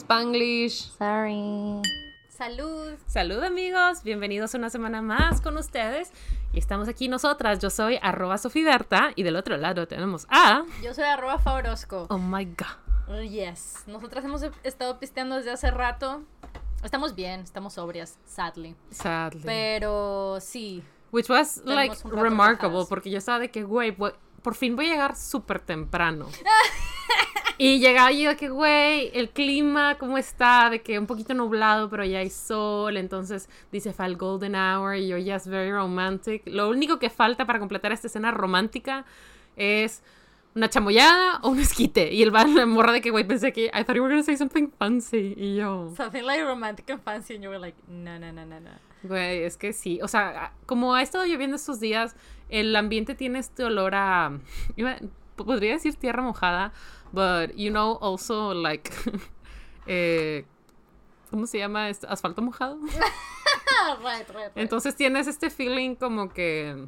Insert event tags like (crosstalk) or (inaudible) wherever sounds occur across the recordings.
Spanglish. Sorry. Salud. Salud amigos, bienvenidos una semana más con ustedes. Y estamos aquí nosotras. Yo soy arroba sofiberta y del otro lado tenemos a... Yo soy arroba favorosco. Oh my god. Oh, yes. Nosotras hemos estado pisteando desde hace rato. Estamos bien, estamos sobrias, sadly. Sadly. Pero sí. Which was like remarkable porque yo estaba de que, güey, por fin voy a llegar súper temprano. (laughs) y llegaba yo de que, güey, el clima, ¿cómo está? De que un poquito nublado, pero ya hay sol. Entonces dice, fall golden hour y yo ya es very romantic. Lo único que falta para completar esta escena romántica es una chamoyada o un esquite. Y el va la morra de que, güey, pensé que, I thought you were gonna say something fancy. Y yo... Something like romantic and fancy. And you were like, no, no, no, no, no. Güey, es que sí. O sea, como ha estado lloviendo estos días, el ambiente tiene este olor a. podría decir tierra mojada, but you know, also like. (laughs) eh, ¿Cómo se llama esto? Asfalto mojado. (laughs) Right, right, right. Entonces tienes este feeling como que.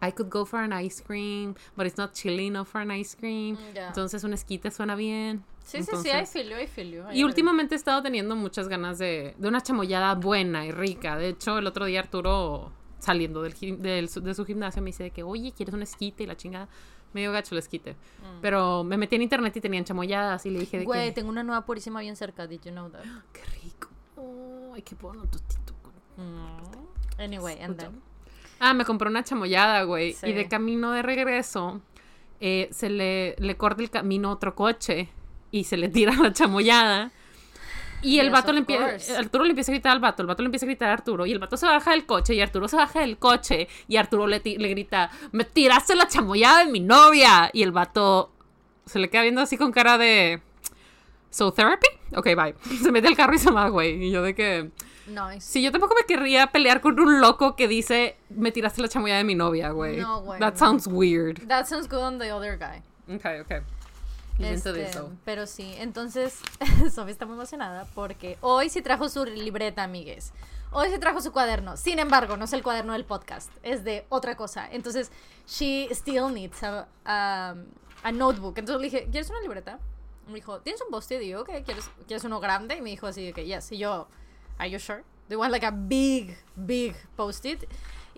I could go for an ice cream, but it's not chilly enough for an ice cream. Mm, ya. Entonces un esquite suena bien. sí, sí, sí, Entonces- I feel you, I feel you. I y últimamente he estado teniendo muchas ganas de, de una chamoyada buena y rica. De hecho, el otro día Arturo, saliendo del, de su gimnasio, me dice de que, oye, ¿quieres un esquite? Y la chingada. Medio gacho el esquite. Pero me metí en internet y tenían chamoyadas y le dije de Mm. Güey, que... tengo una nueva purísima bien cerca. Did you know that? (gasps) ¡Qué rico! ¡Ay, qué bueno tostito! Mm. Anyway, and then. Ah, me compré una chamoyada, güey. Sí. Y de camino de regreso, eh, se le, le corta el camino a otro coche y se le tira la chamoyada. Y el Yes, vato le empieza. Arturo le empieza a gritar al vato, el vato le empieza a gritar a Arturo, y el vato se baja del coche, y Arturo se baja del coche, y Arturo le, le grita, me tiraste la chamoyada de mi novia, y el vato se le queda viendo así con cara de, so therapy? Ok, bye. (laughs) Se mete al carro y se va, güey, y yo de que... Nice. Sí, yo tampoco me querría pelear con un loco que dice, me tiraste la chamoya de mi novia, güey. No, güey, That sounds weird. That sounds good on the other guy. Ok, ok. Este, this, though. pero sí, entonces (laughs) Sofía está muy emocionada porque hoy sí trajo su libreta, amigues. Hoy sí trajo su cuaderno. Sin embargo, no es el cuaderno del podcast, es de otra cosa. Entonces, she still needs a, um, a notebook. Entonces le dije, ¿quieres una libreta? Me dijo, ¿tienes un post-it? Y yo, ok, ¿quieres, ¿quieres uno grande? Y me dijo así de que, yes. Y yo, ¿are you sure? Do you want like a big, big post-it?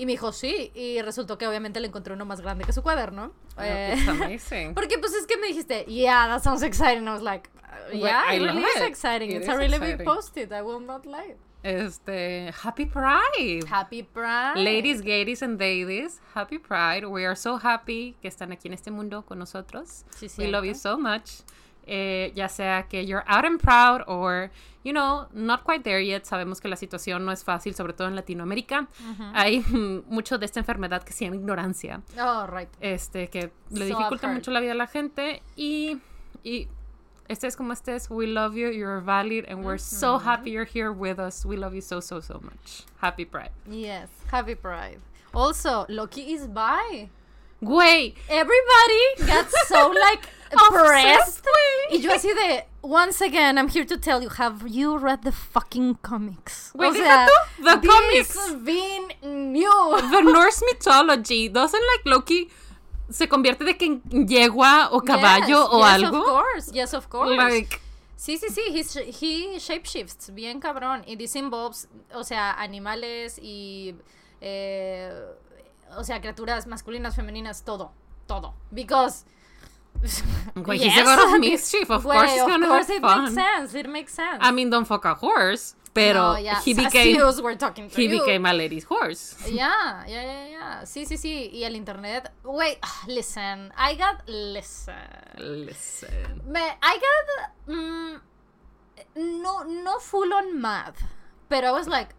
Y me dijo, sí. Y resultó que obviamente le encontré uno más grande que su cuaderno. Eh, It's amazing. (laughs) porque pues es que me dijiste, yeah, that sounds exciting. I was like, Well, yeah, it really is it. exciting. It It's is a really big post-it. I will not lie. Este, Happy Pride. Happy Pride. Ladies, gaydies and daddies, Happy Pride. We are so happy que están aquí en este mundo con nosotros. Sí, We love you so much. Eh, ya sea que you're out and proud or, you know, not quite there yet. Sabemos que la situación no es fácil, sobre todo en Latinoamérica. Hay mm, (laughs) mucho de esta enfermedad que se llama ignorancia. Oh, right. este que le So dificulta mucho la vida a la gente y, y estés como estés, we love you, you're valid and we're so happy you're here with us. We love you so so so much. Happy Pride. Yes, Happy Pride. Also, Loki is bi. Güey, Everybody got so (laughs) like pressed. Y yo así de, once again, I'm here to tell you, have you read the fucking comics? Güey, deja tú, the this comics. been new. the Norse mythology, doesn't like Loki se convierte de que en yegua o caballo Yes, o yes, algo. Of course, yes, of course. Like Sí, sí, sí, he's, he shapeshifts, bien cabrón. Y this involves, o sea, animales y, eh, o sea, criaturas masculinas, femeninas, todo, todo. Because... (laughs) Güey, he's a god of mischief, of course he's of gonna course have it makes sense, it makes sense. I mean, don't fuck a horse, pero No, yeah, he became we're talking to he you. became a lady's horse. Yeah, yeah, yeah, yeah. Sí, sí, sí. Y el internet. Wait, listen. I got. Listen. Listen. Me, I got. mm, no, no full on mad. Pero I was like.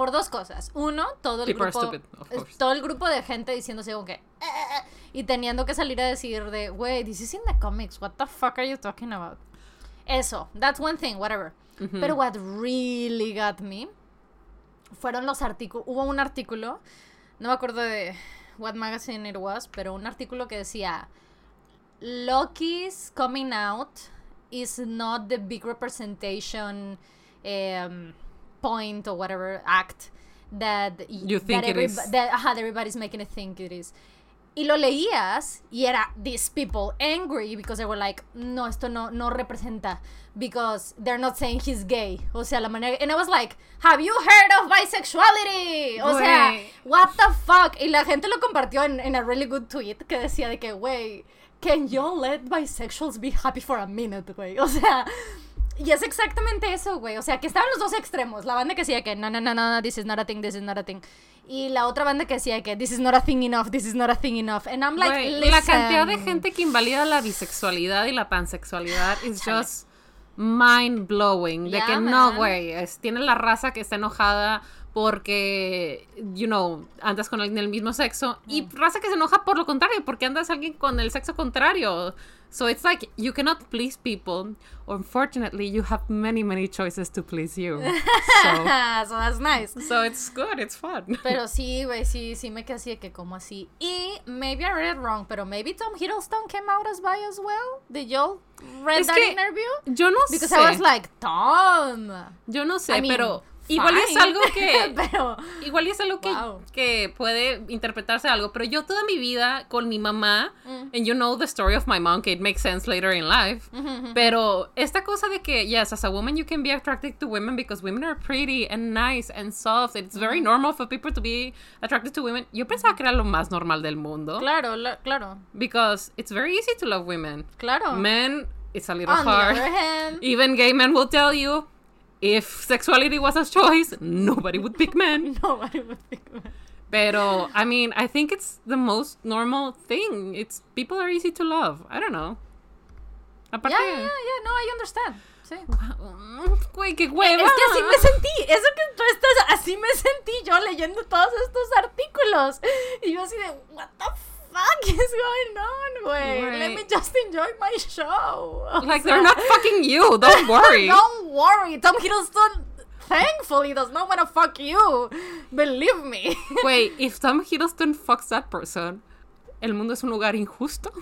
Por dos cosas. Uno, todo el People grupo. stupid. Todo el grupo de gente diciéndose como que. "Eh, eh, eh", y teniendo que salir a decir de, wey, this is in the comics. What the fuck are you talking about? Eso. That's one thing, whatever. Pero what really got me fueron los artículos. Hubo un artículo, no me acuerdo de what magazine it was, pero un artículo que decía: Loki's coming out is not the big representation um, point or whatever act that You think that it is. That, everybody's making it think it is. Y lo leías y era these people angry because they were like, no, esto no, no representa because they're not saying he's gay. O sea, la manera. And I was like, have you heard of bisexuality? O sea, what the fuck? Y la gente lo compartió en, en a really good tweet que decía de que, güey, can you let bisexuals be happy for a minute, güey? O sea. Y es exactamente eso, güey. O sea, que estaban los dos extremos. La banda que decía que no, no, no, no, this is not a thing, this is not a thing. Y la otra banda que decía que this is not a thing enough, this is not a thing enough. And I'm like, Güey, listen. la cantidad de gente que invalida la bisexualidad y la pansexualidad is just mind blowing. De Yeah, que no, man. güey. es- Tiene la raza que está enojada porque, you know, andas con alguien del mismo sexo. Y raza que se enoja por lo contrario, porque andas alguien con el sexo contrario. So it's like you cannot please people. Unfortunately, you have many, many choices to please you. (laughs) So, (laughs) so that's nice. so it's good, it's fun. (laughs) Pero sí, güey, sí, sí me quedé así de que como así. Y maybe I read it wrong, pero maybe Tom Hiddleston came out as bi as well. Did y'all read Es that interview? Yo no Because sé. I was like, Tom. Yo no sé, I mean, pero igual es algo que (laughs) pero igual es algo que, Wow. que puede interpretarse algo, pero yo toda mi vida con mi mamá, Mm. and you know the story of my mom, que it makes sense later in life, pero esta cosa de que, yes, as a woman you can be attracted to women because women are pretty and nice and soft, it's very normal for people to be attracted to women. Yo pensaba que era lo más normal del mundo, claro, la- claro, because it's very easy to love women. claro. Men, it's a little On the hard. other hand, (laughs) Even gay men will tell you if sexuality was a choice, nobody would pick men. (laughs) nobody would of it. Pero, I mean, I think it's the most normal thing. It's people are easy to love. I don't know. Aparte, Yeah, yeah, yeah, no, I understand. Sí. (laughs) Güey, qué hueva. Es que así me sentí, eso que tú estás, así me sentí yo leyendo todos estos artículos. Y yo así de, what the fuck is going on, wait? Güey. Let me just enjoy my show. Like sea, they're not fucking you. (laughs) Don't worry. Don't worry, Tom Hiddleston thankfully does not want to fuck you. Believe me. Wait, (laughs) if Tom Hiddleston fucks that person, el mundo es un lugar injusto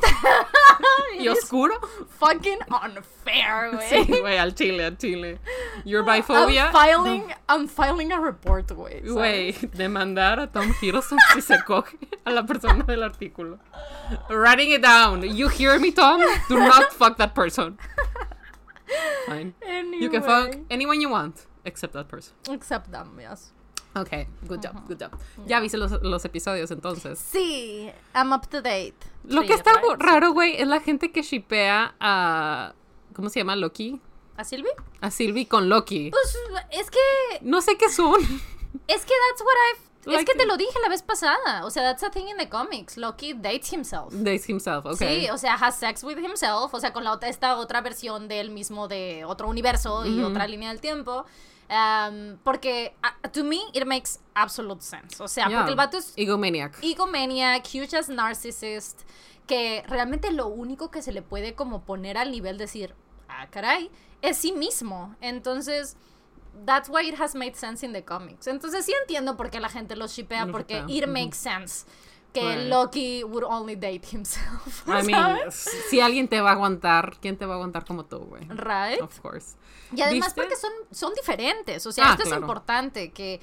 (laughs) y oscuro. fucking unfair, güey. Sí, güey, al chile, al chile. Your I'm biphobia. filing, I'm filing a report, güey. Güey, demandar a Tom Hiddleston si se coge a la persona del artículo. Writing it down. You hear me, Tom? Do not fuck that person. Fine. You can fuck anyone you want, except that person. Except them, yes. Okay, good job, good job. Ya viste los, los episodios entonces. Sí, I'm up to date. Lo Sí, que está right. raro, güey, es la gente que shipea a. ¿Cómo se llama? Loki. ¿A Sylvie? A Sylvie con Loki. Pues es que No sé qué son. (laughs) es que that's what I've es que te lo dije la vez pasada. O sea, that's a thing in the comics. Loki dates himself. Dates himself, okay. Sí, o sea, has sex with himself, o sea, con la esta otra versión de él mismo de otro universo y otra línea del tiempo. Um, porque, uh, to me, it makes absolute sense. O sea, Yeah. porque el vato es Egomaniac. egomaniac, huge as narcissist, que realmente lo único que se le puede como poner al nivel de decir, ah, caray, es sí mismo. Entonces, that's why it has made sense in the comics. Entonces sí entiendo por qué la gente lo shippea, porque it makes sense que Right. Loki would only date himself. (laughs) I mean, si alguien te va a aguantar, ¿quién te va a aguantar como tú, güey? Right? Of course. Y además ¿Viste? porque son, son diferentes. O sea, Ah, esto es importante que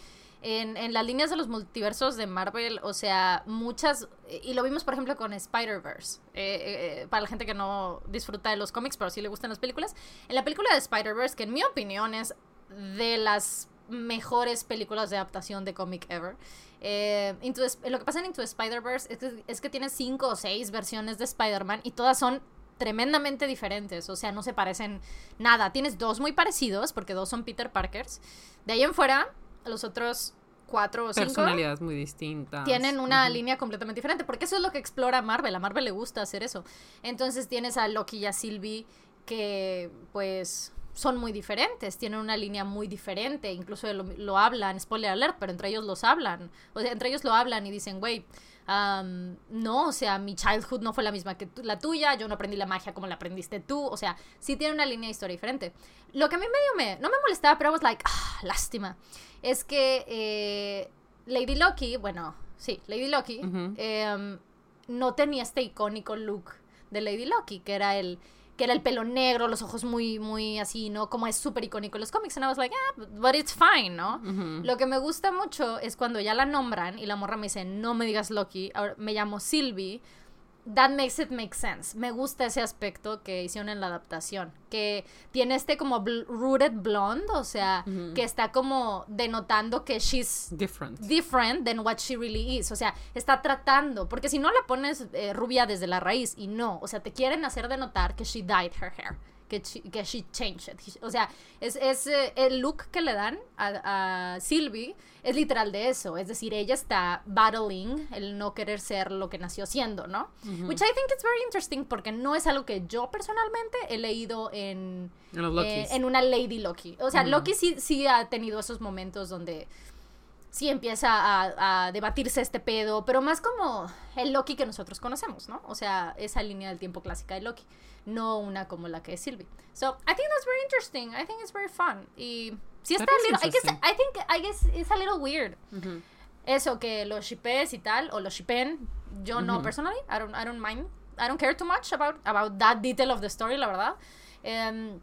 en, en las líneas de los multiversos de Marvel, o sea, muchas, y lo vimos por ejemplo con Spider-Verse, eh, eh, para la gente que no disfruta de los cómics, pero sí le gustan las películas, en la película de Spider-Verse, que en mi opinión es de las mejores películas de adaptación de cómic ever. Eh, Into the- lo que pasa en Into Spider-Verse es que, es que tiene cinco o seis versiones de Spider-Man y todas son tremendamente diferentes, o sea, no se parecen nada. Tienes dos muy parecidos, porque dos son Peter Parkers. De ahí en fuera, los otros cuatro o cinco Personalidades muy distintas. tienen una línea completamente diferente, porque eso es lo que explora Marvel. A Marvel le gusta hacer eso. Entonces tienes a Loki y a Sylvie que, pues, son muy diferentes, tienen una línea muy diferente, incluso lo, lo hablan, spoiler alert, pero entre ellos los hablan. O sea, entre ellos lo hablan y dicen, güey, am, no, o sea, mi childhood no fue la misma que la tuya, yo no aprendí la magia como la aprendiste tú, o sea, sí tiene una línea de historia diferente. Lo que a mí medio me, no me molestaba, pero I was like, ah, lástima, es que eh, Lady Loki, bueno, sí, Lady Loki, em, no tenía este icónico look de Lady Loki, que era el, que era el pelo negro, los ojos muy, muy así, ¿no? Como es súper icónico en los cómics. And I was like, ah, but it's fine, ¿no? Lo que me gusta mucho es cuando ya la nombran y la morra me dice, no me digas Loki, ahora me llamo Sylvie that makes it make sense. Me gusta ese aspecto que hicieron en la adaptación, que tiene este como rooted blonde, o sea, que está como denotando que she's different. different than what she really is, o sea, está tratando, porque si no la pones eh, rubia desde la raíz y no, o sea, te quieren hacer denotar que she dyed her hair que she, que she changed it. O sea, es, es eh, el look que le dan a, a, Sylvie es literal de eso. Es decir, ella está battling el no querer ser lo que nació siendo, ¿no? Which I think it's very interesting porque no es algo que yo personalmente he leído en, eh, en una Lady Loki. O sea, Loki sí, sí ha tenido esos momentos donde sí empieza a, a, debatirse este pedo, pero más como el Loki que nosotros conocemos, ¿no? O sea, esa línea del tiempo clásica de Loki, no una como la que es Sylvie. So, I think that's very interesting. I think it's very fun. Y sí está little, I, guess, I think, I guess it's a little weird. Eso, que los shippes y tal, o los shippen, yo no personally, I don't, I don't mind, I don't care too much about, about that detail of the story, la verdad. Um,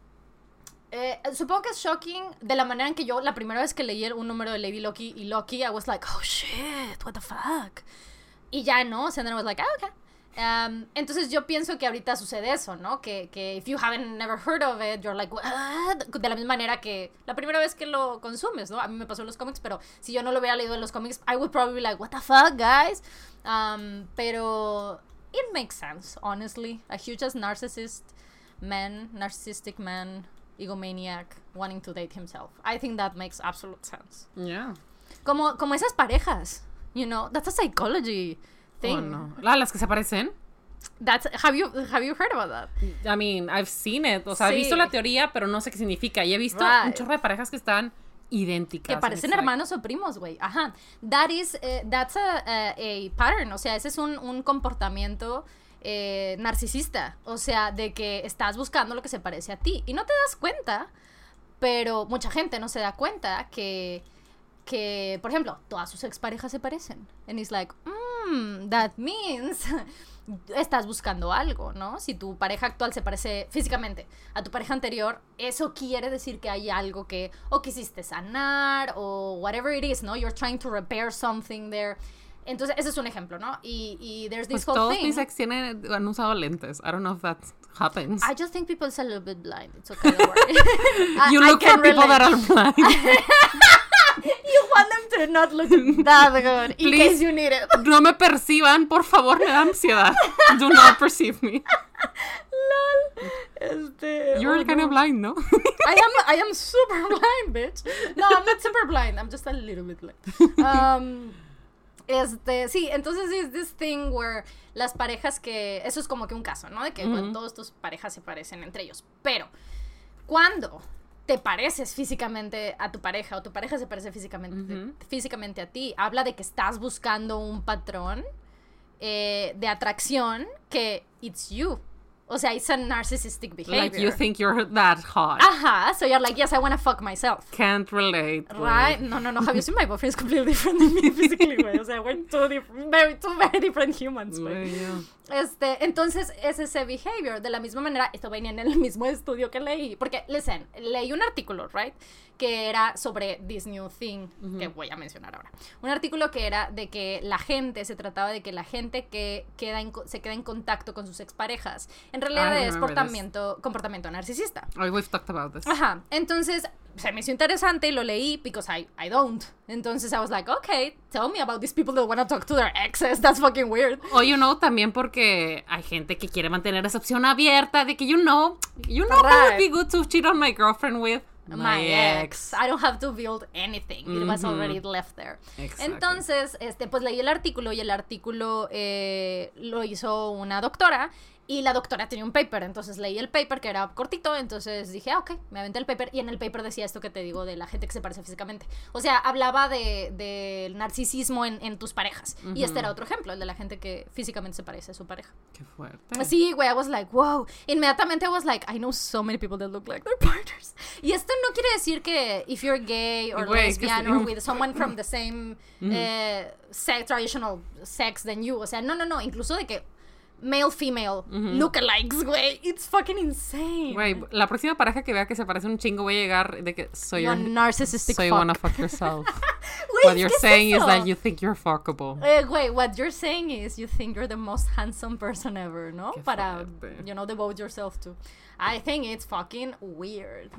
eh, supongo que es shocking de la manera en que yo, la primera vez que leí un número de Lady Loki y Loki, I was like, oh shit, what the fuck. Y ya no, o sea, then I was like, ah, okay. Um, entonces yo pienso que ahorita sucede eso, ¿no? Que, que if you haven't never heard of it, you're like, what? De la misma manera que la primera vez que lo consumes, ¿no? A mí me pasó en los cómics, pero si yo no lo hubiera leído en los cómics, I would probably be like, what the fuck, guys? Um, pero it makes sense, honestly. A huge narcissist man, narcissistic man egomaniac wanting to date himself. I think that makes absolute sense. Yeah. Como, como esas parejas, you know, that's a psychology thing. Oh, no. ¿La, las que se parecen? That's have you have you heard about that? I mean, I've seen it. O sea, sí. he visto la teoría, pero no sé qué significa. Y he visto right. un chorro de parejas que están idénticas. Que parecen hermanos o primos, güey. Ajá. That is, uh, that's a, a, a, pattern. O sea, ese es un, un comportamiento eh, narcisista, o sea, de que estás buscando lo que se parece a ti y no te das cuenta, pero mucha gente no se da cuenta que, que por ejemplo, todas sus exparejas se parecen. And it's like, mmm, that means (laughs) estás buscando algo, ¿no? Si tu pareja actual se parece físicamente a tu pareja anterior, eso quiere decir que hay algo que o quisiste sanar o whatever it is, ¿no? You're trying to repair something there. Entonces, ese es un ejemplo, ¿no? Y, y there's this pues whole todos thing. mis ex tienen, han usado lentes. I don't know if that happens. I just think people are a little bit blind. It's okay, don't worry. (laughs) you I, look I for people that are blind. (laughs) you want them to not look that good in Please, case you need it. (laughs) no me perciban, por favor, me da ansiedad. Do not perceive me. Lol. Este, You're oh, kind no. of blind, no? I am I am super blind, bitch. No, I'm not super blind. I'm just a little bit blind. Um, este, sí, entonces es this thing where las parejas que eso es como que un caso, ¿no? De que bueno, todos tus parejas se parecen entre ellos. Pero cuando te pareces físicamente a tu pareja o tu pareja se parece físicamente, físicamente a ti, habla de que estás buscando un patrón eh, de atracción que it's you. O sea, it's a narcissistic behavior. like you think you're that hot. Ajá, so you're like, yes, I want to fuck myself. Can't relate. Right? No, no, no. Have you seen my boyfriend is completely (laughs) different than me (laughs) physically, güey. O sea, we're two, different, very, two very different humans, güey. Ya. Este, entonces es ese behavior. De la misma manera, esto venía en el (laughs) mismo estudio que leí. Porque, listen, leí un artículo, right? Que era sobre this new thing, que voy a mencionar ahora. Un artículo que era de que la gente, se trataba de que la gente que queda en se queda en contacto con sus exparejas, en realidad es comportamiento, comportamiento narcisista. Oh, we've talked about this. Ajá, entonces se me hizo interesante y lo leí because I, I don't. Entonces I was like, okay, tell me about these people that want to talk to their exes. That's fucking weird. O you know, también porque hay gente que quiere mantener esa opción abierta de que you know, you know who would Right. be good to cheat on my girlfriend with? My, ex. I don't have to build anything. It was Mhm. already left there. Exactly. Entonces, este, pues leí el artículo y el artículo eh, lo hizo una doctora y la doctora tenía un paper. Entonces leí el paper que era cortito. Entonces dije, ah, ok, me aventé el paper. Y en el paper decía esto que te digo de la gente que se parece físicamente. O sea, hablaba de- del narcisismo en, en tus parejas. Y este era otro ejemplo, el de la gente que físicamente se parece a su pareja. Qué fuerte. Sí, güey, I was like, wow. Inmediatamente I was like, I know so many people that look like their partners. Y esto no quiere decir que if you're gay or que lesbian or with someone from the same eh, sex, traditional sex than you. O sea, no, no, no. Incluso de que male female lookalikes, güey. It's fucking insane. Güey, la próxima pareja que vea que se parece un chingo voy a llegar de que so You're you're, narcissistic so you fuck. wanna fuck yourself. (laughs) What you're es saying is that you think you're fuckable. Eh, güey, what you're saying is you think you're the most handsome person ever, ¿no? Qué Para, fuerte. you know, devote yourself to. I think it's fucking weird.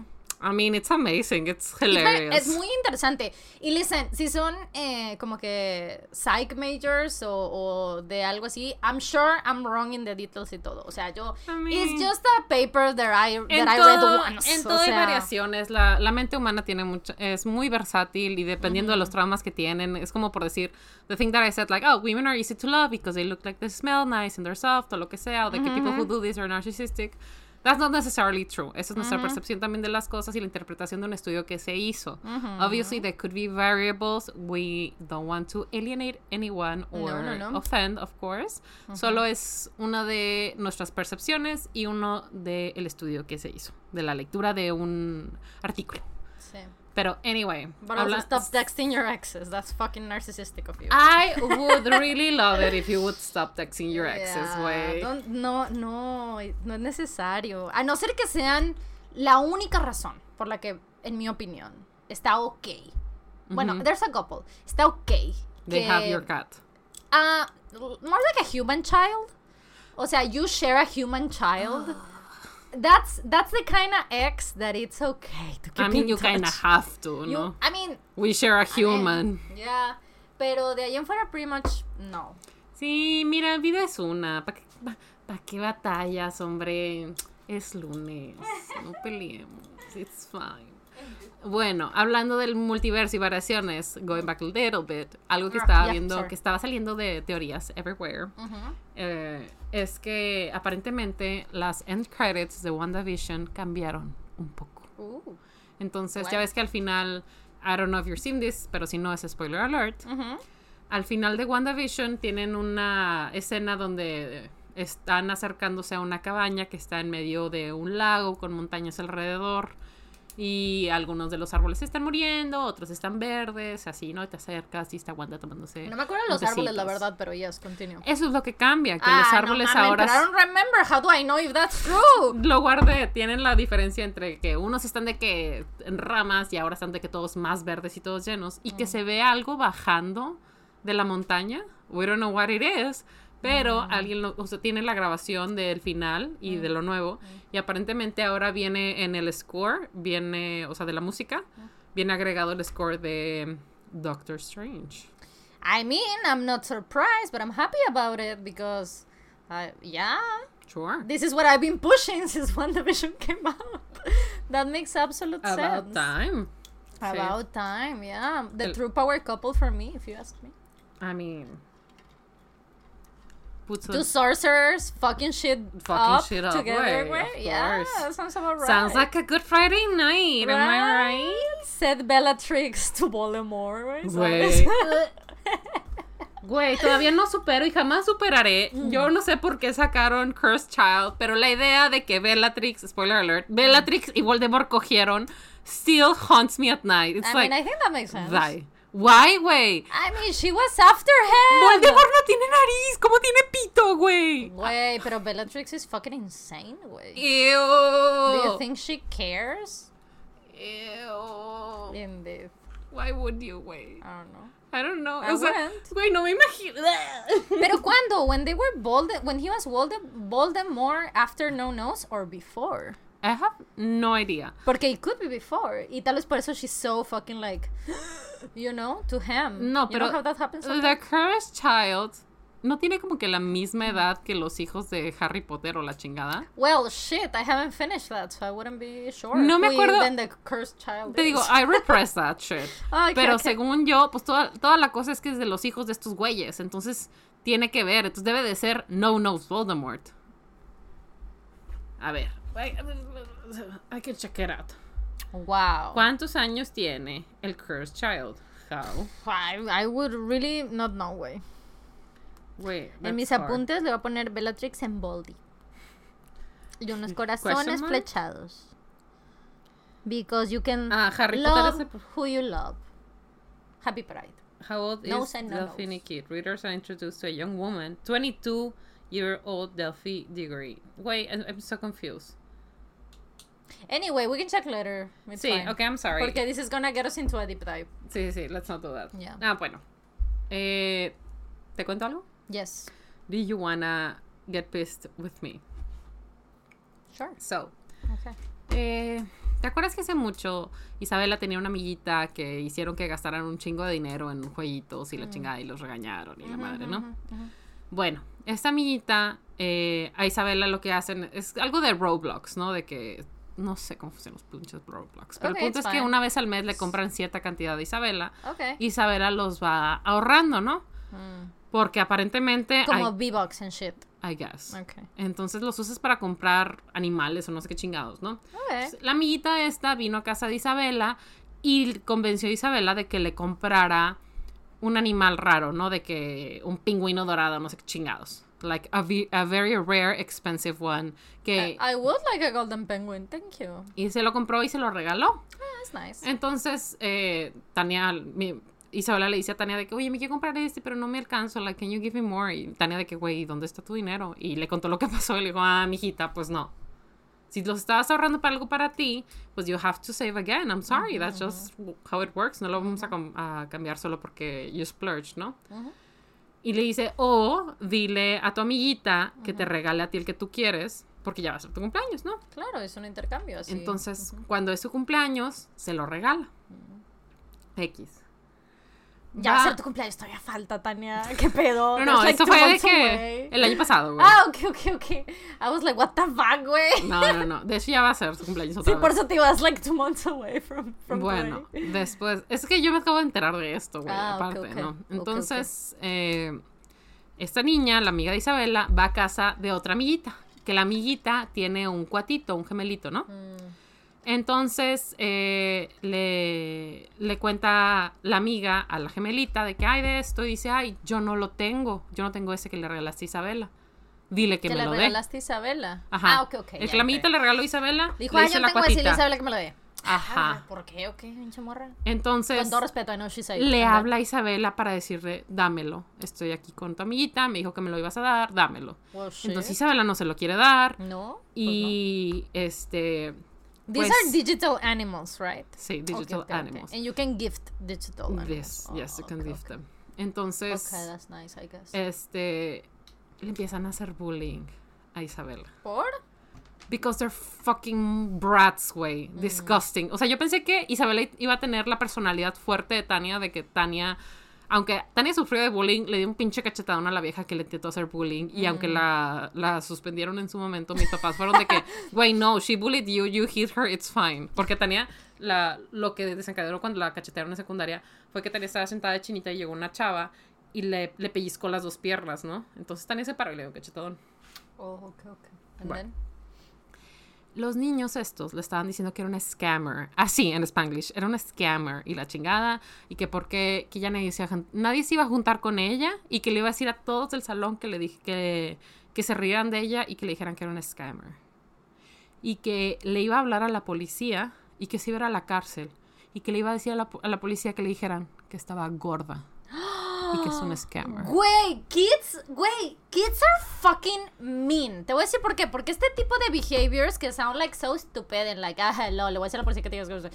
I mean, it's amazing. It's hilarious. Es muy interesante. Y listen, si son eh, como que psych majors o, o de algo así, I'm sure I'm wrong in the details y todo. O sea, yo, I mean, it's just a paper that I, that en I todo, read once. en o todo hay sea, variaciones. La, la mente humana tiene mucha, es muy versátil y dependiendo de los traumas que tienen, es como por decir, the thing that I said, like, oh, women are easy to love because they look like they smell nice and they're soft o lo que sea, o de que people who do this are narcissistic. That's not necessarily true. Esa es nuestra percepción también de las cosas y la interpretación de un estudio que se hizo. Obviously, there could be variables. We don't want to alienate anyone or No, no, no. offend, of course. Solo es una de nuestras percepciones y uno del estudio que se hizo, de la lectura de un artículo. Pero, anyway, But also stop texting your exes. That's fucking narcissistic of you. I would (laughs) really love it if you would stop texting your exes, Yeah, güey. don't- No, no, no es necesario. A no ser que sean la única razón por la que, en mi opinión, está ok. Bueno, there's a couple. Está ok. They que- have your cat. Ah, more like a human child. O sea, you share a human child. That's that's the kind of ex that it's okay to keep I mean, you kind of have to, You- ¿no? I mean, We share a human. yeah. Pero de ahí en fuera, pretty much, no. Sí, mira, vida es una. ¿Para qué, pa- pa' qué batallas, hombre? Es lunes. No peleemos. It's fine. Bueno, hablando del multiverso y variaciones, going back a little bit, algo que Ah, estaba yeah, viendo, que estaba saliendo de teorías everywhere, eh, es que aparentemente las end credits de WandaVision cambiaron un poco. Uh. Entonces, ya ves que al final, I don't know if you've seen this, pero si no es spoiler alert, al final de WandaVision tienen una escena donde están acercándose a una cabaña que está en medio de un lago con montañas alrededor y algunos de los árboles están muriendo, otros están verdes, así, ¿no? Te acercas y está Wanda tomándose. No me acuerdo de los árboles, la verdad, pero yes, continue. Eso es lo que cambia, que Ah, los no árboles mames, ahora... Pero I don't remember. How do I know if that's true? (laughs) Lo guardé, tienen la diferencia entre que unos están de que en ramas y ahora están de que todos más verdes y todos llenos y que se ve algo bajando de la montaña. We don't know what it is, pero alguien lo, o sea, tiene la grabación del final y de lo nuevo y aparentemente ahora viene en el score, viene, o sea, de la música, viene agregado el score de Doctor Strange. I mean, I'm not surprised, but I'm happy about it because, uh, yeah, Sure. this is what I've been pushing (laughs) since WandaVision came out. (laughs) that makes absolute About sense. time. Sí. About time, yeah. The El- true power couple for me, if you ask me. I mean, puts Two sorcerers fucking shit Fucking up shit up, together, way, of Yeah, course. sounds about right. Sounds like a good Friday night, am I right? Said Bellatrix (laughs) to Voldemort, güey. (laughs) Güey. todavía no supero y jamás superaré. Yo no sé por qué sacaron Cursed Child, pero la idea de que Bellatrix, spoiler alert, Bellatrix y Voldemort cogieron still haunts me at night. It's I like, mean, I think that makes sense. Why, güey? I mean, she was after him. Voldemort no tiene nariz, ¿cómo tiene pito, güey? Güey, pero Bellatrix is fucking insane, güey. Ew. Do you think she cares? Ew. Indeed. Why would you, güey? I don't know. I don't know. I o sea, güey, no me imagino. (laughs) Pero cuando? When they were Volde when he was Volde Voldemort after No Nose or before? I have no idea. Porque it could be before. Y tal vez por eso she's so fucking like, (gasps) you know, to him. No, You pero know how that happens The? Cursed Child no tiene como que la misma edad que los hijos de Harry Potter o la chingada. Well, shit, I haven't finished that, so I wouldn't be sure. No me acuerdo- the cursed child Te digo. I repress (laughs) that shit. Pero según yo, pues toda, toda la cosa es que es de los hijos de estos güeyes. Entonces tiene que ver. Entonces debe de ser No Knows Voldemort. A ver. I can check it out. Wow. ¿Cuántos años tiene el Cursed Child? How? I, I would really not know, way. Wait, En mis hard. apuntes le voy a poner Bellatrix en Boldy. Y unos corazones mark? flechados. Because you can Ah, Harry Potter love de- who you love. Happy Pride. How old No is Delphine. Kid? Readers are introduced to a young woman, 22 Your old Delphi degree. Wait, I'm, I'm so confused. Anyway, we can check later. It's Sí, fine. okay, I'm sorry. Porque this is gonna get us into a deep dive. Sí, sí, let's not do that. Yeah. Ah, bueno. Eh, ¿Te cuento algo? Yes. Do you wanna get pissed with me? Sure. So, Okay. eh, ¿te acuerdas que hace mucho Isabela tenía una amiguita que hicieron que gastaran un chingo de dinero en jueguitos y la chingada y los regañaron y la madre, ¿no? Bueno, esta amiguita, eh, a Isabela lo que hacen es algo de Roblox, ¿no? De que no sé cómo funcionan los pinches Roblox. Pero el punto es que una vez al mes le compran cierta cantidad de Isabela. Okay. Isabela los va ahorrando, ¿no? Mm. Porque aparentemente. Como V-Bucks and shit. I guess. Okay. Entonces los usas para comprar animales o no sé qué chingados, ¿no? Okay. La amiguita esta vino a casa de Isabela y convenció a Isabela de que le comprara un animal raro, ¿no? De que un pingüino dorado, no sé qué chingados. Like a, a very rare, expensive one. Que, I would like a golden penguin. Thank you. y se lo compró y se lo regaló. Ah, that's nice. Entonces, eh, Tania, mi- Isabela le dice a Tania de que, oye, me quiero comprar este, pero no me alcanzo. Like, can you give me more? Y Tania de que, güey, ¿dónde está tu dinero? Y le contó lo que (laughs) pasó y le dijo, ah, mijita, pues no. Si los estabas ahorrando para algo para ti, pues you have to save again. I'm sorry, that's just how it works. No lo vamos a, a cambiar solo porque you splurged, ¿no? Ujú. Y le dice, o dile a tu amiguita que te regale a ti el que tú quieres, porque ya va a ser tu cumpleaños, ¿no? Claro, es un intercambio así. Entonces, cuando es su cumpleaños, se lo regala. X. Ya va a ser tu cumpleaños, todavía falta, Tania. (laughs) ¿Qué pedo? No, no, like esto two fue de que el año pasado, güey. Ah, ok, ok, ok. I was like, what the fuck, güey. No, no, no. De hecho, ya va a ser su cumpleaños otra Sí, por eso te ibas like two months away from, from Bueno, today. después. Es que yo me acabo de enterar de esto, güey, Ah, aparte. ¿no? Entonces, eh, esta niña, la amiga de Isabela, va a casa de otra amiguita. Que la amiguita tiene un cuatito, un gemelito, ¿no? Mm, Entonces eh, le, le cuenta la amiga a la gemelita de que hay de esto y dice, ay, yo no lo tengo, yo no tengo ese que le regalaste a Isabela. Dile que ¿Te me le lo dé. regalaste a Isabela? Ajá. Ah, ok, ok. El ya, que la amiguita ok. le regaló a Isabela, Dijo, dice yo la tengo que decirle a cuatita. Isabela que me lo dé. Ajá. Ah, ¿Por qué? Ok, pinche morra. Entonces Con todo respeto, I know she's a- le habla a Isabela para decirle, dámelo. Estoy aquí con tu amiguita, me dijo que me lo ibas a dar, dámelo. Well. Entonces Isabela no se lo quiere dar. No. pues Y este... These pues- are digital animals, right? Sí, digital animals. And you can gift digital animals. Yes, yes, you Oh, can gift them. Entonces... Okay, that's nice, I guess. este le empiezan a hacer bullying a Isabela. ¿Por? Because they're fucking brats, güey. Mm. Disgusting. O sea, yo pensé que Isabela iba a tener la personalidad fuerte de Tania, de que Tania, aunque Tania sufrió de bullying, le dio un pinche cachetadón a la vieja que le intentó hacer bullying. Y aunque la, la suspendieron en su momento, mis papás fueron de que, (laughs) güey, no, she bullied you, you hit her, it's fine. Porque Tania, la, lo que desencadenó cuando la cachetearon en secundaria fue que Tania estaba sentada de chinita y llegó una chava y le, le pellizcó las dos piernas, ¿no? Entonces Tania se paró y le dio un cachetadón. Oh, ok, ok. And Bueno. then? Los niños estos le estaban diciendo que era un scammer. Así, en Spanglish. Era un scammer. Y la chingada. Y que porque que ya nadie se, nadie se iba a juntar con ella. Y que le iba a decir a todos del salón que le dije que, se rieran de ella y que le dijeran que era un scammer. Y que le iba a hablar a la policía y que se iba a a la cárcel. Y que le iba a decir a la, a la policía que le dijeran que estaba gorda. Y que es un scammer. (gasps) Güey, kids, güey, kids are fucking mean. Te voy a decir por qué. Porque este tipo de behaviors que sound like so stupid and like, ah, hello, le voy a decir a la policía que te digas que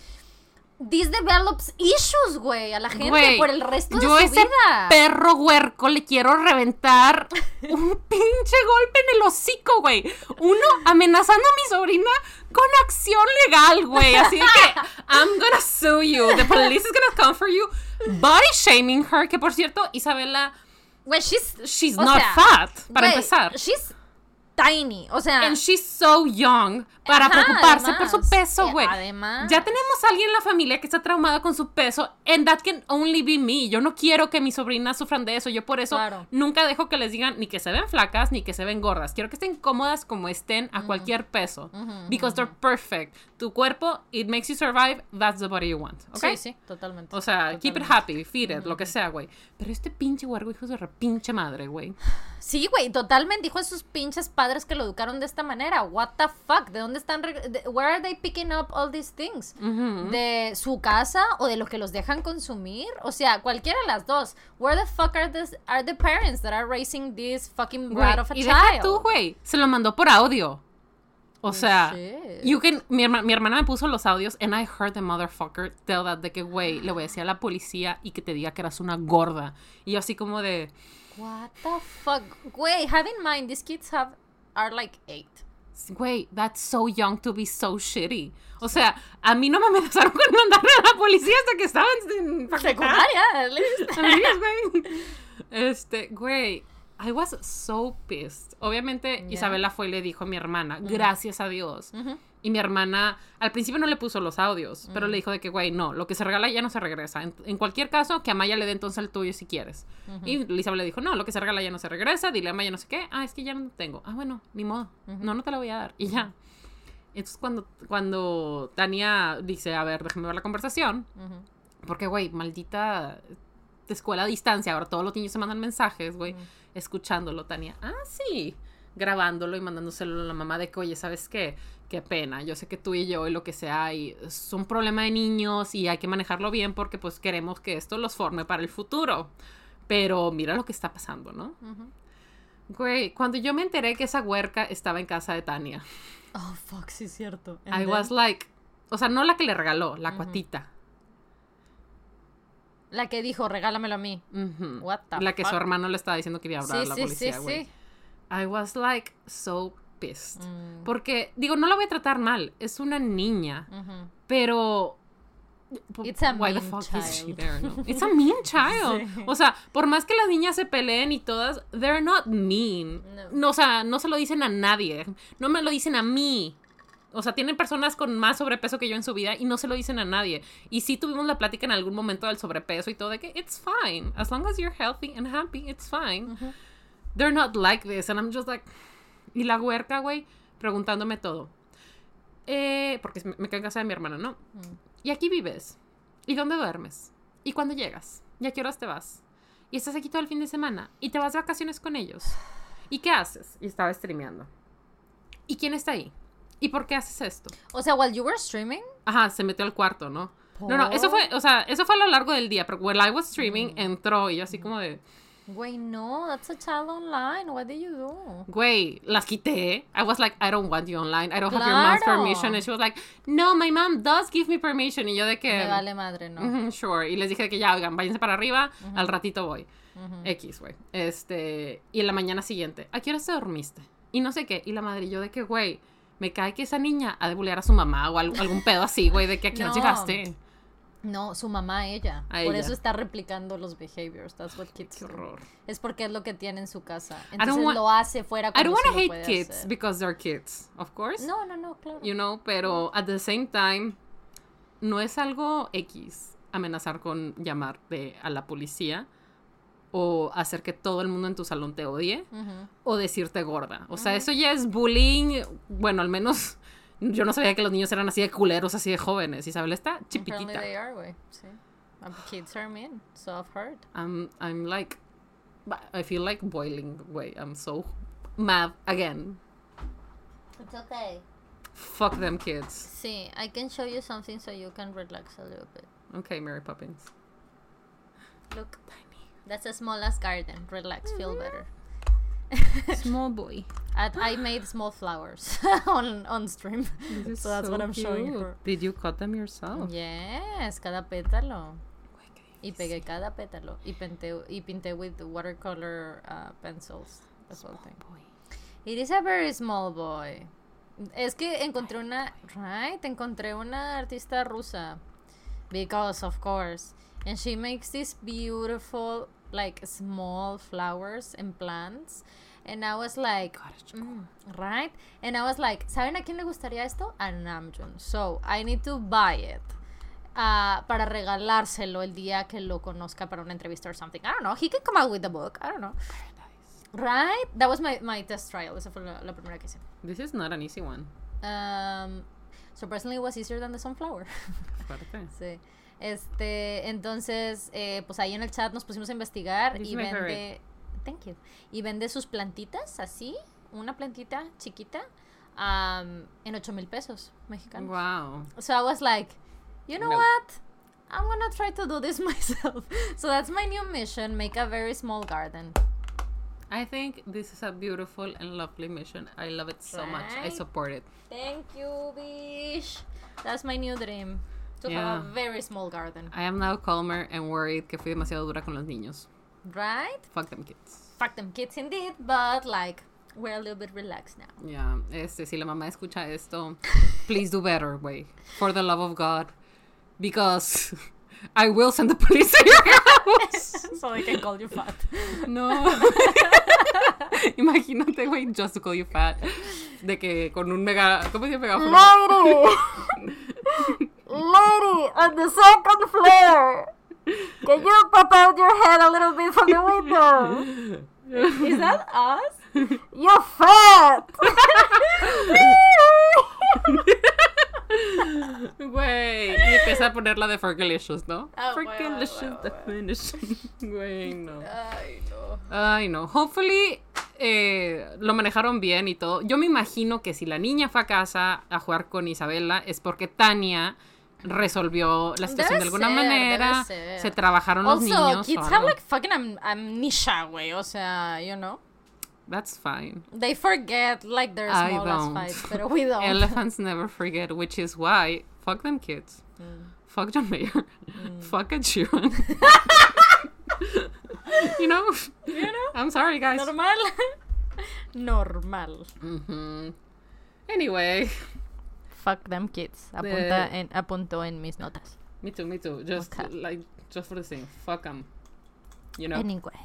This develops issues, güey, a la gente Güey, por el resto de su ese vida. perro huerco le quiero reventar (laughs) un pinche golpe en el hocico, güey. Uno amenazando a mi sobrina con acción legal, güey. Así que (laughs) I'm gonna sue you. The police is gonna come for you. Body shaming her. Que por cierto, Isabela, Güey, she's, she's not sea, fat, para empezar. She's tiny, o sea. And she's so young para Ajá, preocuparse por su peso, eh, güey. además. Ya tenemos a alguien en la familia que está traumada con su peso, and that can only be me. Yo no quiero que mis sobrinas sufran de eso. Yo por eso Claro. nunca dejo que les digan ni que se ven flacas ni que se ven gordas. Quiero que estén cómodas como estén a cualquier peso. Because they're perfect. Tu cuerpo, it makes you survive. That's the body you want. ¿Ok? Sí, sí, totalmente. O sea, keep it happy, feed it, lo que sea, güey. Pero este pinche huergo, hijos de re pinche madre, güey. Sí, güey, totalmente. Dijo en sus pinches padres que lo educaron de esta manera. What the fuck? ¿De dónde están? reg- de- Where are they picking up all these things? Ujú. ¿De su casa o de lo que los dejan consumir? O sea, cualquiera de las dos. Where the fuck are the, are the parents that are raising this fucking Güey, brat of a y child? deja tú, güey. Se lo mandó por audio. O sea, shit. you can, mi, herma- mi hermana me puso los audios and I heard the motherfucker tell that de que, güey, le voy a decir a la policía y que te diga que eras una gorda. Y yo así como de, What the fuck? Wait, have in mind, these kids have are like eight. Güey, that's so young to be so shitty. O sea, a mí no me amenazaron con mandarme a la policía hasta que estaba en. Secundaria. (laughs) Este, güey, I was so pissed. Obviamente, Yeah. Isabela fue y le dijo a mi hermana, gracias a Dios. Y mi hermana, al principio no le puso los audios, pero le dijo de que, güey, no, lo que se regala ya no se regresa. En, en cualquier caso, que a Maya le dé entonces el tuyo si quieres. Y Isabela le dijo, no, lo que se regala ya no se regresa, dile a Maya no sé qué. Ah, es que ya no tengo. Ah, bueno, ni modo. No, no te la voy a dar. Y ya. Entonces, cuando, cuando Tania dice, a ver, déjame ver la conversación, porque, güey, maldita de escuela a distancia. Ahora todos los niños se mandan mensajes, güey, escuchándolo, Tania. Ah, sí. Grabándolo y mandándoselo a la mamá de que, oye, ¿sabes qué? Qué pena. Yo sé que tú y yo y lo que sea, y es un problema de niños y hay que manejarlo bien porque, pues, queremos que esto los forme para el futuro. Pero mira lo que está pasando, ¿no? Güey, cuando yo me enteré que esa huerca estaba en casa de Tania, Oh, fuck, sí es cierto. I was like, o sea, no la que le regaló, la cuatita. La que dijo, regálamelo a mí. What the La que su hermano le estaba diciendo que iba a hablar Sí, a la sí, policía, sí, güey. sí. I was like so pissed. Mm. Porque, digo, no la voy a tratar mal. Es una niña. Pero. It's a Why the mean fuck is she child. there, no? It's a mean (laughs) child. Sí. O sea, por más que las niñas se peleen y todas, they're not mean. No. No, o sea, no se lo dicen a nadie. No me lo dicen a mí. O sea, tienen personas con más sobrepeso que yo en su vida y no se lo dicen a nadie. Y sí tuvimos la plática en algún momento del sobrepeso y todo de que it's fine. As long as you're healthy and happy, it's fine. They're not like this. And I'm just like. Y la huerca, güey, preguntándome todo. Eh, porque me, quedo en casa de mi hermana, ¿no? Mm. ¿Y aquí vives? ¿Y dónde duermes? ¿Y cuándo llegas? ¿Y a qué horas te vas? ¿Y estás aquí todo el fin de semana? ¿Y te vas de vacaciones con ellos? ¿Y qué haces? Y estaba streameando. ¿Y quién está ahí? ¿Y por qué haces esto? O sea, while you were streaming, Ajá, se metió al cuarto, ¿no? No, no, eso fue, o sea, eso fue a lo largo del día, pero while I was streaming, entró y yo así como de, güey, no, that's a child online. What did you do? güey, las quité. I was like, I don't want you online. I don't have your mom's permission. And she was like, no, my mom does give me permission. Y yo de que, Me vale madre, ¿no? "Ujú, sure. Y les dije que ya, oigan, váyanse para arriba, al ratito voy. X, güey. Este, y en la mañana siguiente, ¿a qué hora te dormiste? Y no sé qué. Y la madre, y yo de que, güey, me cae que esa niña ha de bulear a su mamá o al- algún pedo así, güey, de que a qué hora No. llegaste. No, su mamá, ella. A Por ella. eso está replicando los behaviors. That's what kids Qué do. horror. Es porque es lo que tiene en su casa. Entonces want- lo hace fuera I cuando don't want to hate kids hacer. because they're kids, of course. No, no, no, claro. You know, pero at the same time, no es algo X amenazar con llamar de, a la policía o hacer que todo el mundo en tu salón te odie o decirte gorda. O sea, eso ya es bullying. Bueno, al menos yo no sabía que los niños eran así de culeros, así de jóvenes. Isabel está Apparently chiquitita. they are, güey. Sí. Um, Kids are mean. So I've heard. I'm, I'm like, I feel like boiling. Way. I'm so mad again. It's okay. Fuck them kids. Sí, I can show you something so you can relax a little bit. Okay, Mary Poppins. Look, that's a small ass garden. Relax, feel better. (laughs) Small boy. And I made small flowers (laughs) on on stream. So that's what I'm showing cute. her. Did you cut them yourself? Yes, cada pétalo. Y pegué cada pétalo. Y pinté, y pinté with watercolor uh, pencils. The whole thing. Boy. It is a very small boy. Es que encontré una, right? Encontré una artista rusa. Because, of course. And she makes these beautiful, like, small flowers and plants. And I was like, mm, right? And I was like, ¿saben a quién le gustaría esto? A Namjoon. So, I need to buy it. ah, para regalárselo el día que lo conozca para una entrevista or something. I don't know. He can come out with the book. I don't know. Right? That was my, my test trial. Esa fue la, la primera que hice. This is not an easy one. Um, surprisingly, it was easier than the sunflower. Fuerte. (laughs) sí. Este, entonces, eh, pues ahí en el chat nos pusimos a investigar This y vende. Thank you. Y vende sus plantitas así. una plantita chiquita um, en 8 mil pesos mexicanos. Wow. So I was like, you know No. what? I'm gonna try to do this (laughs) myself. so that's my new mission make a very small garden. I think this is a beautiful and lovely mission. I love it so much. I support it. Thank you, Bish. That's my new dream. To Yeah. have a very small garden. I am now calmer and worried que fui demasiado dura con los niños. Right? Fuck them kids. Fuck them kids indeed, but like, we're a little bit relaxed now. Yeah, este, si la mamá escucha esto, please do better, way. For the love of God. Because (laughs) I will send the police to your house. (laughs) so they can call you fat. No. (laughs) Imagínate, güey, just to call you fat. De que con un mega. ¿Cómo se llama megáfono? Lady! Lady, on the second floor! Can you pop out your head a little bit from the window? (laughs) Is that us? You're fat! (laughs) Güey. Y empieza a poner la de Fergalicious, ¿no? Güey, Fergalicious definition. (laughs) Güey, no. Ay, no. Ay, no. Hopefully eh, lo manejaron bien y todo. Yo me imagino que si la niña fue a casa a jugar con Isabela es porque Tania resolvió la situación Debe de alguna ser, manera. Se trabajaron los niños. kids have like fucking am- amnesia, güey. O sea, you know. That's fine. They forget like their I small ass don't. fights, pero we (laughs) don't. Elephants never forget, which is why fuck them kids. Mm. Fuck John Mayer. fuck Ed Sheeran. (laughs) you know? You know? I'm sorry, guys. Normal. (laughs) Normal. Mhm. Anyway, Fuck them kids. Apunta en, apunto en mis notas. me too, me too. Just Okay. like, just for the thing. Fuck them. You know? Anyway.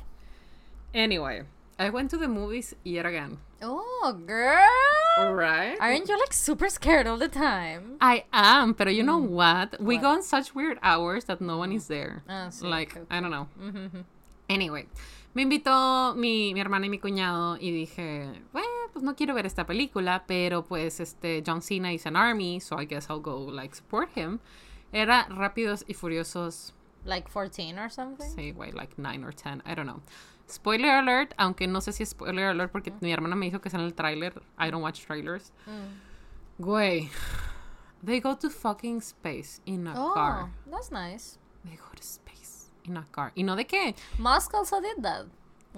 anyway, I went to the movies yet again. Oh, girl. Right? Aren't you like super scared all the time? I am, but you know Mm. what? We What? go on such weird hours that no one is there. Ah, sí, like, ok, I don't know. Mhm. Anyway, me invitó mi, mi hermana y mi cuñado y dije, bueno, pues no quiero ver esta película, pero pues este John Cena is an army, so I guess I'll go like support him. Era Rápidos y Furiosos, Like 14 or something? say, wait, like 9 or 10, I don't know. Spoiler alert, aunque no sé si es spoiler alert porque mi hermana me dijo que es en el tráiler. I don't watch trailers. Mm. Güey, they go to fucking space in a Oh, car. that's nice. They go to space in a car. ¿Y no de qué? Musk also did that.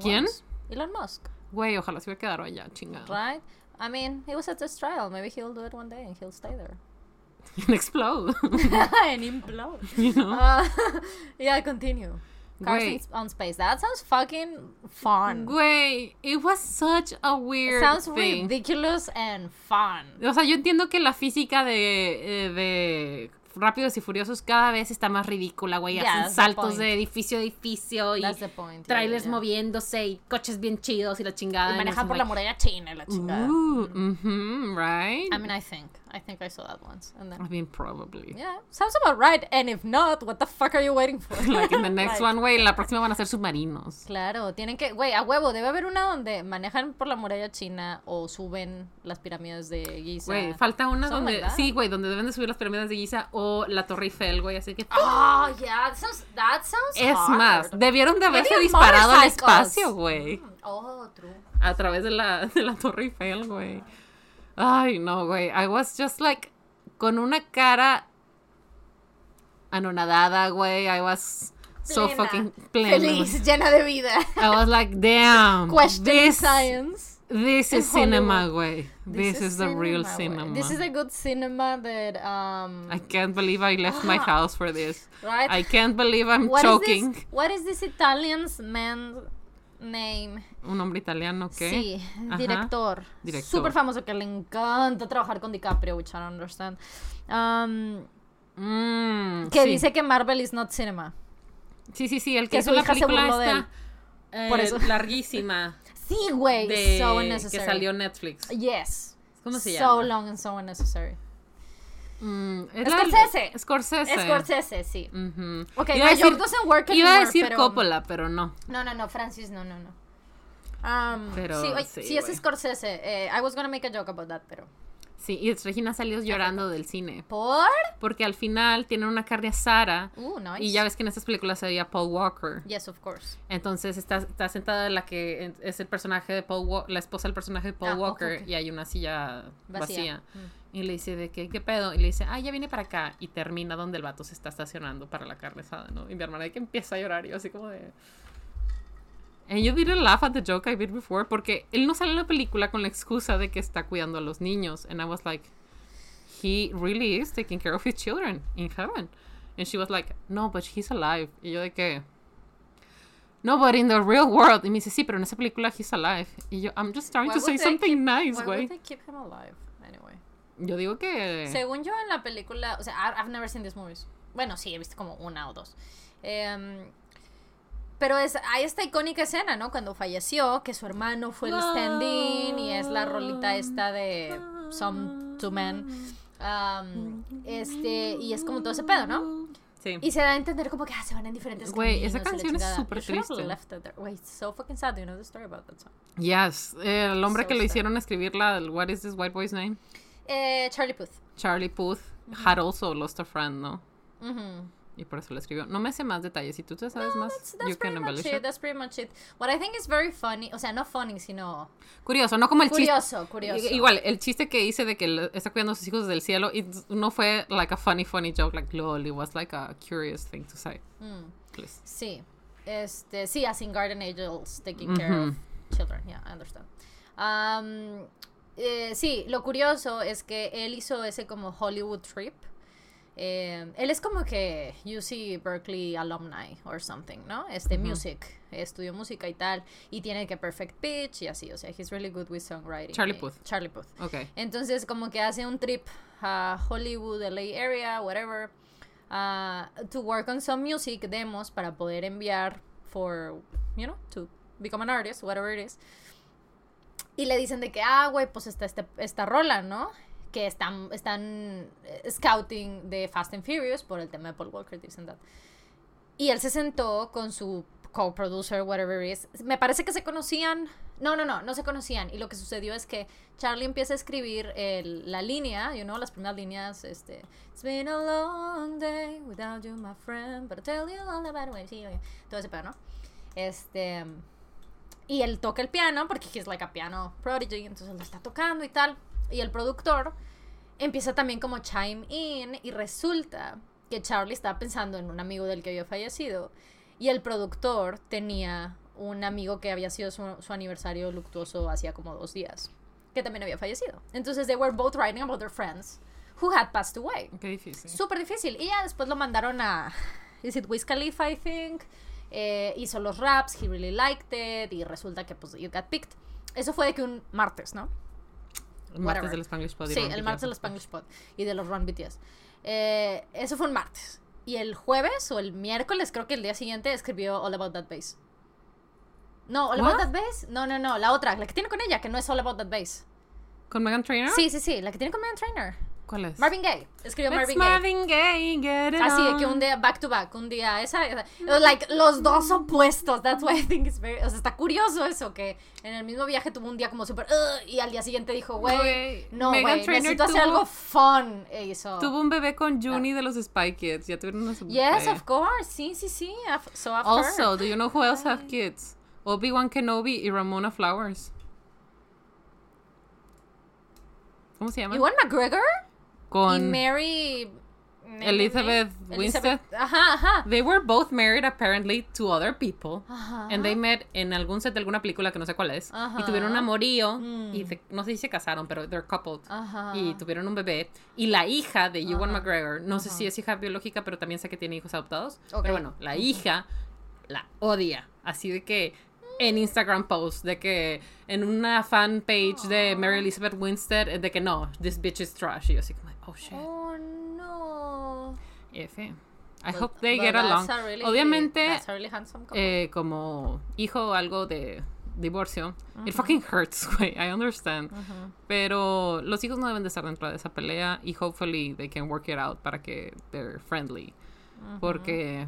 ¿Quién? once. Elon Musk, Güey, ojalá se hubiera quedado allá, chingada. right? I mean, he was at this trial. Maybe he'll do it one day and he'll stay there. (laughs) and explode. (laughs) and (laughs) implode. you know? Uh, yeah, continue. Cars on space. That sounds fucking fun. Güey, it was such a It weird sounds thing. ridiculous and fun. O sea, yo entiendo que la física de, eh, de Rápidos y Furiosos cada vez está más ridícula, güey. Yeah, Hacen saltos de edificio a edificio y point. trailers yeah, yeah. moviéndose y coches bien chidos y la chingada. Y manejar por la muralla china y la chingada. Ooh, mhm, right? I mean, I think. I think I saw that once. And then, I mean, probably. yeah, sounds about right. And if not, what the fuck are you waiting for? (laughs) Like in the next (laughs) Like, one, güey, la próxima van a ser submarinos. Claro, tienen que, güey, a huevo, debe haber una donde manejan por la muralla china o suben las pirámides de Giza. Güey, falta una Something donde, like sí, güey, donde deben de subir las pirámides de Giza o la Torre Eiffel, güey, así que... Oh, yeah, that sounds, that sounds Es hard. más, debieron de haberse disparado al espacio, güey. Oh, true. A través de la, de la Torre Eiffel, güey. Ay, no, güey. I was just like, con una cara anonadada, güey. I was so Plena. fucking plena. Feliz, llena de vida. I was like, damn. Questioning this, science. This is cinema, güey. This, is, the real güey. cinema. This is a good cinema that, um, I can't believe I left my (gasps) house for this. right? I can't believe I'm What is choking. this? What is this Italian's man's name? Un hombre italiano, ¿qué? Sí, Ajá. director. Director. Súper famoso que le encanta trabajar con DiCaprio, which I don't understand. Um, Mm, que sí. dice que Marvel is not cinema. Sí, sí, sí, el que, que hizo la película esta eh, Por eso. larguísima (laughs) Sí, güey. so que unnecessary. salió en Netflix. Yes. ¿Cómo se so llama? long and so unnecessary. Mm, es la- Scorsese. Scorsese. Scorsese, sí. Ujú. Ok, iba a my joke decir, doesn't work iba a anymore, decir pero- Coppola, pero no. No, no, no, Francis, no, no, no. Um, Pero sí, oye, sí, sí, es. Scorsese. Eh, I was gonna make a joke about that, pero. Sí, y Regina salió llorando del cine. ¿Por? Porque al final tienen una carne asada. Uh, nice. Y ya ves que en estas películas se veía Paul Walker. Yes, of course. Entonces está, está sentada la que es el personaje de Paul Wa- la esposa del personaje de Paul Ah, Walker y hay una silla vacía. Vacía. Mm. Y le dice de que, ¿qué pedo? Y le dice, ah, ya viene para acá. Y termina donde el vato se está estacionando para la carne asada, ¿no? Y mi hermana que empieza a llorar y yo así como de... And you didn't laugh at the joke I did before porque él no sale en la película con la excusa de que está cuidando a los niños. And I was like, he really is taking care of his children in heaven. And she was like, no, but he's alive. Y yo de que... No, but in the real world. Y me dice, sí, pero en esa película he's alive. Y yo, I'm just trying Why to say something keep- nice, Why güey. would they keep him alive? Anyway. Yo digo que... Según yo en la película, o sea, I've never seen these movies. Bueno, sí, he visto como una o dos. Em, pero es, hay esta icónica escena, ¿no? Cuando falleció, que su hermano fue el stand-in y es la rolita esta de Some Two Men. Um, este, y es como todo ese pedo, ¿no? Sí. Y se da a entender como que ah, se van en diferentes Güey, esa canción es súper triste. left it there. Güey, it's so fucking sad. Do you know the story about that song? Yes, eh, el hombre So que le sad. hicieron escribir la What is this white boy's name? Eh, Charlie Puth. Charlie Puth had also lost a friend, ¿no? Ujú. Y por eso le escribió. No me sé más detalles. Si tú te sabes más, That's, that's you can embellish it. it. That's pretty much it. What I think is very funny, o sea, no funny, sino Curioso, no como el chiste. curioso, curioso. Igual, el chiste que hice de que está cuidando a sus hijos desde el cielo, it no fue like a funny, funny joke, like lol, it was like a curious thing to say. Mm, Please. sí. Este, sí, as in Garden Angels taking care of children. Yeah, I understand. Um, eh, sí, lo curioso es que él hizo ese como Hollywood trip. Eh, él es como que UC Berkeley alumni or something, ¿no? Este music, estudió música y tal, y tiene que perfect pitch y así, o sea, he's really good with songwriting. Charlie Puth. Charlie Puth. Ok. Entonces, como que hace un trip a Hollywood, LA area, whatever, uh, to work on some music demos para poder enviar for, you know, to become an artist, whatever it is. Y le dicen de que, ah, güey, pues está este, esta rola, ¿no? Que están, están eh, scouting de Fast and Furious por el tema de Paul Walker, dicen that. Y él se sentó con su co-producer, whatever it is. Me parece que se conocían. No, no, no, no se conocían. Y lo que sucedió es que Charlie empieza a escribir el- la línea, you know, las primeras líneas, este. It's been a long day without you, my friend, but I'll tell you all about it. Sí, oye, todo ese pedo, ¿no? Este. Y él toca el piano, porque he's like a piano prodigy, entonces lo está tocando y tal. Y el productor empieza también como chime in y resulta que Charlie estaba pensando en un amigo del que había fallecido y el productor tenía un amigo que había sido su, su aniversario luctuoso hacía como dos días, que también había fallecido. Entonces they were both writing about their friends who had passed away. Qué difícil. Súper difícil. Y ya después lo mandaron a. Is it Wiz Khalifa, I think? Eh, hizo los raps, he really liked it. Y resulta que, pues, you got picked. Eso fue de que un martes, ¿no? El martes whatever. del Spanglish Pod. y Sí, Run el BTS. martes del Spanglish Pod y de los Run BTS. Eh, eso fue un martes. Y el jueves o el miércoles, creo que el día siguiente, escribió All About That Bass. No, All About? That Bass. No, no, no, la otra, la que tiene con ella, que no es All About That Bass. ¿Con Megan Trainor? Sí, sí, sí, la que tiene con Megan Trainer. ¿Cuál es? Marvin Gaye. Escribió It's Marvin Gaye. Marvin Gaye, get it Así de que un día back to back, un día esa, esa. like los dos opuestos. That's why I think it's very, o sea, está curioso eso que en el mismo viaje tuvo un día como súper "Ugh", y al día siguiente dijo, güey, no, güey, necesito hacer tuvo- algo fun e hizo. Tuvo un bebé con Juni de los Spy Kids. Ya tuvieron una Yes, of course. Sí, sí, sí. So I've Also, heard. do you know who else have kids? Obi-Wan Kenobi y Ramona Flowers. ¿Cómo se llama? Ewan McGregor y Con Mary Elizabeth Winstead. Ajá, ajá. They were both married apparently to other people. Ajá. And they met en algún set de alguna película que no sé cuál es. Ajá. Y tuvieron un amorío. Mm. Y se- no sé si se casaron, pero they're coupled. Ajá. Y tuvieron un bebé. Y la hija de Ewan. McGregor, no sé si es hija biológica, pero también sé que tiene hijos adoptados. Pero bueno, la hija la odia. Así de que en Instagram post, de que en una fan page de Mary Elizabeth Winstead, de que no, this bitch is trash. Y yo así como, oh shit. Oh, no. F. I But- hope they get along. really- Obviamente, really eh, como hijo o algo de divorcio, it fucking hurts, (laughs) güey. I understand. Ujú. Pero los hijos no deben de estar dentro de esa pelea y hopefully they can work it out para que they're friendly. Porque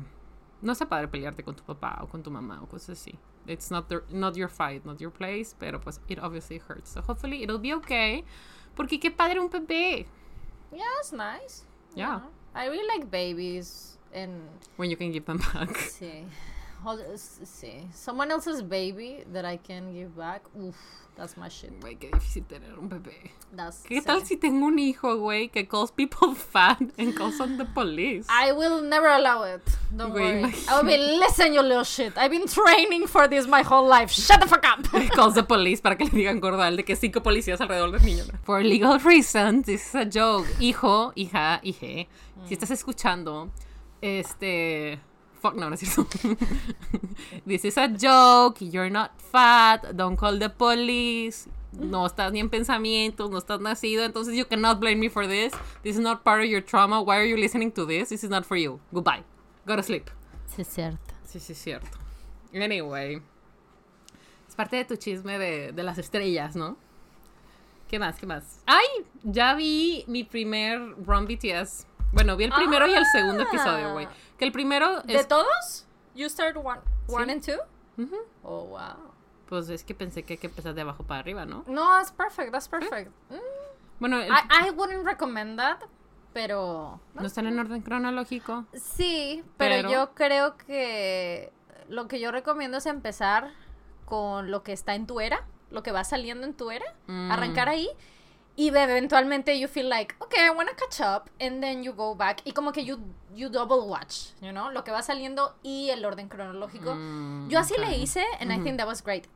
no está padre pelearte con tu papá o con tu mamá o cosas así. It's not, their- not your fight, not your place, pero pues it obviously hurts. So hopefully it'll be okay. Porque qué padre un bebé. Yeah, it's nice. Yeah. I really like babies and When you can give them (laughs) back. see, hold, s- see, someone else's baby that I can give back. Oof, that's my shit. Güey, qué difícil tener un bebé. That's ¿Qué tal sí. si tengo un hijo, güey, que calls people (laughs) fat and calls on the police? I will never allow it. Don't Güey, worry. I will be listen, you little shit. I've been training for this my whole life. Shut the fuck up. (laughs) calls the police para que le digan gordo de que cinco policías alrededor del niño. For legal reasons, this is a joke. Hijo, hija, hije, si estás escuchando, este... Fuck, no, no es cierto. (laughs) This is a joke, you're not fat, don't call the police. No estás ni en pensamientos, no estás nacido, entonces you cannot blame me for this. This is not part of your trauma. Why are you listening to this? This is not for you. Goodbye. Go to sleep. Sí, es cierto. Sí, sí, es cierto. Anyway. Es parte de tu chisme de, de las estrellas, ¿no? ¿Qué más? ¿Qué más? ¡Ay! Ya vi mi primer Run BTS. Bueno, vi el primero y el segundo episodio, güey. Que el primero ¿De es... todos? You start one, one Sí. and two? Ujú. Oh, wow. Pues es que pensé que hay que empezar de abajo para arriba, ¿no? No, that's perfect. That's perfect. Mm. Bueno, el- I, I wouldn't recommend that, pero... no están en orden cronológico. Sí, pero, Pero- yo creo que lo que yo recomiendo es empezar con lo que está en tu era, lo que va saliendo en tu era, Mm. arrancar ahí y eventualmente you feel like, okay, I want to catch up and then you go back y como que you, you double watch, you know, lo que va saliendo y el orden cronológico. Mm, Yo así le hice and I think that was great.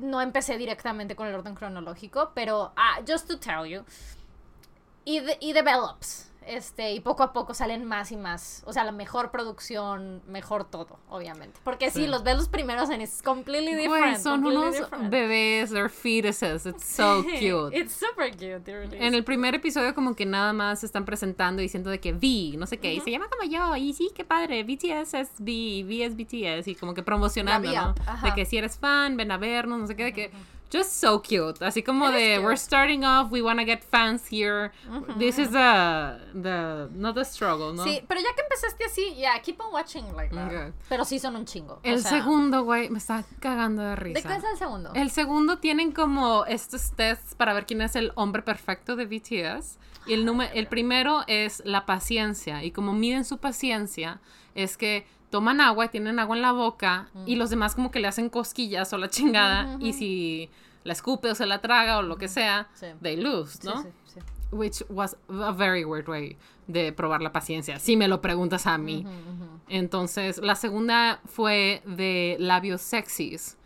No empecé directamente con el orden cronológico, pero ah, just to tell you, de- y develops. Este, y poco a poco salen más y más. O sea, la mejor producción, mejor todo, obviamente. Porque sí, Sí. los ves los primeros and it's completely different. son completely unos different. bebés, they're fetuses. It's (laughs) so cute. It's super cute, really En el primer episodio como que nada más se están presentando diciendo de que V, no sé qué, y se llama como yo, y sí, qué padre, BTS es V, V es BTS, y como que promocionando, ¿no? Ajá. De que si eres fan, ven a vernos, no sé qué, de que, just so cute, así como It de, we're starting off, we wanna get fans here, this is the, the, not the struggle, ¿no? Sí, pero ya que empezaste así, yeah, keep on watching like that. Pero sí son un chingo. o El sea, segundo, güey, me está cagando de risa. ¿De qué es el segundo? El segundo tienen como estos tests para ver quién es el hombre perfecto de BTS. Y el, número, el primero es la paciencia. Y como miden su paciencia, es que toman agua y tienen agua en la boca y los demás como que le hacen cosquillas o la chingada. Y si la escupe o se la traga o lo que sea, Sí. they lose, Sí, ¿no? sí, sí. Which was a very weird way de probar la paciencia, si me lo preguntas a mí. Entonces, la segunda fue de labios sexys.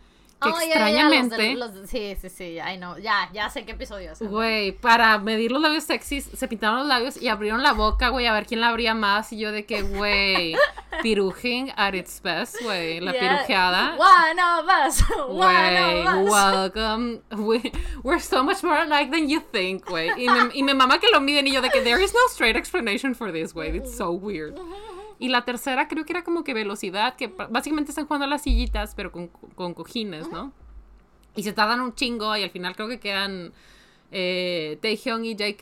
Que Oh, ya, ya, ya, los extrañamente... de- los sí, sí, sí, I know. Ya, ya sé qué episodio es. Güey, para medir los labios sexys, se pintaron los labios y abrieron la boca, güey, a ver quién la abría más. Y yo de que, güey, (laughs) pirujing at its best, güey, la Yeah. pirujeada. One of us. Güey, (laughs) One of us. welcome. We, we're so much more alike than you think, güey. Y me, y me mama que lo miden y yo de que there is no straight explanation for this, güey. It's so weird. Y la tercera creo que era como que velocidad, que básicamente están jugando a las sillitas, pero con, con cojines, ¿no? Y se tardan un chingo y al final creo que quedan eh, Taehyung y JK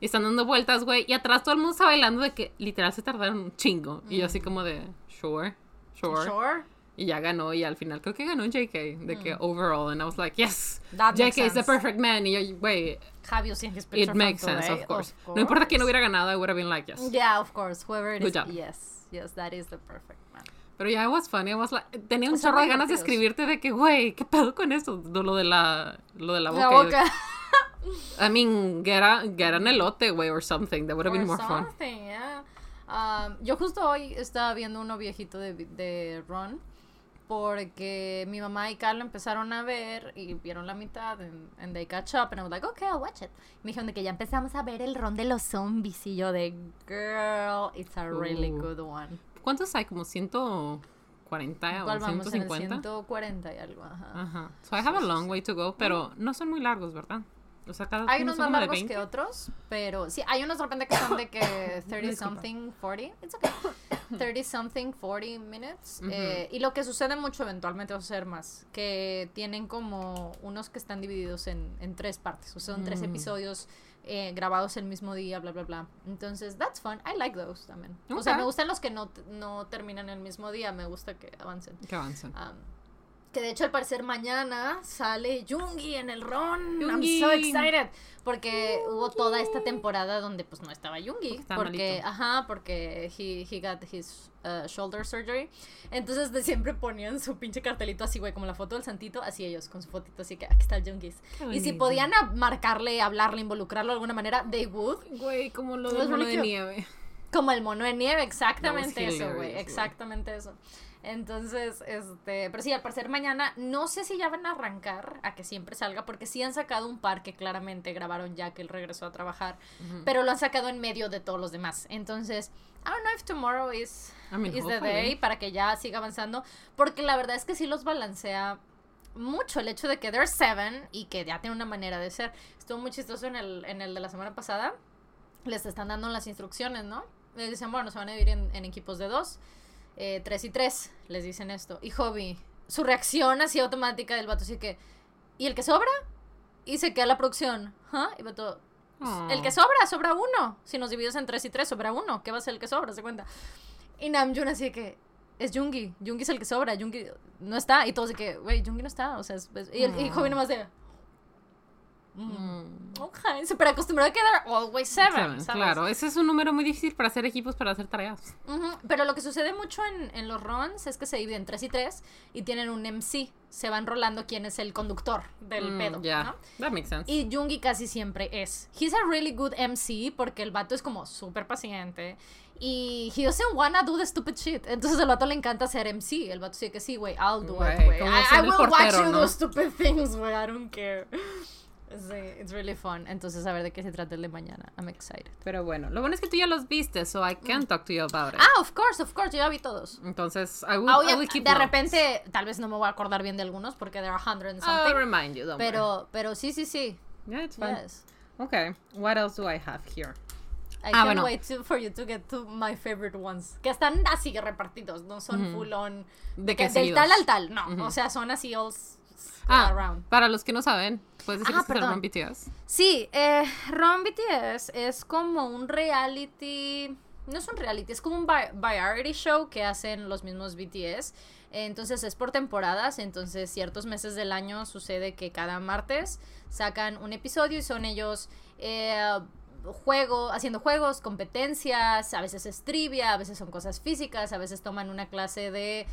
y están dando vueltas, güey. Y atrás todo el mundo está bailando de que literal se tardaron un chingo. Y yo así como de, sure, sure. Sure. Y ya ganó y al final creo que ganó JK, de que overall. And I was like, yes, That JK is the perfect man. Y yo, güey, Have you seen his picture it makes sense, today? of course. No importa quién hubiera ganado, I would have been like, yes. Yeah, of course. Whoever it Good is. job. Yes, yes, that is the perfect man. Pero ya, it was funny. I was like, tenía un chorro de ganas de escribirte de que, güey, ¿qué pedo con eso? Lo de la, lo de la boca. La boca. (laughs) I mean, get, a, get an elote, güey, or something. That would have been more fun. yeah. Um, yo justo hoy estaba viendo uno viejito de, de Ron porque mi mamá y Carla empezaron a ver y vieron la mitad en, en They Catch Up and I was like, okay, I'll watch it. Me dijeron de que ya empezamos a ver el Ron de los zombies y yo de, girl, it's a really Uh. good one. ¿Cuántos hay? ¿Como 140 ¿Cuál o vamos? En el 150? 140 y algo, ajá. Ajá. So I have a long way to go, pero no son muy largos, ¿verdad? O sea, cada Hay uno unos más como de largos 20. que otros, pero sí, hay unos de repente que son de que (coughs) 30 Disculpa. something, 40, it's okay. 30 something, 40 minutes. eh, y lo que sucede mucho eventualmente va a ser más, que tienen como unos que están divididos en, en tres partes, o sea, son tres Mm. episodios eh, grabados el mismo día, bla, bla, bla. Entonces, that's fun. I like those también. O sea, me gustan los que no, no terminan el mismo día, me gusta que avancen. Que avanzan. Um, Que de hecho al parecer mañana sale Jungi en el Ron. Yoongi. I'm so excited. Porque hubo toda esta temporada donde pues no estaba Jungi. Porque, ajá, porque he, he got his uh, shoulder surgery. Entonces de siempre ponían su pinche cartelito así, güey, como la foto del santito, así ellos, con su fotito así que aquí está el Jungis. Y si podían marcarle, hablarle, involucrarlo de alguna manera, they would. Güey, como lo del mono de nieve. Como el mono de nieve, exactamente eso, güey. Exactamente eso. Entonces, este, pero sí, al parecer mañana, no sé si ya van a arrancar a que siempre salga, porque sí han sacado un par que claramente grabaron ya que él regresó a trabajar, pero lo han sacado en medio de todos los demás. Entonces, I don't know if tomorrow is, I mean, is the day para que ya siga avanzando, porque la verdad es que sí los balancea mucho el hecho de que they're seven y que ya tiene una manera de ser. Estuvo muy chistoso en el, en el de la semana pasada. Les están dando las instrucciones, ¿no? Les dicen, bueno, se van a dividir en, en equipos de dos, eh, tres y tres, les dicen esto. Y Hobby, su reacción así automática del vato, así que, ¿y el que sobra? Y se queda la producción, ¿ah? Y vato, Aw. el que sobra, sobra uno. Si nos divides en tres y tres, sobra uno. ¿Qué va a ser el que sobra? Se cuenta. Y Namjoon así de que es Jungi. Jungi es el que sobra. Jungi no está. Y todos de que, güey, Jungi no está. O sea, es- es- y el y Mm. joven nomás de. Mm. Ok, súper acostumbrado a quedar always seven. Seven, ¿sabes? Claro, ese es un número muy difícil para hacer equipos para hacer tareas. Ujú, Pero lo que sucede mucho en, en los runs es que se dividen tres y tres y tienen un MC. Se van rolando quién es el conductor del Mm, pedo. ¿no? that makes sense. Y Jungi casi siempre es. He's a really good MC porque el vato es como súper paciente. Y he doesn't wanna do the stupid shit. Entonces al vato le encanta ser MC. El vato sí que sí, güey, I'll do it, güey. I, I will watch you ¿no? do stupid (laughs) things, güey. I don't care. Sí, it's really fun. Entonces a ver de qué se trata el de mañana. I'm excited. Pero bueno, lo bueno es que tú ya los viste, so I can talk to you about it. Ah, of course, of course. Yo ya vi todos. Entonces, I will, Ah, I oye, will keep de notes. repente, tal vez no me voy a acordar bien de algunos porque there are hundred and I'll something. remind you, don't worry. Pero, pero sí, sí, sí. Yeah, it's fine. Yes. Okay, what else do I have here? I Ah, can't bueno. wait to- for you to get to my favorite ones. Que están así repartidos, no son full on. ¿De que del tal al tal, no. Ujú. O sea, son así all Ah, around. para los que no saben, puedes decir Ah, que es. Run BTS. Sí, eh, Ron BTS es como un reality. No es un reality, es como un va- variety show que hacen los mismos BTS. Entonces es por temporadas, entonces ciertos meses del año sucede que cada martes sacan un episodio y son ellos eh, juego, haciendo juegos, competencias, a veces es trivia, a veces son cosas físicas, a veces toman una clase de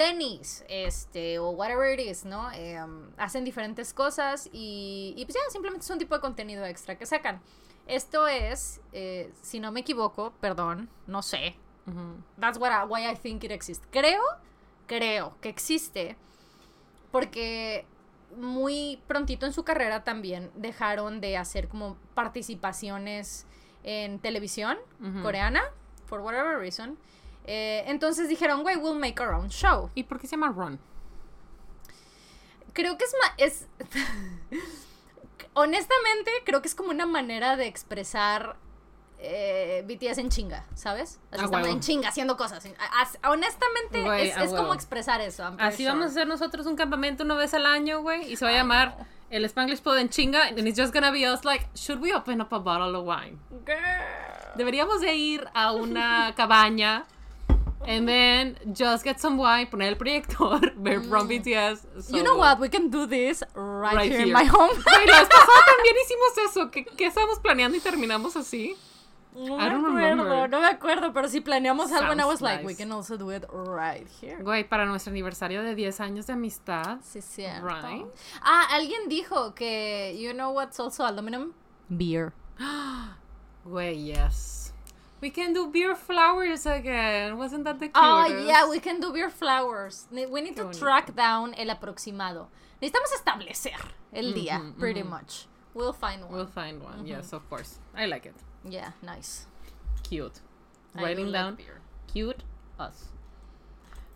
tenis, este, o whatever it is, ¿no? Eh, um, hacen diferentes cosas y, y pues ya, simplemente es un tipo de contenido extra que sacan. Esto es, eh, si no me equivoco, perdón, no sé. That's what I- why I think it exists. Creo, creo que existe porque muy prontito en su carrera también dejaron de hacer como participaciones en televisión coreana, for whatever reason. Eh, entonces dijeron, güey, we'll make our own show. ¿Y por qué se llama Run? Creo que es ma- es (laughs) honestamente creo que es como una manera de expresar eh, BTS en chinga, ¿sabes? Así estamos en chinga haciendo cosas. As- honestamente Güey, es, como expresar eso. Así vamos a hacer nosotros un campamento una vez al año, güey, y se va a llamar el Spanglish Pod en chinga, and it's just gonna be us like, should we open up a bottle of wine? Girl. Deberíamos de ir a una cabaña and then just get some wine, poner el proyector, (laughs) ver Run BTS. Mm. You know what? We can do this right, Right here, in here. my home. La vez pasada también hicimos eso. ¿Qué, qué estábamos planeando y terminamos así? No I don't me acuerdo, remember. no me acuerdo, pero si planeamos algo, and I was Sounds like, we nice. can also do it right here. Güey, para nuestro aniversario de 10 años de amistad. Sí, cierto. Right. Ah, alguien dijo que, you know what's also aluminum? Beer. (gasps) Güey, yes. We can do beer flowers again. Wasn't that the cutest? Oh, yeah, we can do beer flowers. We need Qué to bonito. track down el aproximado. Necesitamos establecer el día, pretty much. We'll find one. We'll find one. Yes, of course. I like it. Yeah, nice. Cute. I Writing down beer. cute us.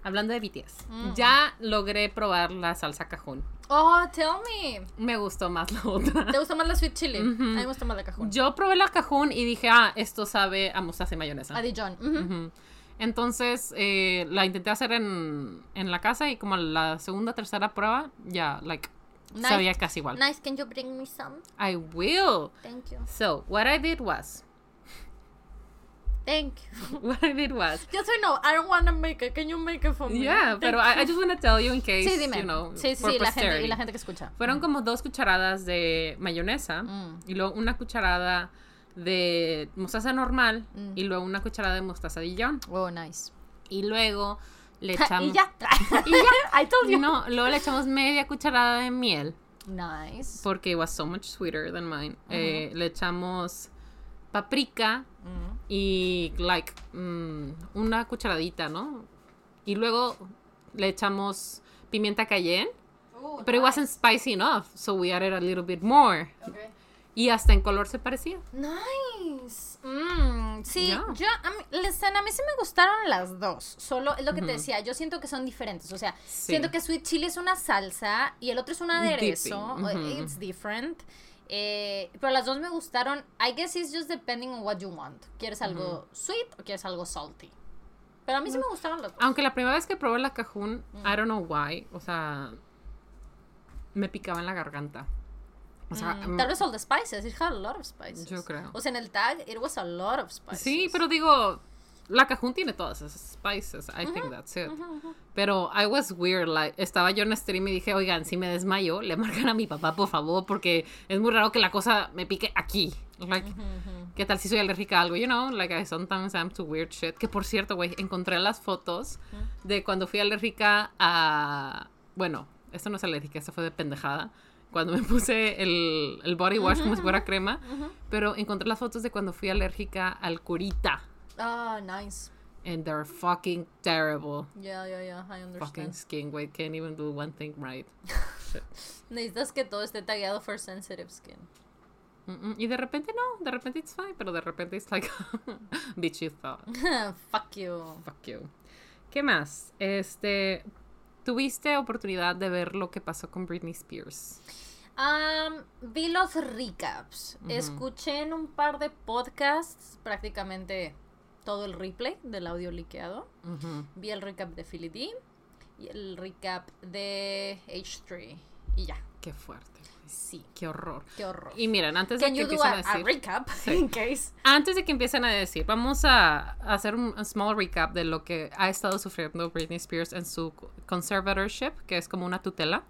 Hablando de BTS, Mm. ya logré probar la salsa cajún. Oh, tell me. Me gustó más la otra. ¿Te gusta más la sweet chili? Ujú. A mí me gusta más la cajón. Yo probé la cajún y dije, ah, esto sabe a mostaza y mayonesa. A Dijon. Entonces eh, la intenté hacer en, en la casa y como la segunda tercera prueba, ya, like, Nice. sabía casi igual. Nice, can you bring me some? I will. Thank you. So, what I did was, Thank you. (laughs) what I did was. Yes, I know. I don't want to make it. Can you make it for me? Yeah, pero I, I just want to tell you in case, Sí, dime. you know, sí, sí, for sí, la gente, y la gente que escucha. Fueron como dos cucharadas de mayonesa Mm. y luego una cucharada de mostaza normal Mm. y luego una cucharada de mostaza Dijon. Oh, nice. Y luego le echamos... (laughs) y ya. (laughs) Y ya. I told you. No, luego le echamos media cucharada de miel Nice. porque it was so much sweeter than mine. Eh, le echamos paprika Mm. Y like mm, una cucharadita, ¿no? Y luego le echamos pimienta cayenne, Ooh, pero it wasn't spicy enough, so we added a little bit more. Okay. Y hasta en color se parecía. Nice. Mm, sí, Ya. yo a mí, listen, a mí sí me gustaron las dos. Solo es lo que te Ujú. decía, yo siento que son diferentes. O sea, Sí. siento que sweet chili es una salsa y el otro es un aderezo. Dipping, ujú. It's different. Eh, pero las dos me gustaron. I guess it's just depending on what you want. ¿Quieres algo sweet o quieres algo salty? Pero a mí sí me gustaron las dos. Aunque la primera vez que probé la cajún, Mm. I don't know why, o sea, me picaba en la garganta. O sea, Mm, mm, Tal vez all the spices. It had a lot of spices. Yo creo. O sea, en el tag, it was a lot of spices. sí, pero digo, la cajún tiene todas esas spices. I think that's it. Pero I was weird, like, estaba yo en stream y dije, oigan, si me desmayo, le marcan a mi papá, por favor, porque es muy raro que la cosa me pique aquí. Like, ¿qué tal si soy alérgica a algo? You know, like, I sometimes I'm to weird shit. Que por cierto, güey, encontré las fotos de cuando fui alérgica a... Bueno, esto no es alérgica, esto fue de pendejada. Cuando me puse el, el body wash como si fuera crema. Pero encontré las fotos de cuando fui alérgica al curita. Ah, nice. And they're fucking terrible. Yeah, yeah, yeah. I understand. Fucking skin, güey. Can't even do one thing right. (laughs) Necesitas que todo esté tagueado for sensitive skin. Mm-mm. Y de repente no, de repente it's fine, pero de repente it's like, (laughs) bitch, you thought. (laughs) Fuck you. Fuck you. ¿Qué más? Este, ¿tuviste oportunidad de ver lo que pasó con Britney Spears? Um, vi los recaps. Escuché en un par de podcasts prácticamente todo el replay del audio liqueado. Vi el recap de Philly D y el recap de H3. Y ya. Qué fuerte. Sí. Qué horror. Qué horror. Y miren, antes de que empiecen a, a a decir... recap Sí. (laughs) in case? Antes de que empiecen a decir, vamos a hacer un un small recap de lo que ha estado sufriendo Britney Spears en su conservatorship, que es como una tutela.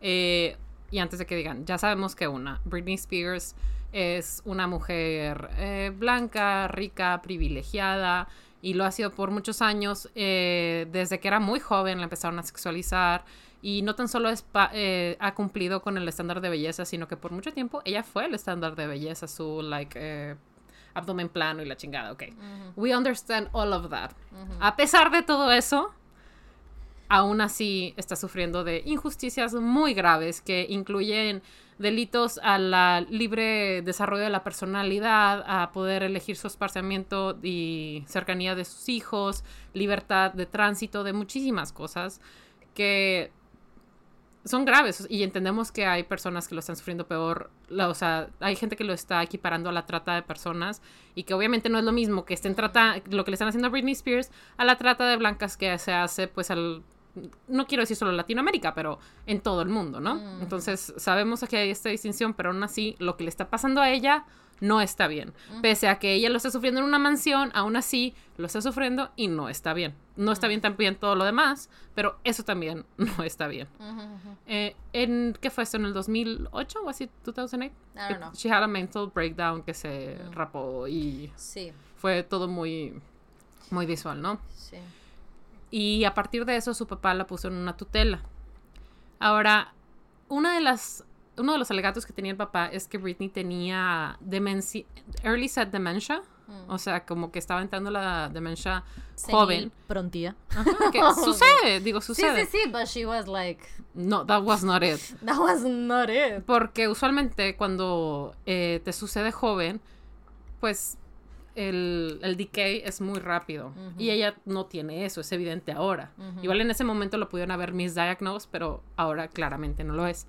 Eh, y antes de que digan, ya sabemos que una, Britney Spears es una mujer eh, blanca, rica, privilegiada, y lo ha sido por muchos años. eh, desde que era muy joven la empezaron a sexualizar. Y no tan solo es eh, ha cumplido con el estándar de belleza, sino que por mucho tiempo ella fue el estándar de belleza, su like abdomen plano y la chingada, ok. We understand all of that. A pesar de todo eso, aún así está sufriendo de injusticias muy graves que incluyen delitos a la libre desarrollo de la personalidad, a poder elegir su esparciamiento y cercanía de sus hijos, libertad de tránsito, de muchísimas cosas que son graves. Y entendemos que hay personas que lo están sufriendo peor, o sea, hay gente que lo está equiparando a la trata de personas y que obviamente no es lo mismo que estén trata lo que le están haciendo a Britney Spears a la trata de blancas que se hace pues al no quiero decir solo Latinoamérica, pero en todo el mundo, ¿no? Mm. Entonces, sabemos que hay esta distinción, pero aún así lo que le está pasando a ella no está bien. Pese a que ella lo está sufriendo en una mansión, aún así lo está sufriendo y no está bien. No está bien también todo lo demás, pero eso también (laughs) no está bien. Eh, en, ¿Qué fue esto? ¿En el 2008 o así? ¿2008? I don't know. She had a mental breakdown que se rapó y Sí, fue todo muy, muy visual, ¿no? sí. Y a partir de eso su papá la puso en una tutela. Ahora, una de las, uno de los alegatos que tenía el papá es que Britney tenía demencia, early set dementia, o sea, como que estaba entrando la demencia joven. Prontía. Ajá, que (laughs) sucede, digo, Sí, sucede. sí, sí, but she was like, No, that was not it. (laughs) that was not it. Porque usualmente cuando eh, te sucede joven, pues el, el decay es muy rápido. Y ella no tiene eso, es evidente ahora. Igual en ese momento lo pudieron haber misdiagnosed, pero ahora claramente no lo es.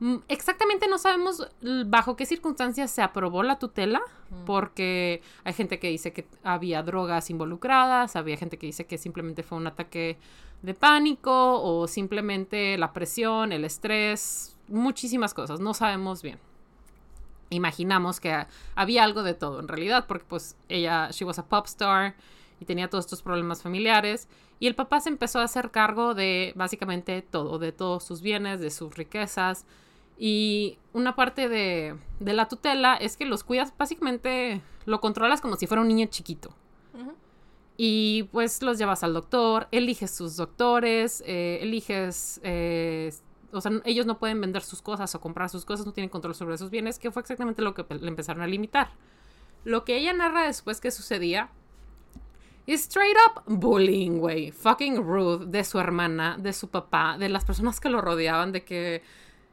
Mm, Exactamente no sabemos bajo qué circunstancias se aprobó la tutela, porque hay gente que dice que había drogas involucradas, había gente que dice que simplemente fue un ataque de pánico o simplemente la presión, el estrés, muchísimas cosas, no sabemos bien. Imaginamos que había algo de todo en realidad, porque pues ella, she was a pop star y tenía todos estos problemas familiares. Y el papá se empezó a hacer cargo de básicamente todo, de todos sus bienes, de sus riquezas. Y una parte de, de la tutela es que los cuidas, básicamente lo controlas como si fuera un niño chiquito. Y pues los llevas al doctor, eliges sus doctores, eh, eliges, eh, o sea, ellos no pueden vender sus cosas o comprar sus cosas, no tienen control sobre sus bienes, que fue exactamente lo que le empezaron a limitar. Lo que ella narra después que sucedía es straight up bullying, güey, fucking rude de su hermana, de su papá, de las personas que lo rodeaban, de que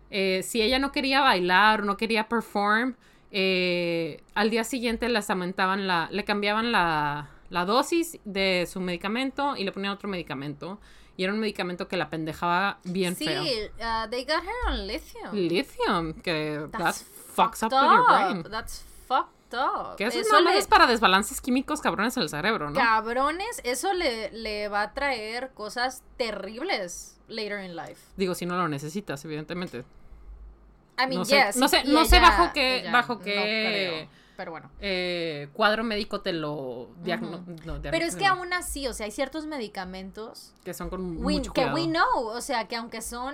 eh, si ella no quería bailar o no quería perform, eh, al día siguiente les aumentaban la, le cambiaban la, la dosis de su medicamento y le ponían otro medicamento. Y era un medicamento que la pendejaba bien sí, feo. uh, they got her on lithium. Lithium, que that That's fucks up, fucked with your brain. That's fucked up. Que eso, Eso le- es para desbalances químicos cabrones en el cerebro, ¿no? Cabrones, eso le, le va a traer cosas terribles later in life. Digo, si no lo necesitas, evidentemente. I mean, No sé- yes. no sé- no sé bajo qué- bajo no qué- pero bueno. Eh, cuadro médico te lo diagno- no, Pero es que no, aún así, o sea, hay ciertos medicamentos que son con we- mucho que we know, o sea, que aunque son,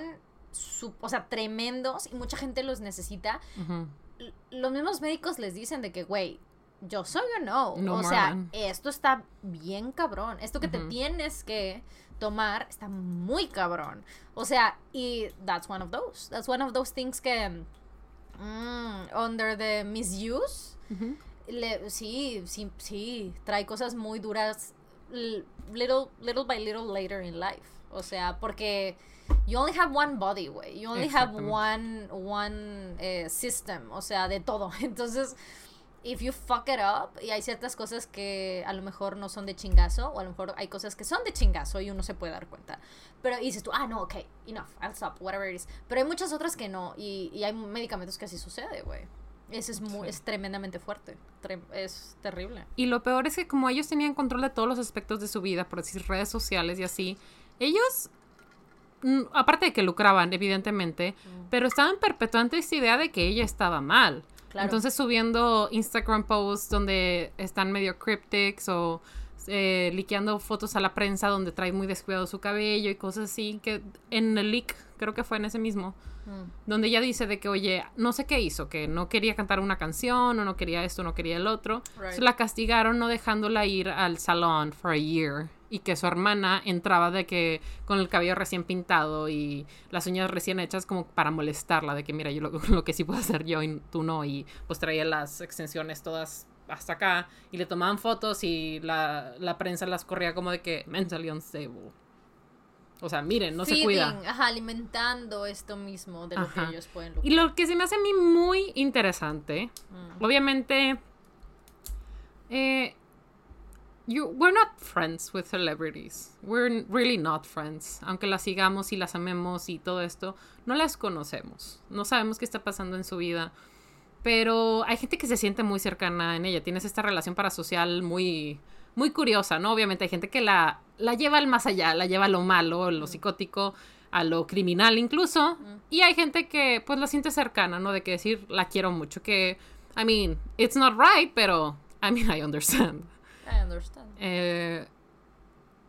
su- o sea, tremendos y mucha gente los necesita, los mismos médicos les dicen de que, güey, yo soy o no. No o sea, than. esto está bien cabrón. Esto que te tienes que tomar está muy cabrón. O sea, y that's one of those. That's one of those things que, mm, under the misuse, Ujú. le- sí, sí, sí, trae cosas muy duras little, little by little later in life. O sea, porque you only have one body, güey. You only have one, one eh, system, o sea, de todo. (laughs) Entonces, if you fuck it up, y hay ciertas cosas que a lo mejor no son de chingazo, o a lo mejor hay cosas que son de chingazo y uno se puede dar cuenta. Pero y dices tú, ah, no, ok, enough, I'll stop, whatever it is. Pero hay muchas otras que no, y, y hay medicamentos que así sucede, güey. Eso es, muy, Sí. es tremendamente fuerte. Tre- es terrible. Y lo peor es que como ellos tenían control de todos los aspectos de su vida, por decir redes sociales y así, ellos, mm, aparte de que lucraban, evidentemente, pero estaban perpetuando esta idea de que ella estaba mal. Claro. Entonces subiendo Instagram posts donde están medio cryptics o eh, liqueando fotos a la prensa donde trae muy descuidado su cabello y cosas así, que en el leak, creo que fue en ese mismo, Mm. donde ella dice de que, oye, no sé qué hizo, que no quería cantar una canción o no quería esto, no quería el otro. Right. La castigaron no dejándola ir al salón for a year y que su hermana entraba de que con el cabello recién pintado y las uñas recién hechas como para molestarla de que mira yo lo, (laughs) lo que sí puedo hacer yo y tú no y pues traía las extensiones todas hasta acá y le tomaban fotos y la, la prensa las corría como de que mentally unstable. O sea, miren, no se Feeding, cuida. Ajá, alimentando esto mismo de lo Ajá. que ellos pueden lucrar. Y lo que se me hace a mí muy interesante, Mm. obviamente, eh, you, we're not friends with celebrities. We're really not friends. Aunque las sigamos y las amemos y todo esto, no las conocemos. No sabemos qué está pasando en su vida. Pero hay gente que se siente muy cercana en ella. Tienes esta relación parasocial muy, muy curiosa, ¿no? Obviamente hay gente que la, la lleva al más allá, la lleva a lo malo, a lo psicótico, a lo criminal incluso. Y hay gente que pues la siente cercana, ¿no? De que decir, la quiero mucho. Que, I mean, it's not right, pero, I mean, I understand. I understand. Eh,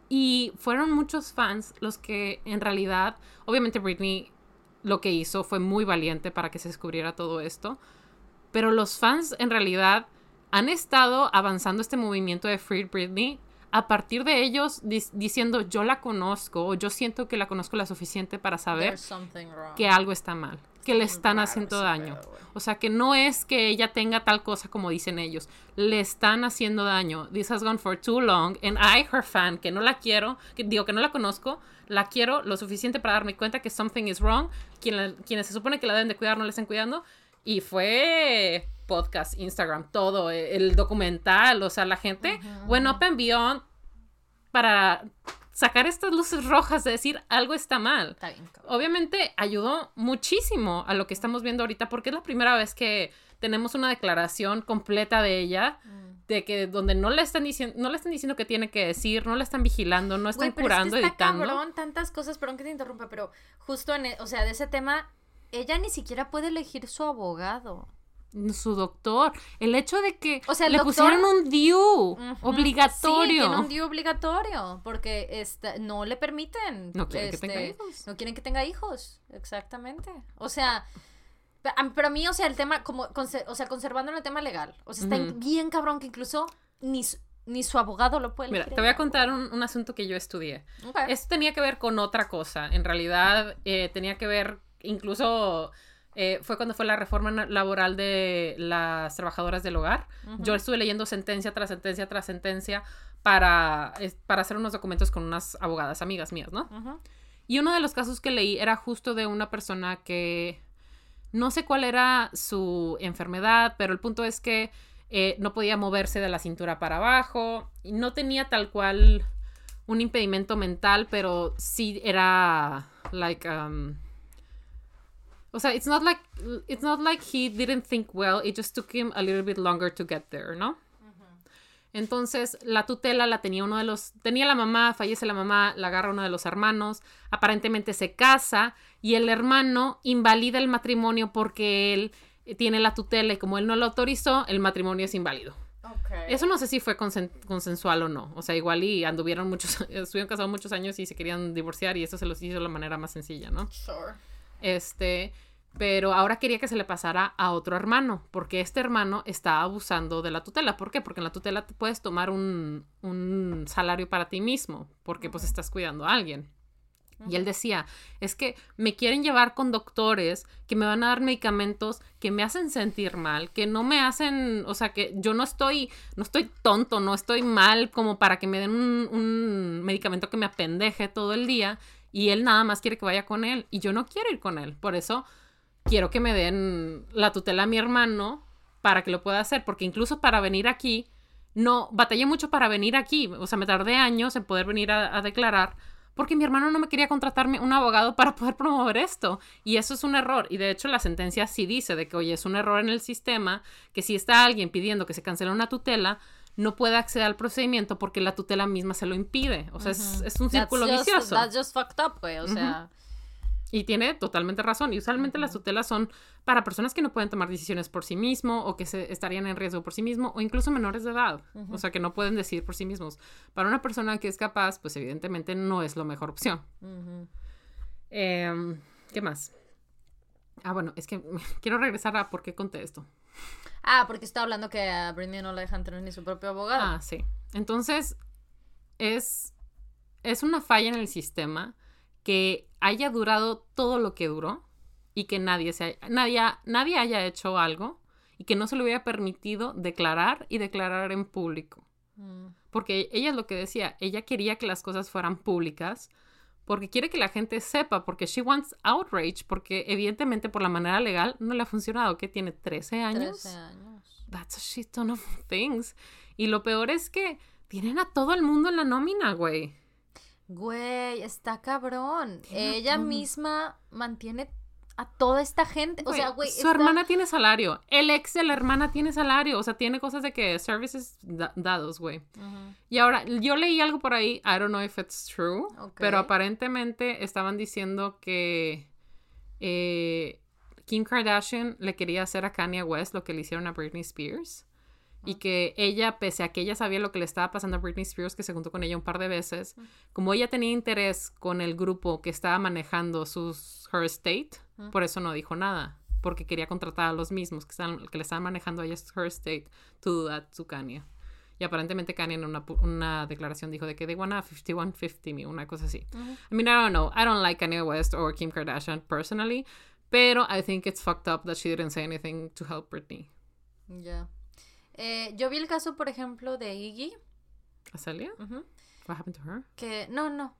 y fueron muchos fans los que en realidad, obviamente Britney lo que hizo fue muy valiente para que se descubriera todo esto, pero los fans en realidad han estado avanzando este movimiento de Free Britney a partir de ellos dis- diciendo yo la conozco o yo siento que la conozco la suficiente para saber que algo está mal, que le están haciendo daño. O sea, que no es que ella tenga tal cosa como dicen ellos, le están haciendo daño. This has gone for too long and I, her fan, que no la quiero, que digo que no la conozco, la quiero lo suficiente para darme cuenta que something is wrong, quien la- quienes se supone que la deben de cuidar no la están cuidando y fue podcast, Instagram, todo, eh, el documental, o sea, la gente went up and beyond para sacar estas luces rojas de decir algo está mal Está bien, obviamente ayudó muchísimo a lo que estamos viendo ahorita porque es la primera vez que tenemos una declaración completa de ella Mm. de que donde no le están diciendo no le están diciendo qué tiene que decir no le están vigilando no están pero es que curando está editando cabrón, tantas cosas, perdón que te interrumpa, pero justo en, e- o sea, de ese tema, ella ni siquiera puede elegir su abogado. Su doctor. El hecho de que O sea, le doctor- pusieron un DIU obligatorio. Sí, tiene un día obligatorio porque este, no le permiten. No quieren que este, tenga hijos. No quieren que tenga hijos, exactamente. O sea, pero a mí, o sea, el tema, como, o sea, conservando el tema legal, o sea, está bien cabrón que incluso ni su, ni su abogado lo puede Mira, te voy a contar un, un asunto que yo estudié. Esto tenía que ver con otra cosa. En realidad, eh, tenía que ver, incluso eh, fue cuando fue la reforma laboral de las trabajadoras del hogar. Yo estuve leyendo sentencia tras sentencia tras sentencia para, para hacer unos documentos con unas abogadas amigas mías, ¿no? Y uno de los casos que leí era justo de una persona que no sé cuál era su enfermedad, pero el punto es que eh, no podía moverse de la cintura para abajo y no tenía tal cual un impedimento mental, pero sí era like um, o sea, it's not like it's not like he didn't think well, it just took him a little bit longer to get there, ¿no? Entonces, la tutela la tenía uno de los. Tenía la mamá, fallece la mamá, la agarra uno de los hermanos. Aparentemente se casa y el hermano invalida el matrimonio porque él tiene la tutela y como él no lo autorizó, el matrimonio es inválido. Ok. Eso no sé si fue consen- consensual o no. O sea, igual y anduvieron muchos. (laughs) Estuvieron casados muchos años y se querían divorciar y eso se los hizo de la manera más sencilla, ¿no? Sure. Este, pero ahora quería que se le pasara a otro hermano, porque este hermano está abusando de la tutela. ¿Por qué? Porque en la tutela te puedes tomar un, un salario para ti mismo, porque pues estás cuidando a alguien. Y él decía, es que me quieren llevar con doctores que me van a dar medicamentos que me hacen sentir mal, que no me hacen, o sea, que yo no estoy, no estoy tonto, no estoy mal como para que me den un, un medicamento que me apendeje todo el día y él nada más quiere que vaya con él y yo no quiero ir con él. Por eso quiero que me den la tutela a mi hermano para que lo pueda hacer, porque incluso para venir aquí, no, batallé mucho para venir aquí, o sea, me tardé años en poder venir a, declarar, porque mi hermano no me quería contratarme un abogado para poder promover esto, y eso es un error, y de hecho la sentencia sí dice de que, oye, es un error en el sistema, que si está alguien pidiendo que se cancele una tutela, no puede acceder al procedimiento porque la tutela misma se lo impide, o sea, es, es un círculo that's just, vicioso. That's just fucked up, güey. O sea, Y tiene totalmente razón. Y usualmente las tutelas son para personas que no pueden tomar decisiones por sí mismo o que se estarían en riesgo por sí mismo o incluso menores de edad. O sea, que no pueden decidir por sí mismos. Para una persona que es capaz, pues evidentemente no es la mejor opción. Em, ¿Qué más? Ah, bueno, es que (laughs) quiero regresar a por qué conté esto. Ah, porque está hablando que a Britney no le dejan tener ni su propio abogado. Ah, sí. Entonces, es, es una falla en el sistema que haya durado todo lo que duró y que nadie, se haya- nadie, nadie haya hecho algo y que no se le hubiera permitido declarar y declarar en público. Mm. Porque ella es lo que decía, ella quería que las cosas fueran públicas porque quiere que la gente sepa, porque she wants outrage, porque evidentemente por la manera legal no le ha funcionado, que tiene 13 años. 13 años. That's a shit ton of things. Y lo peor es que tienen a todo el mundo en la nómina, güey. Güey, está cabrón. Ella misma mantiene a toda esta gente. O sea, güey, su está- hermana tiene salario. El ex de la hermana tiene salario. O sea, tiene cosas de que services da- dados, güey. Y ahora, yo leí algo por ahí, I don't know if it's true, pero aparentemente estaban diciendo que eh, Kim Kardashian le quería hacer a Kanye West lo que le hicieron a Britney Spears. Y que ella, pese a que ella sabía lo que le estaba pasando a Britney Spears, que se juntó con ella un par de veces, como ella tenía interés con el grupo que estaba manejando sus Her Estate, por eso no dijo nada. Porque quería contratar a los mismos que, están, que le estaban manejando a ella Her Estate to do that to Kanye. Y aparentemente Kanye en una, una declaración dijo de que they wanna 51-50 me, una cosa así. Ujú. I mean, I don't know. I don't like Kanye West or Kim Kardashian personally, pero I think it's fucked up that she didn't say anything to help Britney. Ya. Eh, yo vi el caso, por ejemplo, de Iggy. ¿Azalia? Ujú. What happened to her? Que, no, no.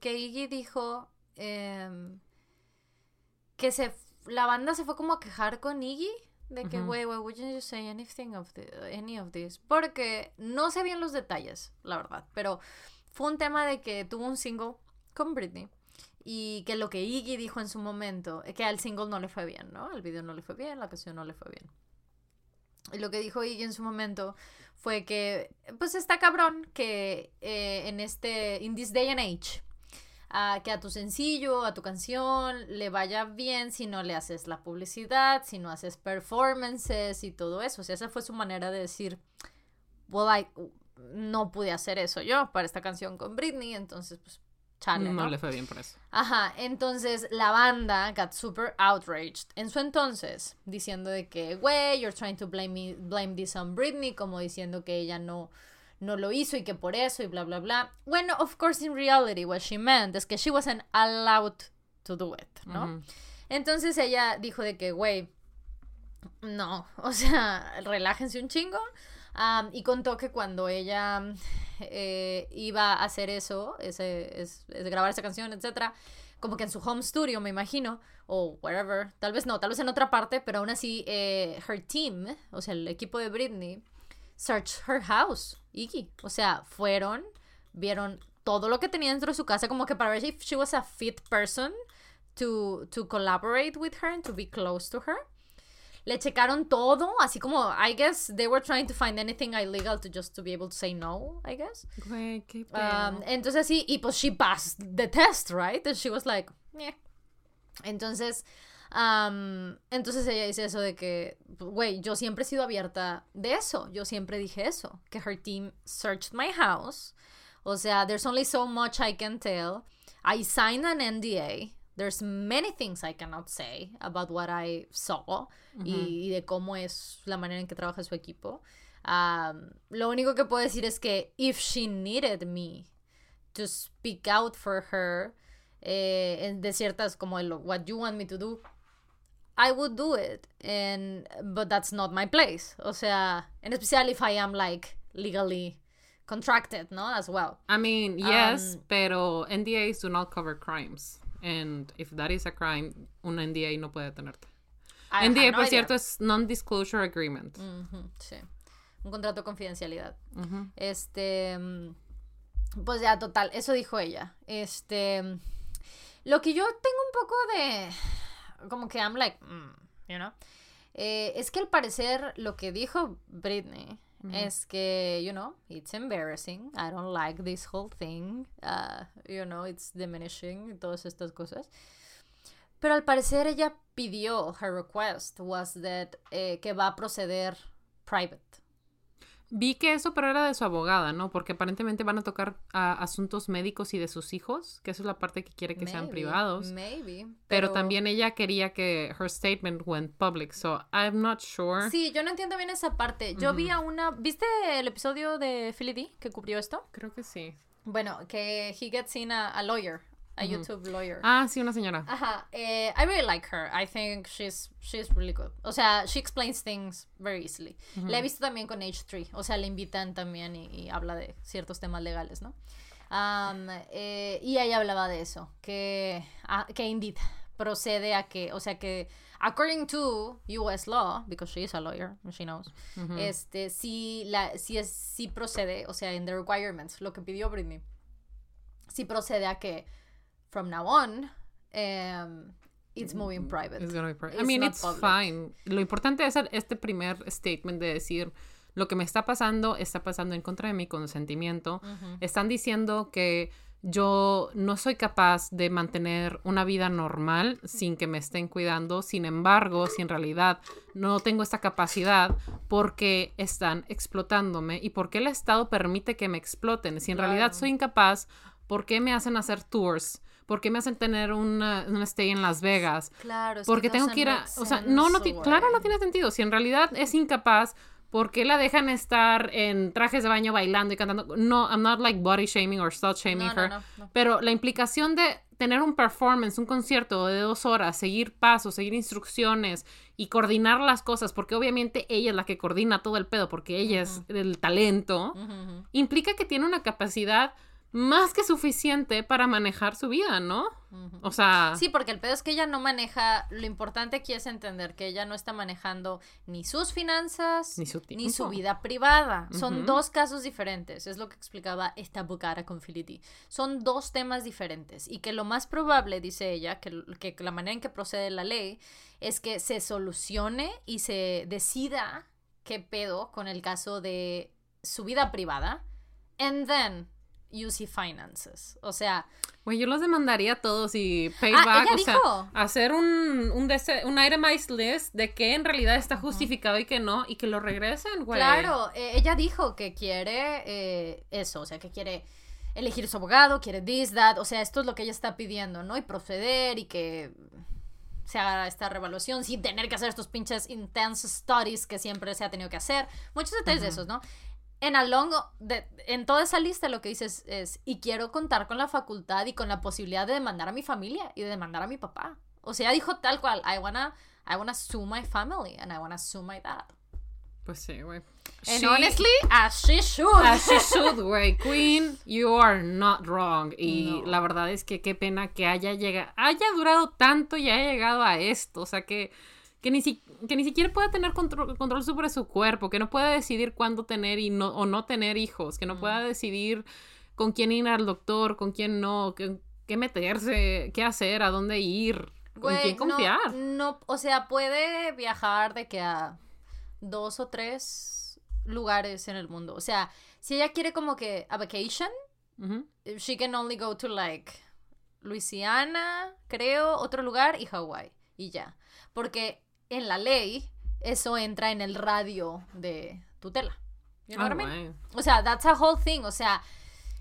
Que Iggy dijo em, que se, la banda se fue como a quejar con Iggy. De que, güey, why wouldn't you say anything of the, any of this? Porque no sé bien los detalles, la verdad. Pero fue un tema de que tuvo un single con Britney. Y que lo que Iggy dijo en su momento, eh, que al single no le fue bien, ¿no? El video no le fue bien, la canción no le fue bien. Lo que dijo Iggy en su momento fue que, pues está cabrón que eh, en este, in this day and age, a que a tu sencillo, a tu canción le vaya bien si no le haces la publicidad, si no haces performances y todo eso. O sea, esa fue su manera de decir, well, I, no pude hacer eso yo para esta canción con Britney, entonces pues chale, No ¿no? le fue bien por eso. Ajá, entonces la banda got super outraged en su entonces, diciendo de que, güey, you're trying to blame, me, blame this on Britney, como diciendo que ella no, no lo hizo y que por eso y bla, bla, bla. Bueno, of course, in reality, what she meant is que she wasn't allowed to do it, ¿no? Entonces ella dijo de que, güey, no, (laughs) o sea, relájense un chingo. Am, y contó que cuando ella eh, iba a hacer eso, ese, es, grabar esa canción, etcétera, como que en su home studio, me imagino, o wherever, tal vez no, tal vez en otra parte, pero aún así, eh, her team, o sea, el equipo de Britney, searched her house, Iggy. O sea, fueron, vieron todo lo que tenía dentro de su casa, como que para ver if she was a fit person to, to collaborate with her and to be close to her. Le checaron todo, así como, I guess they were trying to find anything illegal to just to be able to say no, I guess. Güey, qué Um, entonces sí, y pues she passed the test, right? And she was like, "Meh". Entonces, um, entonces ella dice eso de que, güey, yo siempre he sido abierta de eso. Yo siempre dije eso, que her team searched my house. O sea, there's only so much I can tell. I signed an NDA. There's many things I cannot say about what I saw y, y de cómo es la manera en que trabaja su equipo. Um, lo único que puedo decir es que if she needed me to speak out for her eh, en- de ciertas como el, what you want me to do, I would do it. And, but that's not my place. O sea, en especial if I am like legally contracted, ¿no? As well. I mean, yes, Um, pero NDAs do not cover crimes. And if that is a crime, un NDA no puede tenerte. I have NDA, no por idea. cierto, es Non-Disclosure Agreement. Sí. Un contrato de confidencialidad. Este. mm, Pues ya, total, eso dijo ella. Este. mm, Lo que yo tengo un poco de. Como que I'm like. mm, you know. eh, es que al parecer lo que dijo Britney es que, you know, it's embarrassing. I don't like this whole thing. uh, you know, it's diminishing todas estas cosas. Pero al parecer ella pidió, her request was that eh, que va a proceder private. Vi que eso, pero era de su abogada, ¿no? Porque aparentemente van a tocar asuntos médicos y de sus hijos, que eso es la parte que quiere que sean privados. Maybe. Pero, también ella quería que her statement went public, so I'm not sure. Sí, yo no entiendo bien esa parte. Yo vi a una. ¿Viste el episodio de Philly D que cubrió esto? Creo que sí. Bueno, que he gets in a, a lawyer, a YouTube lawyer. Ah, sí, una señora. Ajá, eh, I really like her. I think she's she's really good. O sea, she explains things very easily. La he visto también con H3. O sea, le invitan también y, y habla de ciertos temas legales, ¿no? Am, eh, y ella hablaba de eso, que, ah, que indeed procede a que, o sea que, according to US law, because she is a lawyer, she knows, este, sí, la, sí, es, sí procede, o sea, en the requirements, lo que pidió Britney, sí procede a que, from now on, em, it's moving private. It's gonna be pri- I mean, it's public. fine. Lo importante es este primer statement de decir lo que me está pasando está pasando en contra de mi consentimiento. Están diciendo que yo no soy capaz de mantener una vida normal sin que me estén cuidando. Sin embargo, si en realidad no tengo esta capacidad, porque están explotándome y por qué el Estado permite que me exploten. Si en realidad soy incapaz, ¿por qué me hacen hacer tours? ¿Por qué me hacen tener una, una stay en Las Vegas? Claro, es Porque que tengo que ir a... O sea, no, no, ti- claro, no tiene sentido. Si en realidad es incapaz, ¿por qué la dejan estar en trajes de baño bailando y cantando? No, I'm not like body shaming or slut shaming No, her. no, no. Pero la implicación de tener un performance, un concierto de dos horas, seguir pasos, seguir instrucciones y coordinar las cosas, porque obviamente ella es la que coordina todo el pedo, porque ella es el talento, implica que tiene una capacidad más que suficiente para manejar su vida, ¿no? O sea, Sí, porque el pedo es que ella no maneja, lo importante aquí es entender que ella no está manejando ni sus finanzas Ni su vida privada. Son dos casos diferentes, es lo que explicaba esta abogada con Philly Son dos temas diferentes y que lo más probable, dice ella, que, que la manera en que procede la ley es que se solucione y se decida qué pedo con el caso de su vida privada and then UC Finances. O sea, Güey, yo los demandaría a todos y Ah, payback, ella o sea, dijo. hacer un, un, un itemized list de que en realidad está justificado y que no, y que lo regresen, güey. Claro, eh, ella dijo que quiere eh, eso, o sea, que quiere elegir su abogado, quiere this, that, o sea, esto es lo que ella está pidiendo, ¿no? Y proceder y que se haga esta revaluación sin tener que hacer estos pinches intense studies que siempre se ha tenido que hacer. Muchos detalles de esos, ¿no? En a longo, de- en toda esa lista lo que dices es, y quiero contar con la facultad y con la posibilidad de demandar a mi familia y de demandar a mi papá. O sea, dijo tal cual, I wanna, I wanna sue my family and I wanna sue my dad. Pues sí, güey. And She- honestly, as she should. As she should, güey. (laughs) Queen, you are not wrong. Y No. la verdad es que qué pena que haya llegado, haya durado tanto y haya llegado a esto. O sea, que, que, ni, si- que ni siquiera pueda tener control, control sobre su cuerpo, que no pueda decidir cuándo tener y no, o no tener hijos, que no pueda decidir con quién ir al doctor, con quién no, qué, qué meterse, qué hacer, a dónde ir, con Güey, quién confiar. No, o sea, puede viajar de que a dos o tres lugares en el mundo. O sea, si ella quiere como que a vacation, she can only go to like Louisiana, creo, otro lugar y Hawái y ya. Porque en la ley eso entra en el radio de tutela. You know Ah, what I mean? O sea, that's a whole thing, o sea,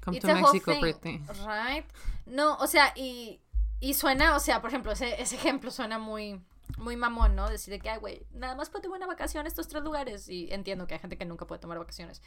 Come It's to a whole Mexico, thing, Britney. Right? No, o sea, y, y suena, o sea, por ejemplo, ese, ese ejemplo suena muy, muy mamón, ¿no? Decir de que, ay, güey, nada más puedo tomar una vacación a estos tres lugares. Y entiendo que hay gente que nunca puede tomar vacaciones.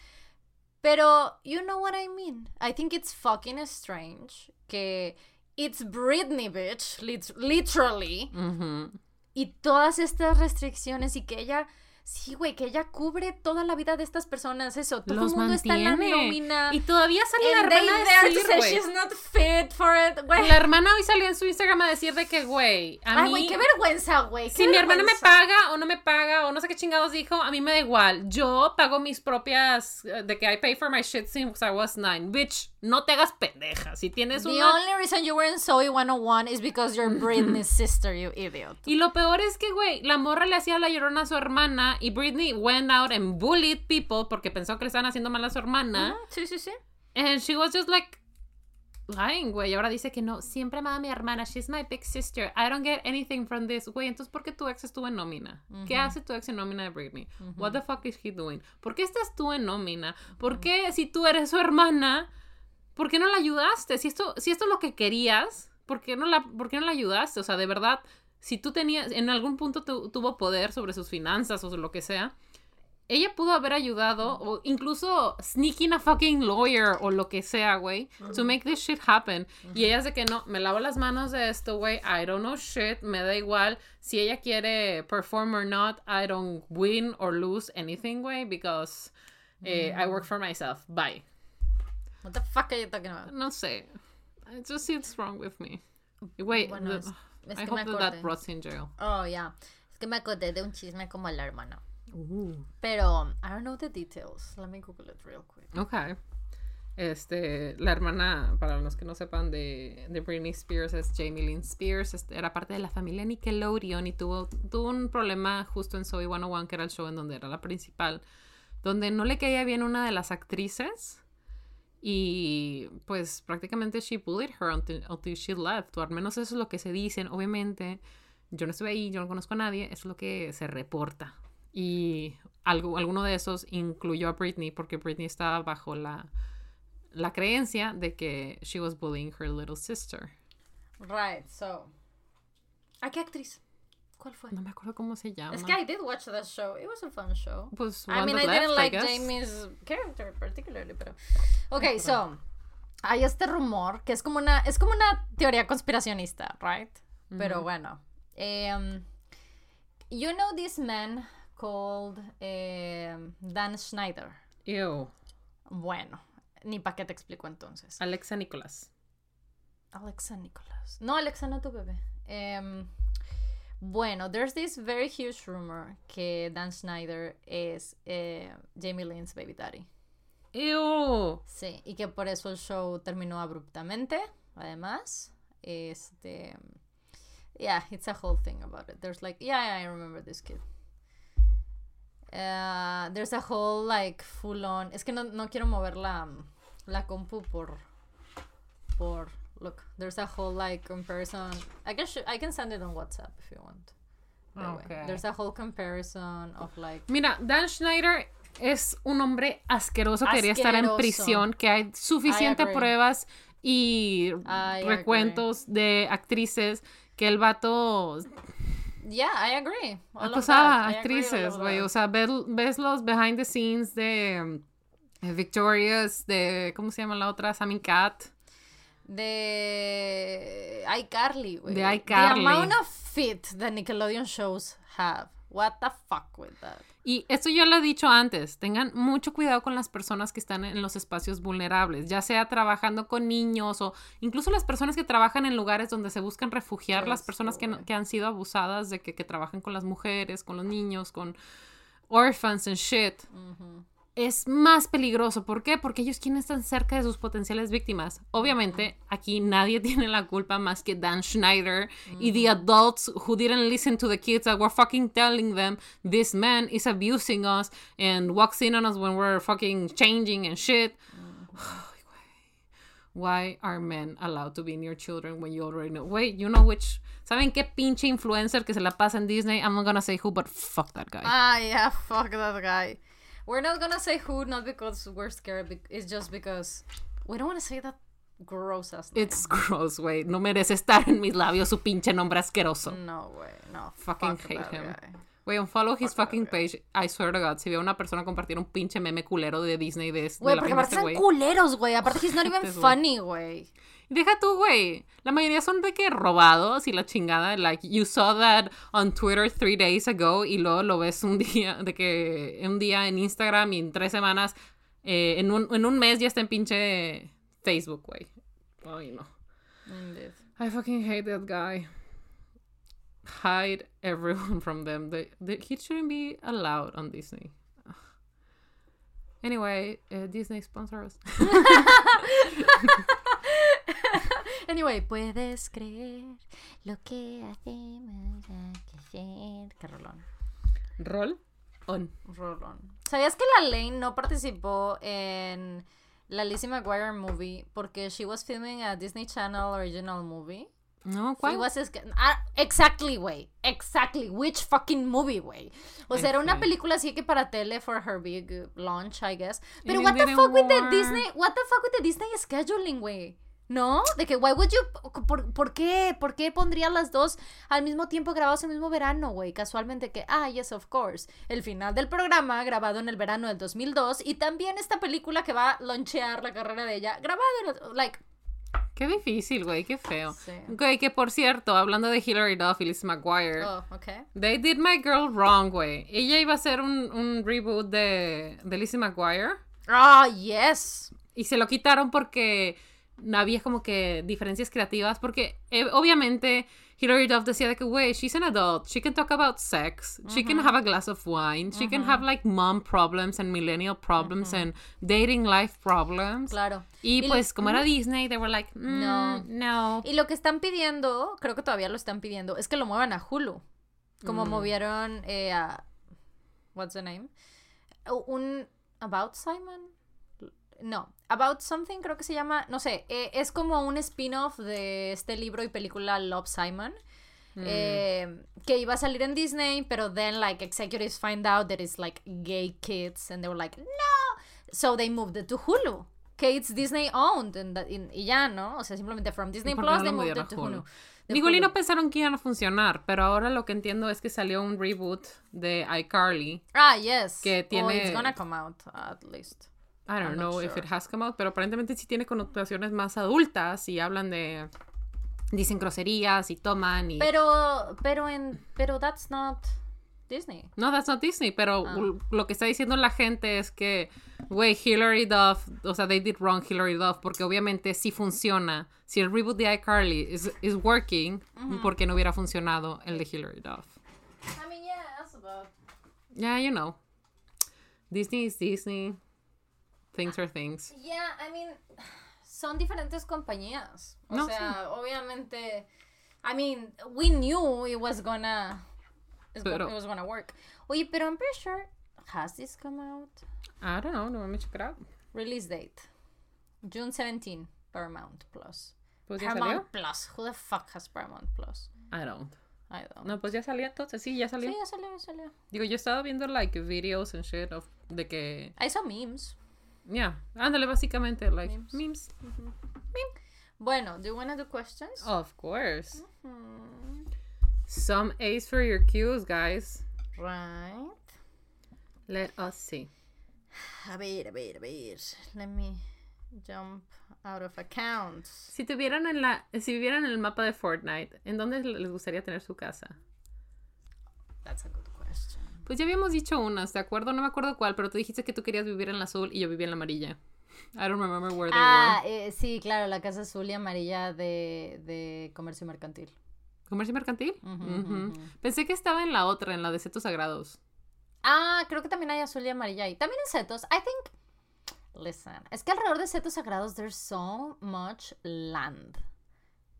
Pero, you know what I mean. I think it's fucking strange que it's Britney, bitch, lit- literally. Ujú. Y todas estas restricciones y que ella, sí, güey, que ella cubre toda la vida de estas personas. Eso, todo Los el mundo está en la nómina. Y todavía sale la hermana a decir, güey. she's not fit for it, güey. La hermana hoy salió en su Instagram a decir de que, güey, a Ay, mí... güey, qué vergüenza, güey. si mi hermana me paga o no me paga o no sé qué chingados dijo, a mí me da igual. Yo pago mis propias... eh, De que I pay for my shit since I was nine. Bitch, no te hagas pendeja. Si tienes The una... only reason you were in Zoe 101 is because you're (laughs) Britney's sister, you idiot. Y lo peor es que, güey, la morra le hacía la llorona a su hermana y Britney went out and bullied people porque pensó que le estaban haciendo mal a su hermana. Sí, sí, sí. And she was just like lying, güey. Y ahora dice que no, siempre amaba a mi hermana. She's my big sister. I don't get anything from this. Güey, entonces, ¿por qué tu ex estuvo en nómina? ¿Qué hace tu ex en nómina de Britney? What the fuck is he doing? ¿Por qué estás tú en nómina? ¿Por qué, si tú eres su hermana, por qué no la ayudaste? Si esto, si esto es lo que querías, ¿por qué no la, por qué no la ayudaste? O sea, de verdad, si tú tenías, en algún punto tu- tuvo poder sobre sus finanzas o lo que sea, ella pudo haber ayudado o incluso sneaking a fucking lawyer o lo que sea, güey, to make this shit happen. Y ella es de que no, me lavo las manos de esto, güey, I don't know shit, me da igual si ella quiere perform or not, I don't win or lose anything, güey, because eh, I work for myself. Bye. What the fuck are you talking about? No sé. It just seems wrong with me. Wait, Bueno, the- es- es I que me hope that that rots in jail. Oh, yeah. Es que me acordé de un chisme como la hermana. Uh. Pero, I don't know the details. Let me Google it real quick. Ok. Este, la hermana, para los que no sepan, de, de Britney Spears es Jamie Lynn Spears. este, era parte de la familia Nickelodeon y tuvo, tuvo un problema justo en Zoe 101, que era el show en donde era la principal, donde no le caía bien una de las actrices. Y pues prácticamente she bullied her until, until she left. O al menos eso es lo que se dicen. Obviamente, yo no estuve ahí, yo no conozco a nadie. Eso es lo que se reporta. Y algo, alguno de esos incluyó a Britney porque Britney estaba bajo la, la creencia de que she was bullying her little sister. Right, so. ¿A qué actriz? ¿Cuál fue? No me acuerdo cómo se llama. Es que I did watch that show. It was a fun show. Pues I mean, I didn't like. Jamie's character particularly, pero. Ok, so. Hay este rumor que es como una. Es como una teoría conspiracionista, right? Pero bueno. Um, you know this man called um, Dan Schneider. Ew. Bueno, ni para qué te explico entonces. Alexa Nicholas. Alexa Nicholas. No, Alexa, no tu bebé. Em, bueno, there's this very huge rumor que Dan Schneider es eh, Jamie Lynn's baby daddy. Ew. Sí, y que por eso el show terminó abruptamente, además. Este. Yeah, it's a whole thing about it. There's like, yeah, yeah I remember this kid. Uh, there's a whole like full on. Es que no, no quiero mover la, la compu por por look. There's a whole like comparison. I can sh- I can send it on WhatsApp if you want. Way. Okay. There's a whole comparison of like Mira, Dan Schneider es un hombre asqueroso, quería estar en Asqueroso. prisión, que hay suficiente agree. pruebas y I recuentos de actrices que el vato Yeah, I agree. All of acosaba I agree actrices, güey. O sea, ves, ves los behind the scenes de eh, Victorious, de, ¿cómo se llama la otra? Sammy Cat. De iCarly, güey. De The iCarly. amount of fit that Nickelodeon shows have. What the fuck with that? Y esto yo lo he dicho antes, tengan mucho cuidado con las personas que están en los espacios vulnerables, ya sea trabajando con niños o incluso las personas que trabajan en lugares donde se buscan refugiar, las personas que han sido abusadas, de que, que trabajan con las mujeres, con los niños, con orphans and shit. Es más peligroso. ¿Por qué? Porque ellos quieren estar cerca de sus potenciales víctimas. Obviamente, aquí nadie (laughs) tiene la culpa más que Dan Schneider y the adults who didn't listen to the kids that were fucking telling them this man is abusing us and walks in on us when we're fucking changing and shit. (sighs) Why are men allowed to be near children when you already know? Wait, you know which. ¿Saben qué pinche influencer que se la pasa en Disney? I'm not gonna say who, but fuck that guy. Ah, yeah, fuck that guy. We're not gonna say who, not because we're scared. It's just because we don't want to say that gross ass name. It's (laughs) gross, güey. No merece estar en mis labios su pinche nombre asqueroso. No way, no. Fucking fuck hate him. Güey, unfollow his fucking page. I swear to God, si veo a una persona compartir un pinche meme culero de Disney de, de Güey, porque aparte este son güey. culeros, güey. Aparte, he's not (laughs) even Este güey. funny, güey. Deja tú, güey. La mayoría son de que robados y la chingada. Like, you saw that on Twitter three days ago y luego lo ves un (laughs) día, de que un día en Instagram y en tres semanas, eh, en, un, en un mes ya está en pinche Facebook, güey. Ay, no. I fucking hate that guy. Hide everyone from them. They, they, he shouldn't be allowed on Disney. Anyway, uh, Disney sponsor us. (laughs) (laughs) Anyway, puedes creer lo que hacemos que. Qué rolón. Roll on. Rolón. ¿Sabías que la Lane no participó en la Lizzie McGuire movie porque she was filming a Disney Channel original movie? No, ¿cuál? was ah, exactly, güey. Exactly. Which fucking movie, güey. O sea, era una película así que para tele for her big launch, I guess. Pero what the fuck with the. Disney? What the fuck with the Disney scheduling, güey? ¿No? De que, why would you... ¿Por, por qué? ¿Por qué pondría las dos al mismo tiempo grabados el mismo verano, güey? Casualmente que, ah, yes, of course. El final del programa grabado en el verano del 2002 y también esta película que va a launchear la carrera de ella grabada en... el- Like, Qué difícil, güey, qué feo. Sí. Güey, que por cierto, hablando de Hilary Duff y Liz McGuire, oh, okay. they did my girl wrong, güey. Ella iba a hacer un, un reboot de, de Lizzie McGuire Ah, yes. y se lo quitaron porque había como que diferencias creativas, porque eh, obviamente Hilary Duff decía de que, güey, she's an adult, she can talk about sex, she can have a glass of wine, she can have like mom problems and millennial problems and dating life problems. Claro. Y, Y- pues como era Disney, they were like, No. no, no. Y lo que están pidiendo, creo que todavía lo están pidiendo, es que lo muevan a Hulu. Como movieron eh, a. What's the name? Un. About Simon? No. About Something, creo que se llama. No sé. eh, es como un spin-off de este libro y película Love Simon. eh, que iba a salir en Disney, pero then like executives find out that it's like gay kids and they were like, no. So they moved it to Hulu. Que it's Disney owned and that- y y ya, ¿no? O sea, simplemente from Disney ¿Por qué Plus no they moved it to Hulu? Hulu. Y no pensaron que iban a funcionar, pero ahora lo que entiendo es que salió un reboot de iCarly. Ah, yes. que Oh, tiene- it's gonna come out, at least. I don't I'm know if sure. it has come out, pero aparentemente sí tiene connotaciones más adultas y hablan de... Dicen groserías y toman y... Pero, pero en, pero that's not Disney. No, that's not Disney, pero Ah. lo que está diciendo la gente es que, güey, Hilary Duff, o sea, they did wrong Hilary Duff, porque obviamente sí funciona. Si el reboot de iCarly is, is working, ¿por qué no hubiera funcionado el de Hilary Duff? I mean, yeah, that's about. Yeah, you know. Disney is Disney. Things are things. Yeah, I mean, son diferentes compañías. O No, sea, obviamente, I mean, we knew it was gonna, Pero- it was gonna work. Oye, pero I'm pretty sure, has this come out? I don't know, no me check it out. Release date, June 17. Paramount Plus. Pues Paramount. Plus. Who the fuck has Paramount Plus? I don't. I don't. No, pues ya salió entonces. Sí, ya salió. Sí, ya salió, ya salió. Digo, yo estaba viendo like videos and shit of, de que. I saw memes. Ya, ándale, básicamente, like Memes. memes. Bueno, do you want to do questions? Of course. Hmm. Some A's for your cues, guys. Right. Let us see. A ver, a ver, a ver. Let me jump out of accounts. Si tuvieran en la, si vivieran en el mapa de Fortnite, ¿en dónde les gustaría tener su casa? That's a good. Pues ya habíamos dicho unas, ¿de acuerdo? No me acuerdo cuál, pero tú dijiste que tú querías vivir en la azul y yo vivía en la amarilla. I don't remember where they Ah, were. eh, sí, claro, la casa azul y amarilla de, de comercio mercantil. ¿Comercio mercantil? Pensé que estaba en la otra, en la de setos sagrados. Ah, creo que también hay azul y amarilla ahí. También en setos. I think. Listen, es que alrededor de setos sagrados there's so much land.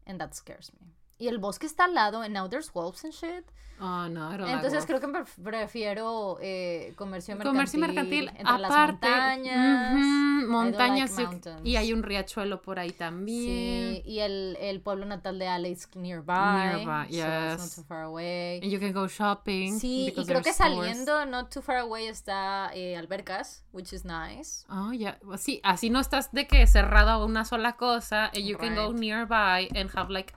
And that scares me. Y el bosque está al lado, and now there's wolves and shit. Oh, no, I don't like Entonces wolf. creo que pref- prefiero eh, comercio mercantil. Comercio mercantil, entre aparte, las montañas. montañas like y- y hay un riachuelo por ahí también. Sí, y el, el pueblo natal de Alex nearby. Nearby, so it's not yes. too far away. And you can go shopping. Sí, y creo que there's stores. saliendo, not too far away, está eh, Albercas, which is nice. Oh, ya. Sí, así no estás de que cerrado a una sola cosa. And you can go Right. nearby and have like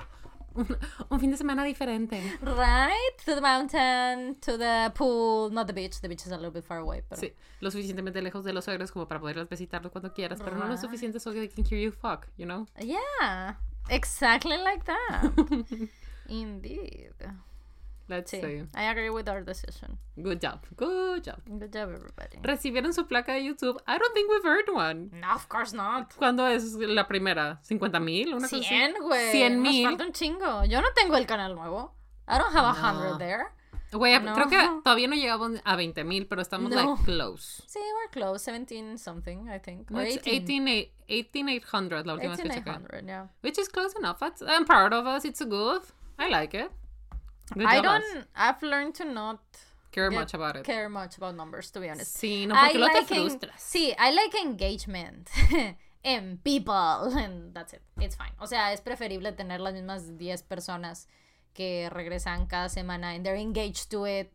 un, (laughs) un fin de semana diferente. Right? To the mountain, to the pool, not the beach. The beach is a little bit far away, pero... Sí, lo suficientemente lejos de los suegros como para poderlos visitarlos cuando quieras, pero no lo suficiente so they can hear you fuck, you know? Yeah, exactly like that. (laughs) Indeed. Let's Sí, see. I agree with our decision. Good job, good job. Good job, everybody. ¿Recibieron su placa de YouTube? I don't think we've heard one. No, of course not. ¿Cuándo es la primera? ¿50 mil? ¿Una cosa así? 100, güey. 100 Nos mil. falta un chingo. Yo no tengo el canal nuevo. I don't have a No. hundred there. Güey, No. creo que todavía no llegamos a 20 mil, pero estamos No. like close. Sí, we're close. 17 something, I think. Or it's 18. 18, 18,800 la última vez que chequé. 18,800, yeah. Which is close enough. I'm proud of us. It's good. I like it. Good I us. don't. I've learned to not care much about it. care much about numbers, to be honest. Sí, no, porque I te like en- frustras. sí, I like engagement (laughs) in people, (laughs) and that's it. It's fine. O sea, es preferible tener las mismas 10 personas que regresan cada semana and they're engaged to it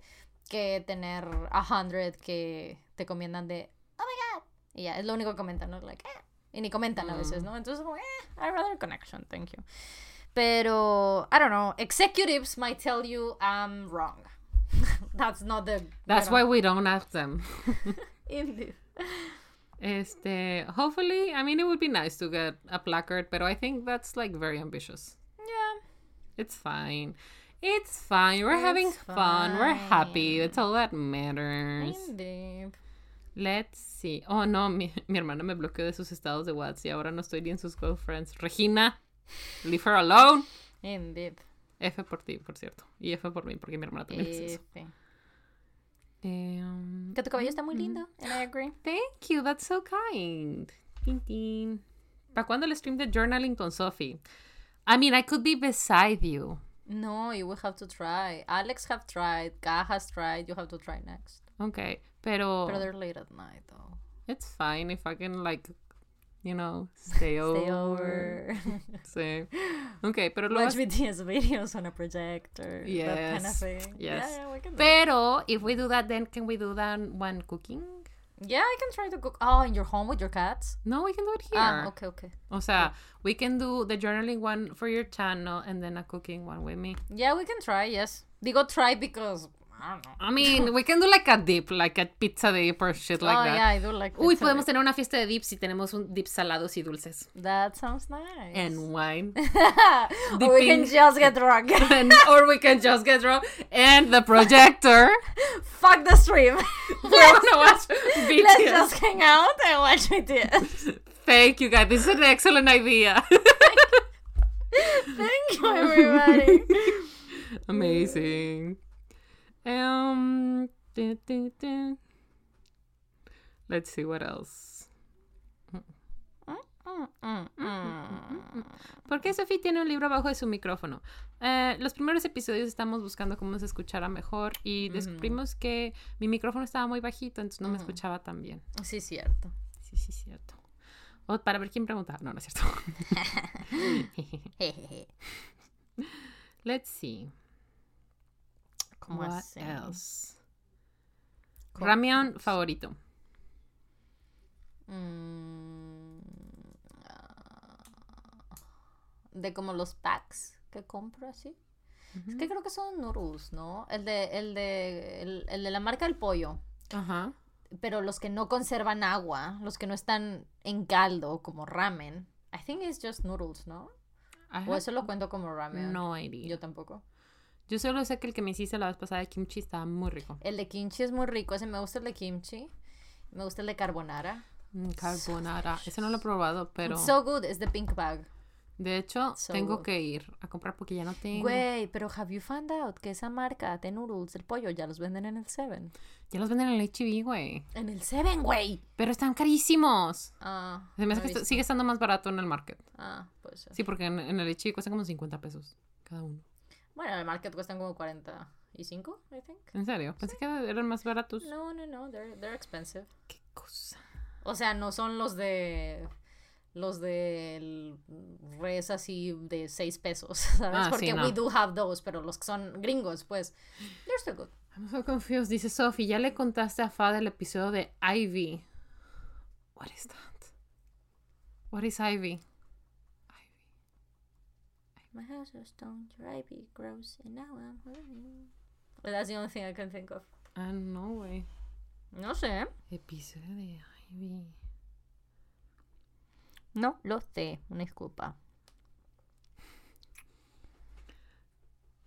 que tener a hundred que te comiendan de oh my god y ya es lo único que comentan no like eh, y ni comentan a Mm. veces no entonces como eh, I rather connection thank you pero I don't know executives might tell you I'm wrong (laughs) that's not the That's why we don't ask them. (laughs) indeed Este, hopefully, I mean, it would be nice to get a placard, but I think that's like very ambitious. yeah It's fine. It's fine. We're having It's fun. We're happy. fine. That's all that matters. indeed Let's see. Oh, no, mi, mi hermana me bloqueó de sus estados de WhatsApp y ahora no estoy ni en sus girlfriends. Regina, leave her alone. indeed F por ti, por cierto. Y F por mí, porque mi hermana también hace eso. Em, que tu cabello está muy lindo and I agree (gasps) Thank you, that's so kind. Tin. ¿Para cuándo el stream de journaling con Sophie? I mean, I could be beside you. No, you will have to try. Alex have tried. Ka has tried. You have to try next. Okay, pero But they're late at night, though. it's fine if I can, like, you know, stay over. (laughs) Stay over. (laughs) Sí. Okay, pero luego... Watch BTS videos on a projector. That kind of thing. yes. Yeah, yeah, we can do it. Pero, if we do that, then can we do that one cooking? Yeah, I can try to cook. Oh, in your home with your cats? No, we can do it here. Ah, okay, okay. O sea, we can do the journaling one for your channel and then a cooking one with me. Yeah, we can try, yes. Digo try because, I don't know. I mean, we can do like a dip, like a pizza dip or shit like oh, that. yeah, I do like Uy, podemos dip. tener una fiesta de dips si tenemos un dip salados y dulces. That sounds nice. And wine. (laughs) or we can just get drunk. (laughs) and, or we can just get drunk. And the projector. (laughs) Fuck the stream. We're gonna watch Let's just hang out and watch BTS. Thank you, guys. This is an excellent idea. Thank you, everybody. Amazing. Um, dun, dun, dun. Let's see what else. ¿Por qué Sophie tiene un libro abajo de su micrófono? Eh, los primeros episodios estamos buscando cómo se escuchara mejor y descubrimos que mi micrófono estaba muy bajito, entonces no me escuchaba tan bien. Sí, cierto. Sí, sí, cierto. O para ver quién pregunta. No, no es cierto. (laughs) (laughs) (laughs) Let's see. ¿Cómo What así? else? ¿Cómo Ramión favorito. Mm, de como los packs que compro así. Es que creo que son noodles, ¿no? El de, el de, el, el de la marca del pollo. Ajá. Pero los que no conservan agua, los que no están en caldo, como ramen. I think it's just noodles, ¿no? I O eso lo cuento como ramen. no idea. Yo tampoco. Yo solo sé que el que me hiciste la vez pasada de kimchi estaba muy rico. El de kimchi es muy rico. Ese me gusta el de kimchi. Me gusta el de carbonara. Mm, Carbonara. Ese no lo he probado, pero It's so good. Es de pink bag. de hecho so tengo good. que ir a comprar porque ya no tengo. Güey, pero have you found out que esa marca de noodles, el pollo, ya los venden en el Seven? Ya los venden en el HB, güey. En el Seven, güey. Pero están carísimos. Ah, Se me hace que sigue estando más barato en el market. Ah, puede ser. Sí, porque en, en el HB cuestan como 50 pesos cada uno. Bueno, en el market cuestan como 45, I think. ¿En serio? Pensé que eran más baratos. No, no, no, they're, they're expensive. Qué cosa. O sea, no son los de los de res así de 6 pesos, (laughs) ¿sabes? Ah, sí, Porque no. we do have those, pero los que son gringos, pues, they're still good. I'm so confused. Dice Sophie, ya le contaste a Fa del episodio de Ivy. What is that? What is Ivy? My house was stone, your ivy grows, and now I'm living. Well, that's the only thing I can think of. Ah, no, güey. No sé. Episodio de Ivy. No lo sé, una disculpa.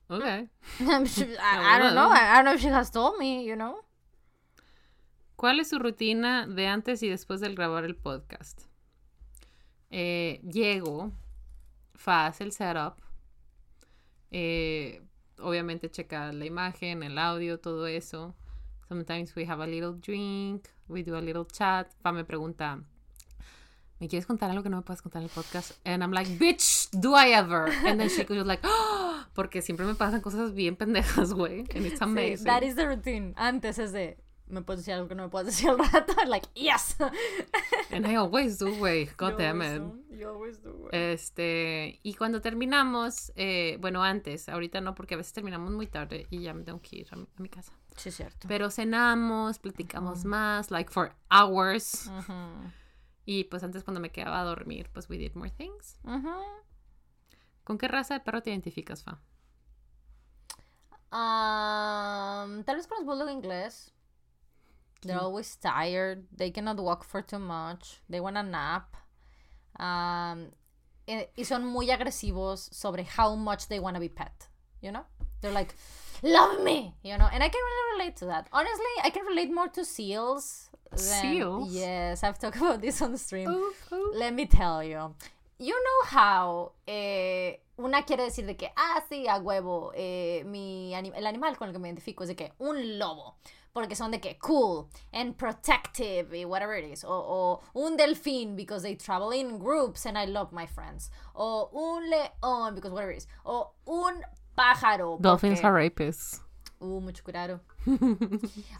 Ok. (laughs) I, I don't know. I, I don't know if she has told me, you know. ¿Cuál es su rutina de antes y después del grabar el podcast? Eh, llego, Fa hace el setup, eh, obviamente checa la imagen, el audio, todo eso. Sometimes we have a little drink, we do a little chat. Fa me pregunta, ¿me quieres contar algo que no me puedes contar en el podcast? And I'm like, bitch, do I ever? And then she goes like, "Ah", porque siempre me pasan cosas bien pendejas, güey. And it's amazing. Sí, that is the routine. Antes es de, me puedes decir algo que no me puedes (laughs) decir al rato. Like, yes. And I always do, güey. (laughs) God You damn it. do. You always do, güey. Este, y cuando terminamos, eh, bueno, antes, ahorita no, porque a veces terminamos muy tarde y ya me tengo que ir a mi, a mi casa. Sí, es cierto. Pero cenamos, platicamos más, like for hours. Y pues antes cuando me quedaba a dormir, pues we did more things. ¿Con qué raza de perro te identificas, Fa? Um, tal vez con los bulldog inglés. They're always tired. They cannot walk for too much. They want a nap. Um, eh, y son muy agresivos sobre how much they want to be pet. You know? They're like, love me! You know? And I can really relate to that. Honestly, I can relate more to seals. Than, Seals? Yes, I've talked (laughs) about this on the stream. Let me tell you. You know how eh, una quiere decir de que, ah, sí, a huevo, eh, mi el animal con el que me identifico es de que un lobo. Porque son de que cool and protective y whatever it is. O, o un delfín because they travel in groups and I love my friends. O un león because whatever it is. O un pájaro. Dolphins porque- are rapists. Uh, mucho cuidado.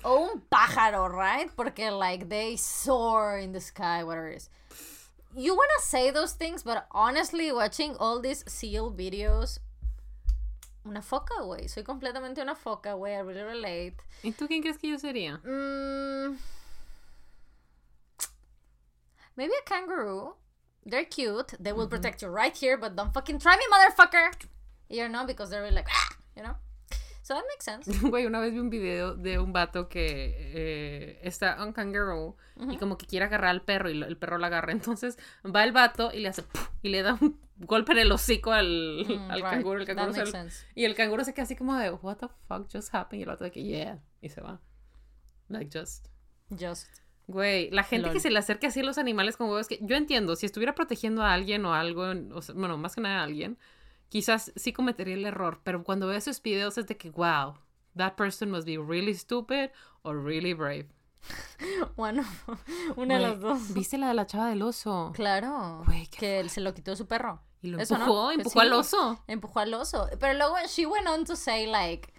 o un pájaro, right? Porque like they soar in the sky, whatever it is. You wanna say those things, but honestly, watching all these seal videos, una foca, güey. Soy completamente una foca, güey. I really relate. ¿Y tú quién crees que yo sería? Mm, maybe a kangaroo. They're cute. They will protect you right here, but don't fucking try me, motherfucker. You know, because they're really like, "Ah," you know. So that makes sense. (laughs) Güey, una vez vi un video de un vato que eh, está un kangaroo y como que quiere agarrar al perro y lo- el perro la agarra. (laughs) Entonces va el vato y le hace y le da un golpe en el hocico al, Mm, al right. canguro. El canguro se- y el canguro se queda así como de, what the fuck just happened? Y el vato de que, yeah. Y se va. Like just. Just. Güey, la gente que se le acerca así a los animales como huevos, que yo entiendo, si estuviera protegiendo a alguien o algo, o sea, bueno, más que nada a alguien, quizás sí cometería el error, pero cuando veo esos videos es de que, wow, that person must be really stupid or really brave. (laughs) Bueno, (laughs) una de las dos. (laughs) ¿Viste la de la chava del oso? Claro. Güey, qué que él se lo quitó su perro. Y lo Eso, empujó, empujó sí. al oso. Empujó al oso. Pero luego she went on to say like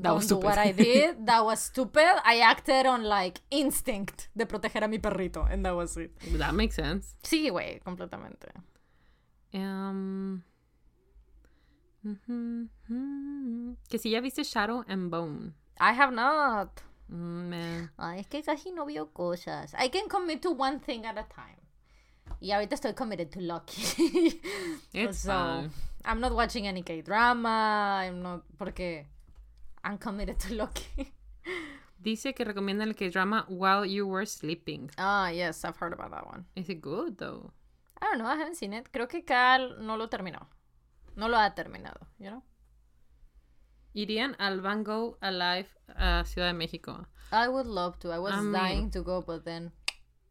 That was do what stupid. I did. That was stupid. I acted on like instinct de proteger a mi perrito, and that was it. That makes sense. Sí, güey, completamente. Um. Que si ya viste Shadow and Bone. I have not. Mm, man. Ay, es que casi no veo cosas. I can commit to one thing at a time. Y ahorita estoy committed to Loki. (laughs) It's so. I'm not watching any K-drama. I'm not. Porque I'm committed to Loki. (laughs) Dice que recomienda el K-drama While You Were Sleeping. Ah, yes, I've heard about that one. Is it good, though? I don't know, I haven't seen it. Creo que Cal no lo terminó. No lo ha terminado, you know? Irían al Van Gogh Alive a Ciudad de México. I would love to. I was mean- dying to go, but then.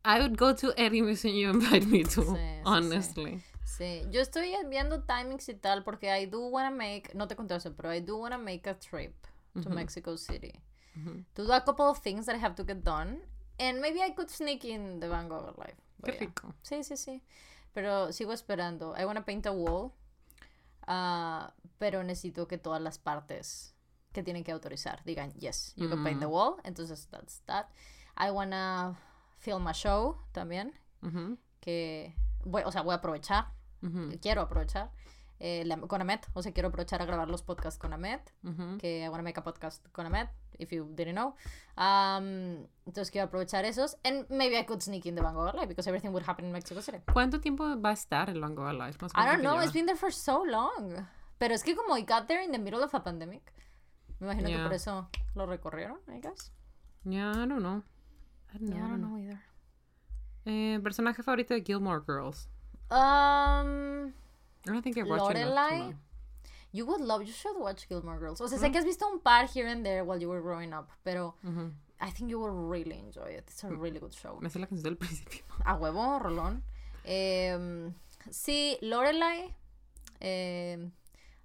I would go to any museum you invite me to, Sí, sí, sí. honestly. Sí, yo estoy viendo timings y tal porque I do wanna make, no te conté eso, pero I do wanna make a trip to Mexico City Ujú. to do a couple of things that I have to get done, and maybe I could sneak in the Van Gogh life. Qué rico. Sí, sí, sí. Pero sigo esperando. I wanna paint a wall, ah, pero necesito que todas las partes que tienen que autorizar digan yes, you can paint the wall. Entonces that's that. I wanna film a show también que voy, o sea, voy a aprovechar, quiero aprovechar eh, la- con Amet, o sea, quiero aprovechar a grabar los podcasts con Amet, ujú. que I wanna make a podcast con Amet, if you didn't know. Um, entonces quiero aprovechar esos, and maybe I could sneak in the Van Gogh Live because everything would happen in Mexico City. ¿Cuánto tiempo va a estar el? Más o I don't que know, lleva. it's been there for so long. Pero es que como I got there in the middle of a pandemic, me imagino que Yeah. por eso lo recorrieron, I guess. Yeah, I don't know. I don't know, Yeah, I don't know either. Eh, personaje favorito de Gilmore Girls. Um, I don't think I watched Lorelai. You would love, you should watch Gilmore Girls. O sea, sé que has visto un par here and there while you were growing up, pero Ujú. I think you will really enjoy it. It's a really good show. Me sé la canción del (laughs) principio. A huevo, Rolón. Em, sí, Lorelai. em,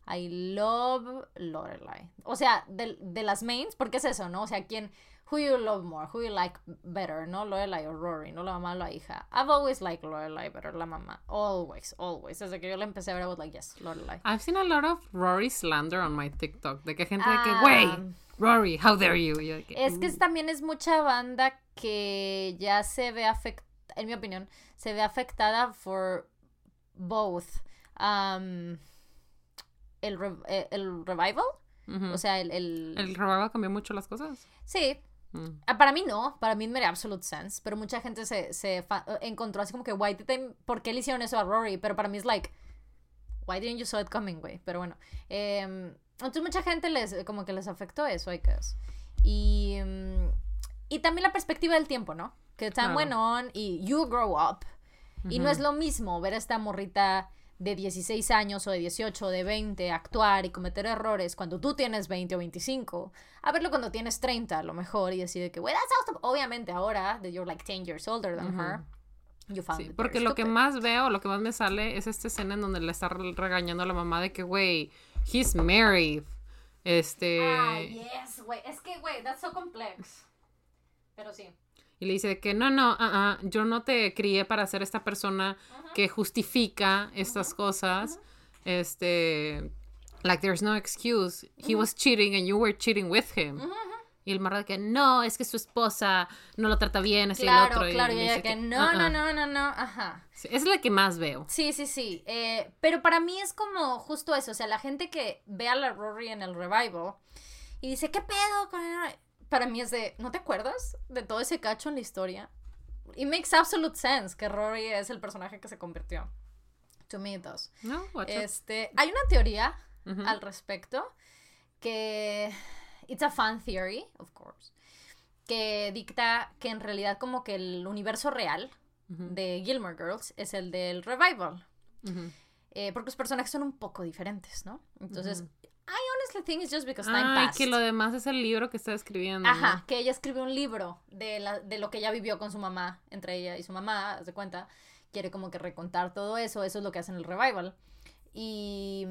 I love Lorelai. O sea, de, de las mains, porque es eso, ¿no? O sea, ¿quién, who you love more, who you like better, ¿no? Lorelai o Rory, ¿no? La mamá o la hija. I've always liked Lorelai better, la mamá. Always, always. Desde que yo la empecé a ver, I was like, yes, Lorelai. I've seen a lot of Rory slander on my TikTok. De que gente de que, Ah. güey, Rory, how dare you? Yo que, Es que es- también es mucha banda que ya se ve afectada, en mi opinión, se ve afectada for both. um, el, re- eh, el revival, o sea, el... el- ¿El revival cambió mucho las cosas? Sí, Mm. Ah, para mí no, para mí me made absolute sense, pero mucha gente se, se fa- encontró así como que, why did they- ¿por qué le hicieron eso a Rory? Pero para mí es like, why didn't you saw it coming, güey? Pero bueno, em, entonces mucha gente les, como que les afectó eso, I guess. Y, mm, y también la perspectiva del tiempo, ¿no? Que time Claro. went on y you grow up. Y no es lo mismo ver a esta morrita de 16 años o de 18 o de 20 actuar y cometer errores cuando tú tienes 20 o 25, a verlo cuando tienes 30 a lo mejor y decir de que, "Güey, that's awesome". Obviamente ahora, that you're like 10 years older than her, you found Sí, porque lo que más veo, lo que más me sale es esta escena en donde le está re- regañando a la mamá de que, güey, he's married. Este. Ah, yes, güey, es que, güey, that's so complex. Pero sí. Y le dice de que no, no, ah, ah, yo no te crié para ser esta persona que justifica estas cosas. Este. Like, there's no excuse. He was cheating and you were cheating with him. Y el marro de que no, es que su esposa no lo trata bien, así Claro, el otro. claro, y y ella que no, "Ah, no, ah". no, no, no, ajá. Sí, es la que más veo. Sí, sí, sí. eh, pero para mí es como justo eso. O sea, la gente que ve a la Rory en el revival y dice, ¿qué pedo? con el-?" Para mí es de, ¿no te acuerdas de todo ese cacho en la historia? It makes absolute sense que Rory es el personaje que se convirtió. To me it does. No, watch it. Este, hay una teoría al respecto que it's a fan theory, of course, que dicta que en realidad como que el universo real de Gilmore Girls es el del revival, Ujú. eh, porque los personajes son un poco diferentes, ¿no? Entonces, I honestly think it's just because time Ay, passed. que lo demás es el libro que está escribiendo. ¿no? Ajá, que ella escribió un libro de, la, de lo que ella vivió con su mamá, entre ella y su mamá, haz de cuenta, quiere como que recontar todo eso, eso es lo que hace en el revival. Y,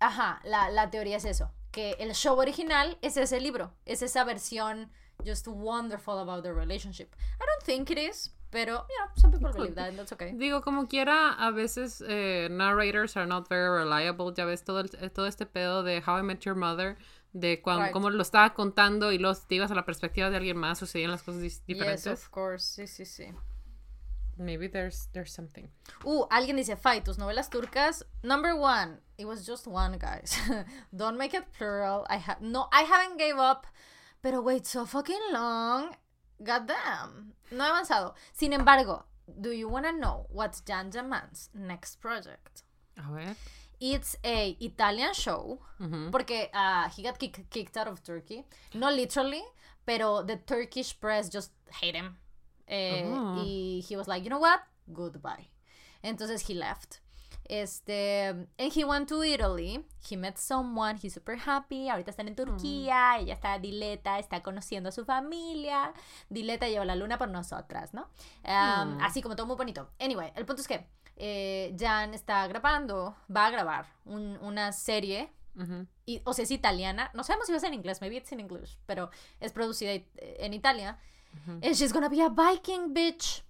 ajá, la, la teoría es eso, que el show original es ese libro, es esa versión just wonderful about the relationship. I don't think it is, pero, you know, some people believe that, and that's okay. Digo, como quiera, a veces eh, narrators are not very reliable. Ya ves todo, el- eh, todo este pedo de How I Met Your Mother, de cuando, Right. cómo lo estaba contando y los te ibas a la perspectiva de alguien más, sucedían las cosas diferentes. Yes, of course. Sí, sí, sí. Maybe there's, there's something. Uh, alguien dice, Fai, tus novelas turcas. Number one, it was just one, guys. (laughs) Don't make it plural. I have no, I haven't gave up. Pero wait so fucking long. Goddamn. No he avanzado. Sin embargo, do you wanna know what's Jan Jaman's next project? A ver. It's a Italian show. Porque uh, he got kick- kicked out of Turkey. Not literally, pero the Turkish press just hate him. Eh, Oh. Y he was like, you know what? Goodbye. Entonces he left. Este, and he went to Italy. He met someone. He's super happy. Ahorita están en Turquía. Ella está Dileta, está conociendo a su familia. Dileta lleva la luna por nosotras, ¿no? Um, Mm. Así como todo muy bonito. Anyway, el punto es que eh, Jan está grabando, va a grabar un- una serie Ujú. y, o sea, es italiana. No sabemos si va a ser en inglés, maybe it's in English, pero es producida it- en Italia. And she's gonna be a Viking, bitch.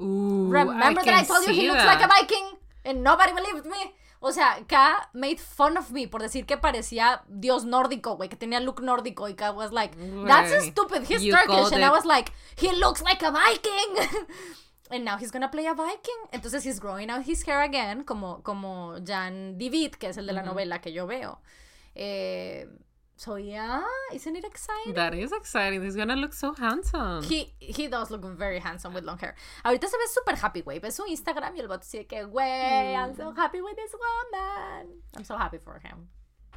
Ooh, Remember that I told you he looks that. like a Viking? And nobody believed me. O sea, K made fun of me por decir que parecía dios nórdico, güey, que tenía look nórdico. Y K was like, that's stupid, he's you Turkish. And I was like, he looks like a Viking. (laughs) And now he's gonna play a Viking. Entonces he's growing out his hair again, como, como Jan Divid, que es el de la novela que yo veo. Eh, so yeah, isn't it exciting? That is exciting. He's gonna look so handsome. He, he does look very handsome with long hair. Ahorita se ve súper happy, güey. Ves su Instagram y el bot dice que, güey, I'm Mm. so happy with this woman. I'm so happy for him.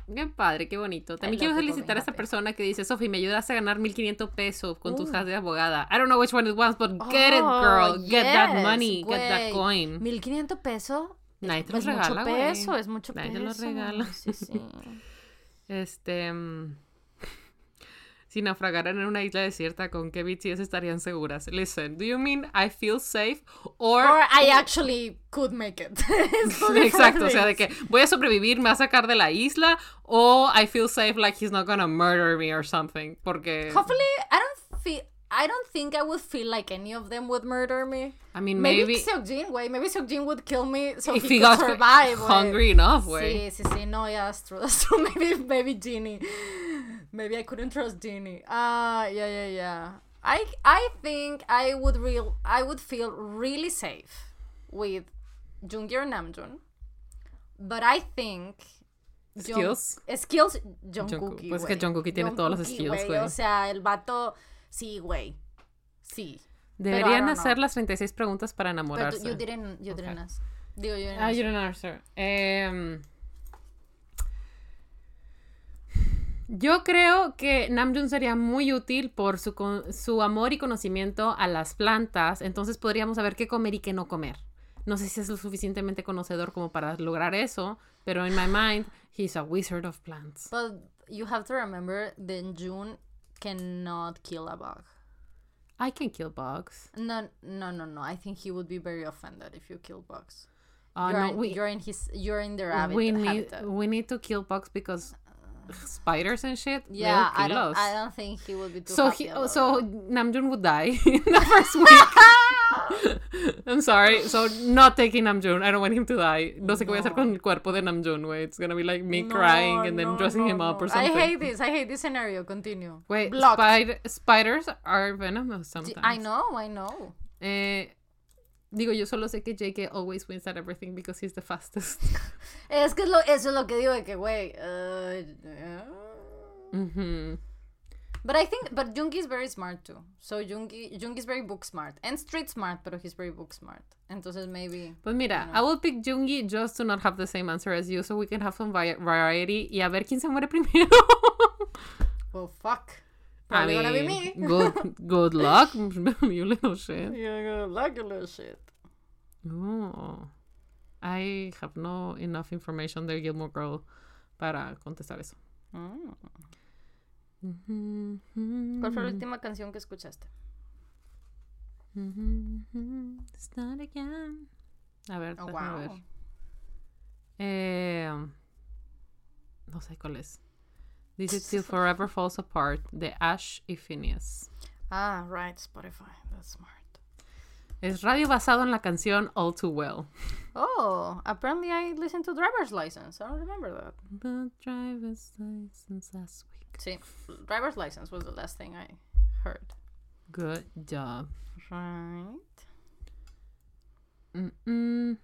Qué padre, qué bonito. También quiero felicitar a esta happy. persona que dice, Sophie, me ayudaste a ganar 1500 pesos con tus Uh. hijas de abogada. I don't know which one it was, but get it, girl. Oh, Get that money. Get that coin. 1500 pesos. Nadie te Es los regala, mucho peso, es mucho Nadie peso. te los regala. Sí, sí. (laughs) Este... mm, (laughs) Si naufragaran en una isla desierta, ¿con qué BTS estarían seguras? Listen, do you mean I feel safe? Or... Or I actually could make it. (laughs) (laughs) Exacto, o sea, de que voy a sobrevivir, me va a sacar de la isla, o I feel safe like he's not gonna murder me or something, porque... Hopefully, I don't feel. I don't think I would feel like any of them would murder me. I mean, Maybe, maybe... Seokjin, güey. Maybe Seokjin would kill me so if he, he could got survive, güey. hungry enough, güey. Sí, sí, sí. No, yeah, that's true. (laughs) That's true. Maybe, maybe Genie. Maybe I couldn't trust Genie. Ah, yeah, yeah, yeah. I, I think I would real, I would feel really safe with Junggi or Namjoon. But I think Jung- Skills. skills Jungkook. Pues es que güey. Jungkookie tiene todos los skills, O güey. sea, el vato, sí, güey. Sí. Deberían hacer know. las 36 preguntas para Pero enamorarse. tú- you didn't, you didn't Okay. ask. Digo, you didn't Ah, ask. you don't answer. Em, yo creo que Namjoon sería muy útil por su, con- su amor y conocimiento a las plantas, entonces podríamos saber qué comer y qué no comer. No sé si es lo suficientemente conocedor como para lograr eso, pero in my mind, he's a wizard of plants. But you have to remember that June cannot kill a bug. I can kill bugs. No, no, no, no. I think he would be very offended if you kill bugs. Uh, you're, no, in, we, you're in his, you're in their habit, we need habitat. we need to kill bugs because spiders and shit. Yeah, I don't, us. I don't think he would be too so happy he, so. Namjoon would die (laughs) in the first week. (laughs) (laughs) I'm sorry. So not taking Namjoon. I don't want him to die. No sé qué voy a hacer con el cuerpo de Namjoon, güey. It's gonna be like me No, crying and then no, dressing no, him up or something. I hate this. I hate this scenario. Continue. Wait, spider- spiders are venomous sometimes. I know, I know. Eh, digo, yo solo sé que JK always wins at everything because he's the fastest. (laughs) Es que lo, eso es lo que digo de que, güey. Uh, uh. Mhm. But I think, but Jungi is very smart too. So Jungi, Jungi is very book smart and street smart, but he's very book smart. Entonces maybe. But mira, I will pick Jungi just to not have the same answer as you so we can have some vi- variety y a ver quién se muere (laughs) primero. Well, fuck. I Probably gonna be me. good, (laughs) (laughs) good luck, you little shit. You're gonna like a little shit. Oh, I have no enough information de Gilmore Girl para contestar eso. Mm. ¿Cuál fue la última canción que escuchaste? Start again. A ver, Oh, ver. Eh, no sé cuál es. Dice Till (laughs) Forever Falls Apart de Ash y Phineas. Ah, right, Spotify. That's smart. Es radio basado en la canción All Too Well. Oh, apparently I listened to Driver's License. I don't remember that. The driver's license last week. Sí, Driver's License was the last thing I heard. Good job. Right. Mm-mm.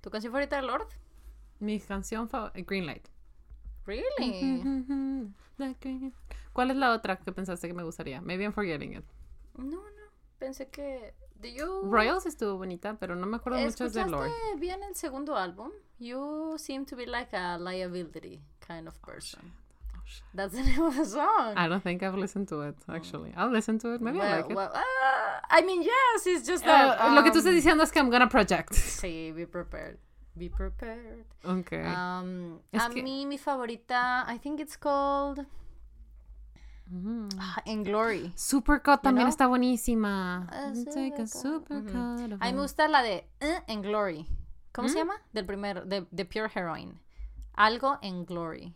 ¿Tu canción favorita de Lord? Mi canción favorita, Green Light. Really? (laughs) The green- ¿Cuál es la otra que pensaste que me gustaría? Maybe I'm forgetting it. No, no. Pensé que. Do you. Royals estuvo bonita, pero no me acuerdo mucho de ¿Escuchaste Lord. bien el segundo álbum? You seem to be like a liability kind of person. Oh, shit. That's the name of the song. I don't think I've listened to it, actually. I'll listen to it. Maybe I well, like it. well, uh, I mean, yes, it's just Uh, that. lo que tú um, estás diciendo es que I'm gonna project. (laughs) Sí, be prepared. Be prepared. Okay. Um, a que- mí, mi favorita, I think it's called Mm. ah, In Glory. Supercut también know? está buenísima. Ah, a Supercut. supercut. A mí me gusta la de eh, In Glory. ¿Cómo se llama? Del primer, de, de Pure Heroine. Algo en Glory.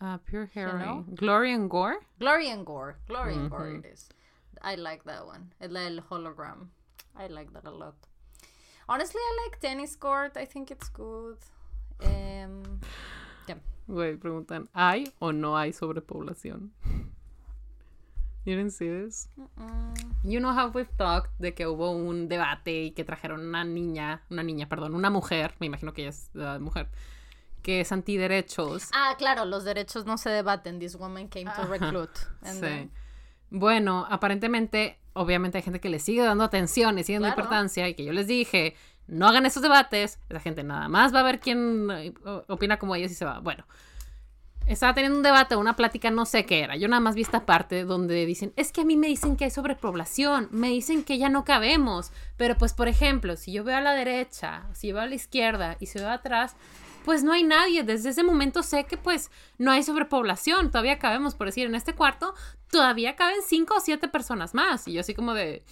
Ah, Pure know? Heroine. Glory and Gore. Glory and Gore. Glory and Gore it is. I like that one. Es la del hologram. I like that a lot. Honestly, I like Tennis Court. I think it's good. Um, yeah. Güey, preguntan, ¿hay o no hay sobrepoblación? You didn't see this? Mm-mm. You know how we've talked de que hubo un debate y que trajeron una niña, una niña, perdón, una mujer, me imagino que ella es uh, mujer, que es antiderechos. Ah, claro, los derechos no se debaten. This woman came to recruit. And Sí. then- Bueno, aparentemente, obviamente hay gente que le sigue dando atención y sigue dando Claro. importancia y que yo les dije, no hagan esos debates, esa gente nada más va a ver quién eh, opina como ellos y se va. Bueno, estaba teniendo un debate, una plática, no sé qué era. Yo nada más vi esta parte donde dicen, es que a mí me dicen que hay sobrepoblación, me dicen que ya no cabemos, pero pues por ejemplo, si yo veo a la derecha, si yo veo a la izquierda y si veo atrás, pues no hay nadie. Desde ese momento sé que pues no hay sobrepoblación, todavía cabemos, por decir, en este cuarto todavía caben cinco o siete personas más. Y yo así como de,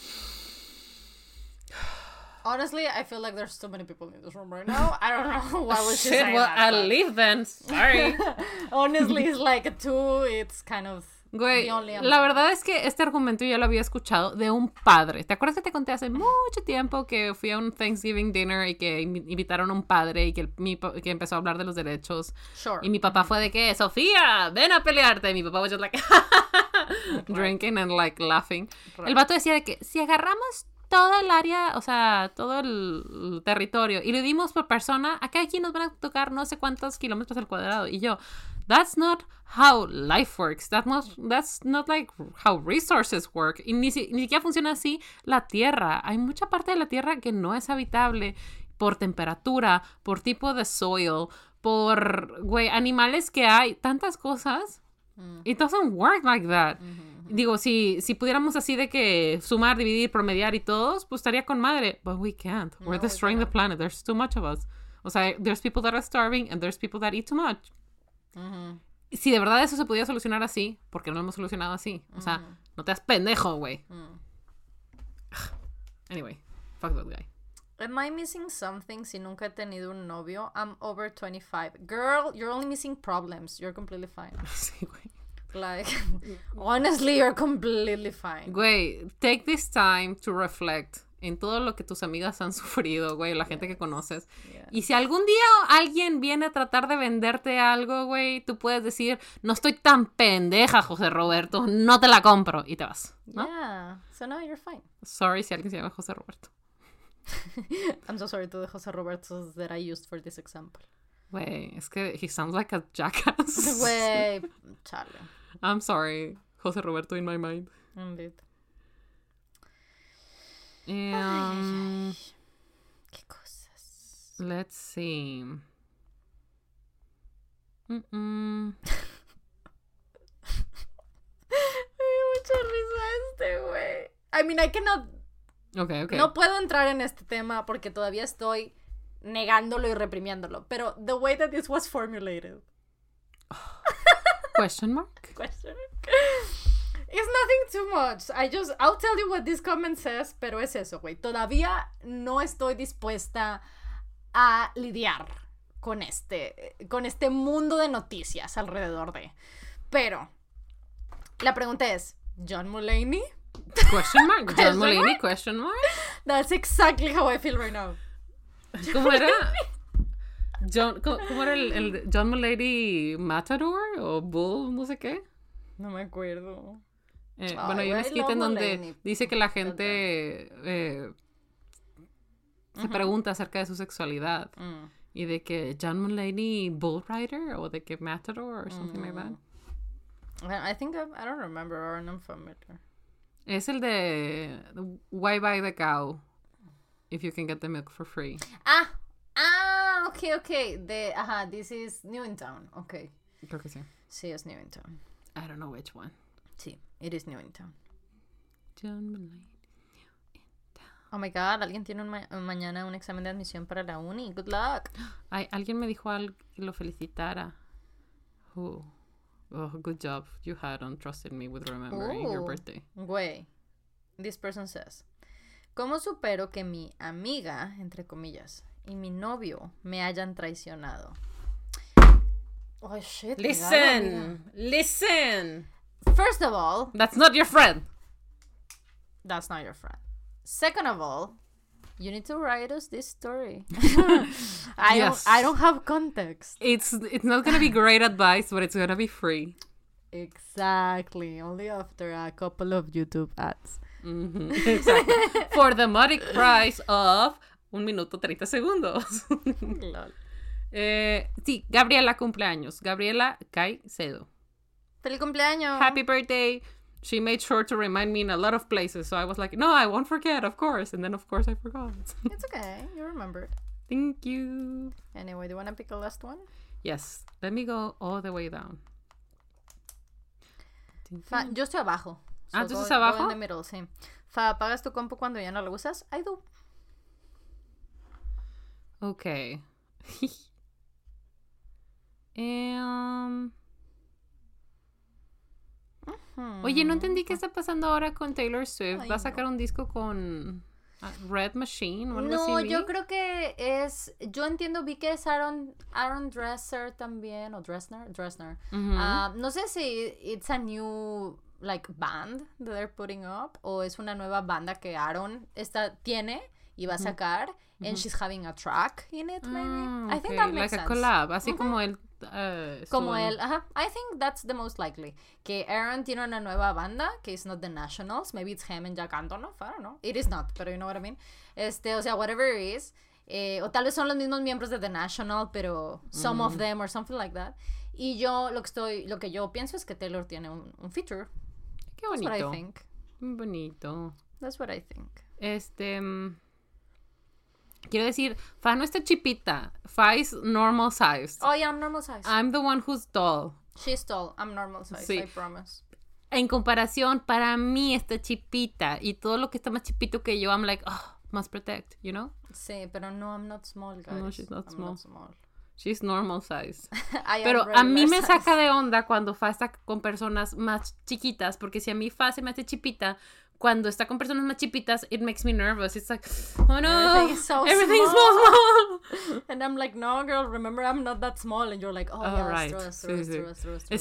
Honestly, I feel like there's too many people in this room right now. I don't know (laughs) why would you shit, well, that, I'll but- leave then. Sorry. (laughs) Honestly, it's like a two. It's kind of Güey, the only la verdad es que este argumento yo lo había escuchado de un padre. ¿Te acuerdas que te conté hace mucho tiempo que fui a un Thanksgiving dinner y que invi- invitaron a un padre y que, el- mi que empezó a hablar de los derechos? Sure. Y mi papá fue de que, Sofía, ven a pelearte. Y mi papá was just like, (laughs) drinking and like laughing. El vato decía de que si agarramos toda el área, o sea, todo el, territorio y le dimos por persona, acá aquí nos van a tocar no sé cuántos kilómetros al cuadrado. Y yo, that's not how life works. That's not, that's not like how resources work. Y ni, si- ni siquiera funciona así la tierra. Hay mucha parte de la tierra que no es habitable por temperatura, por tipo de soil, por, güey, animales que hay, tantas cosas. Mm. It doesn't work like that. Mhm. Digo, si, si pudiéramos así de que sumar, dividir, promediar y todos, pues estaría con madre. But we can't. No, We're we destroying the planet. There's too much of us. O sea, there's people that are starving and there's people that eat too much. Mhm. Si de verdad eso se pudiera solucionar así, ¿por qué no lo hemos solucionado así? O sea, Ujú. no te das pendejo, güey. Mm. Anyway, fuck that guy. Am I missing something si nunca he tenido un novio? I'm over 25. Girl, you're only missing problems. You're completely fine. (laughs) Sí, güey. Like, (laughs) (laughs) honestly, you're completely fine. Güey, take this time to reflect en todo lo que tus amigas han (laughs) sufrido, güey, la gente que conoces. Yeah. Y si algún día alguien viene a tratar de venderte algo, güey, tú puedes decir, no estoy tan pendeja, José Roberto, no te la compro. Y te vas, ¿no? Yeah. So now you're fine. Sorry si alguien se llama José Roberto. I'm so sorry to the Jose Robertos that I used for this example. Güey, es que he sounds like a jackass. Güey, chale. I'm sorry, José Roberto in my mind. Indeed. Um, Qué cosas. let's see. Mm-mm. (laughs) Me dio mucha risa este, güey. I mean, I cannot. Ok, ok. No puedo entrar en este tema porque todavía estoy negándolo y reprimiéndolo. Pero the way that this was formulated. (laughs) Question mark? Question. It's nothing too much. I just, I'll tell you what this comment says, pero es eso, güey. Todavía no estoy dispuesta a lidiar con este, con este mundo de noticias alrededor de. Pero, la pregunta es, ¿John Mulaney? Question mark. (laughs) John Mulaney, mark? question mark. That's exactly how I feel right now. ¿Cómo era? John, ¿cómo, cómo era el, el John Mulaney Matador o Bull, no sé qué? No me acuerdo. Eh, Ay, bueno, hay un skit en donde Mulaney. dice que la gente eh, se pregunta acerca de su sexualidad Mm. y de que John Mulaney Bull Rider o de que Matador or something like Mm. that. I I think I, I don't remember or I'm familiar. Es el de Why buy the cow if you can get the milk for free. Ah, ah, okay, okay. De, ajá, this is New in Town. Okay. Creo que sí. Sí, es New in Town. I don't know which one. Sí, it is New in Town. John. Oh my god, alguien tiene un ma- mañana un examen de admisión para la uni. Good luck. Ay, alguien me dijo algo que lo felicitara. Who? Oh, good job you had on trusting me with remembering your birthday. Güey. This person says. ¿Cómo supero que mi amiga, entre comillas, y mi novio me hayan traicionado? Oh shit. cuidado, amiga. listen. First of all, That's not your friend. that's not your friend. Second of all, you need to write us this story. (laughs) I Yes. don't I don't have context. It's it's not gonna be great advice, but it's gonna be free. Exactly. Only after a couple of YouTube ads. Mhm, Exacto. For the modic price of un minuto 30 segundos. (laughs) Lol. eh, sí, Gabriela cumpleaños. Gabriela Caicedo. ¡Feliz cumpleaños! Happy birthday. She made sure to remind me in a lot of places. So I was like, no, I won't forget, of course. And then, of course, I forgot. (laughs) It's okay. You remembered. Thank you. Anyway, do you want to pick a last one? Yes, let me go all the way down. Fa, yo estoy abajo. Ah, ¿tú go- estás go abajo? in the middle, sí. Fa, ¿apagas tu compu cuando ya no lo usas? I do. Okay. (laughs) um, oye, no entendí qué está pasando ahora con Taylor Swift. Ay, ¿Va a sacar un disco con ah, Red Machine o algo No, así? yo creo que es. Yo entiendo, vi que es Aaron, Aaron Dresser también, o Dressner, Dressner. Ah, no sé si it's a new like band that they're putting up o es una nueva banda que Aaron está tiene y va a sacar and she's having a track in it maybe. Ah, I think that makes like a sense. collab, así como el eh, Como su- él, ajá. I think that's the most likely. Que Aaron tiene una nueva banda, que es not the Nationals. Maybe it's him and Jack Antonoff. I don't know. It is not, pero you know what I mean. Este, o sea, whatever it is. eh, o tal vez son los mismos miembros de The National, pero some of them or something like that. Y yo lo que estoy, lo que yo pienso es que Taylor tiene un, un feature. Qué That's what I bonito. think. Bonito. That's what I think. Este. mm, Quiero decir, Fa no está chipita. Fa is normal size. Oh yeah, I'm normal size. I'm the one who's tall. She's tall. I'm normal size. Sí. I promise. En comparación, para mí está chipita. Y todo lo que está más chipito que yo, I'm like, oh, must protect, you know? Sí, pero no, I'm not small, guys. No, she's not I'm small. not small. She's normal size. (laughs) Pero a mí me size. saca de onda cuando Fa está con personas más chiquitas, porque si a mí Fa se me hace chipita, cuando está con personas más chipitas, it makes me nervous. It's like, oh no, Everything is so small. small. And I'm like, no, girl, remember I'm not that small. And you're like, oh, Oh, yeah, right. true, that's Sí, true, sí.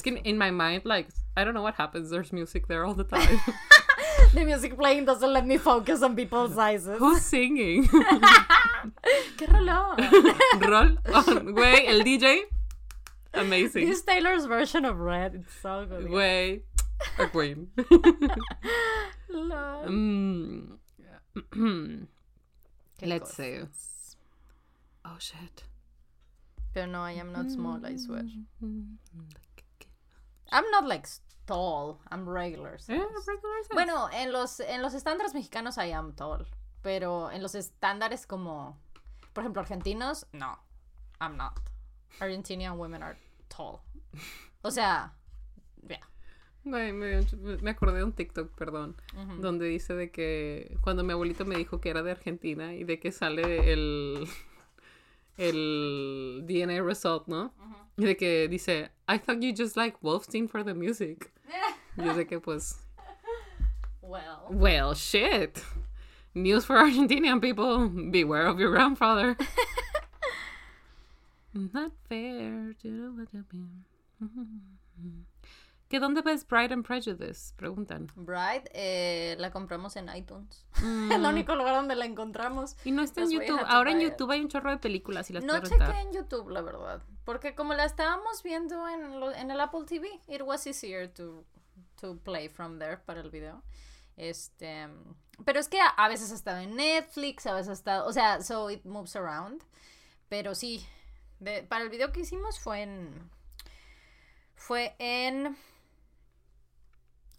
que that's in my mind, like, I don't know what happens. There's music there all the (laughs) time. The music playing doesn't let me focus on people's sizes. Who's singing? (laughs) ¡Qué rolón! (laughs) Roll on. Güey, el DJ. Amazing. This Taylor's version of Red, it's so good. Güey. A queen. Mm. (clears throat) Let's see. Oh shit. Pero no, I am not small, I swear. Mm. I'm not like tall, I'm regular Eh, size. regular size. Bueno, en los, en los estándares mexicanos I am tall. Pero en los estándares como, por ejemplo, argentinos, no. I'm not. Argentinian women are tall. O sea, yeah. Güey, me, me acordé de un TikTok, perdón, donde dice de que cuando mi abuelito me dijo que era de Argentina y de que sale el el DNA result, ¿no? Y de que dice, I thought you just like Wolfstein for the music. Y de que pues, Well. well, shit. News for Argentinian people, beware of your grandfather. (laughs) Not fair to what I mean. (laughs) (laughs) ¿Que dónde ves Pride and Prejudice? Preguntan. Bride, eh, la compramos en iTunes. Mm. (laughs) El único lugar donde la encontramos. Y no está en YouTube. Ahora en. YouTube hay un chorro de películas y las No chequé en YouTube, la verdad. Porque como la estábamos viendo en, lo- en el Apple TV, it was easier to, to play from there para el video. Este, pero es que a, a veces ha estado en Netflix, a veces ha estado, o sea, so it moves around. Pero sí, de- para el video que hicimos fue en, fue en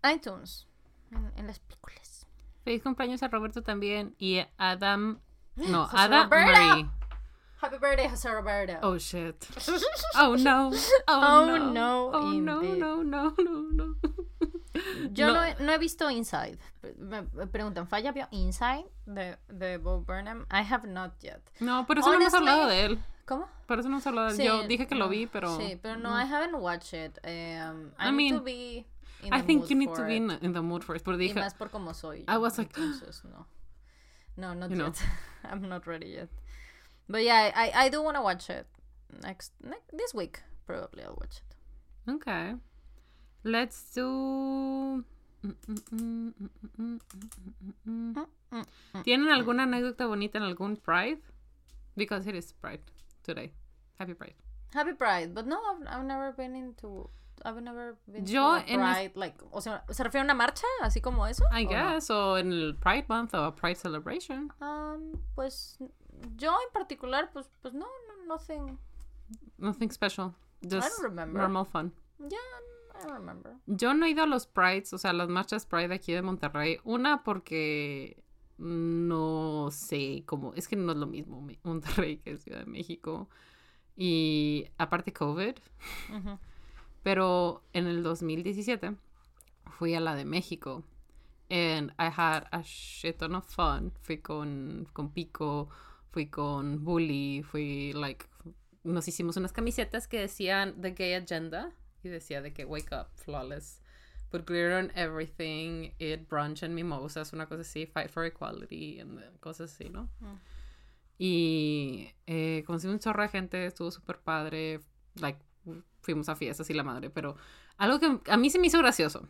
iTunes, en, en las películas. Feliz cumpleaños a Roberto también. Y a Adam. (gasps) No, José Ada Roberto. Marie. Happy birthday, José Roberto. Oh shit. Oh no. (laughs) Oh, Oh, no. no, Oh no, no, no, no, no. Yo No. no, he, no he visto Inside. Me, preguntan, ¿Falla vio Inside de, de Bo Burnham? I have not yet. No, por eso no hemos hablado de él. ¿Cómo? Por eso no hemos hablado de él. Sí, Yo dije que lo vi, pero. Sí, pero no, I haven't watched it. Um, I, I need to mean, be I think you need to be in, in the mood for it. Pero Y dije. más por como soy. I was like, entonces, no. No, not know. yet. (laughs) I'm not ready yet. But yeah, I, I do want to watch it. Next, next, this week, probably I'll watch it. Okay. Let's do. ¿Tienen alguna anécdota bonita en algún Pride? Because it is Pride today. Happy Pride. Happy Pride, but no, I've, I've never been into. I've never been Yo to a en Pride, like, o sea, ¿se refiere a una marcha, así como eso? I ¿O no? guess. O en el Pride Month o Pride Celebration. Um, pues yo en particular, pues, pues no, no, nothing. Nothing special. Just remember. normal fun. Yeah, I don't remember. Yo no he ido a los Prides, o sea, las marchas Pride aquí de Monterrey. Una porque no sé cómo, es que no es lo mismo Monterrey que Ciudad de México. Y aparte COVID. Pero en el 2017 fui a la de México. And I had a shit ton of fun. Fui con, con Pico, fui con Bully, fui like. Nos hicimos unas camisetas que decían The Gay Agenda y decía de que Wake Up, Flawless. Put glitter on everything, eat brunch and mimosas, una cosa así, fight for equality, and cosas así, ¿no? Mm. Y eh, conocí un chorro de gente, estuvo súper padre, like, fuimos a fiestas y la madre, pero algo que a mí se me hizo gracioso.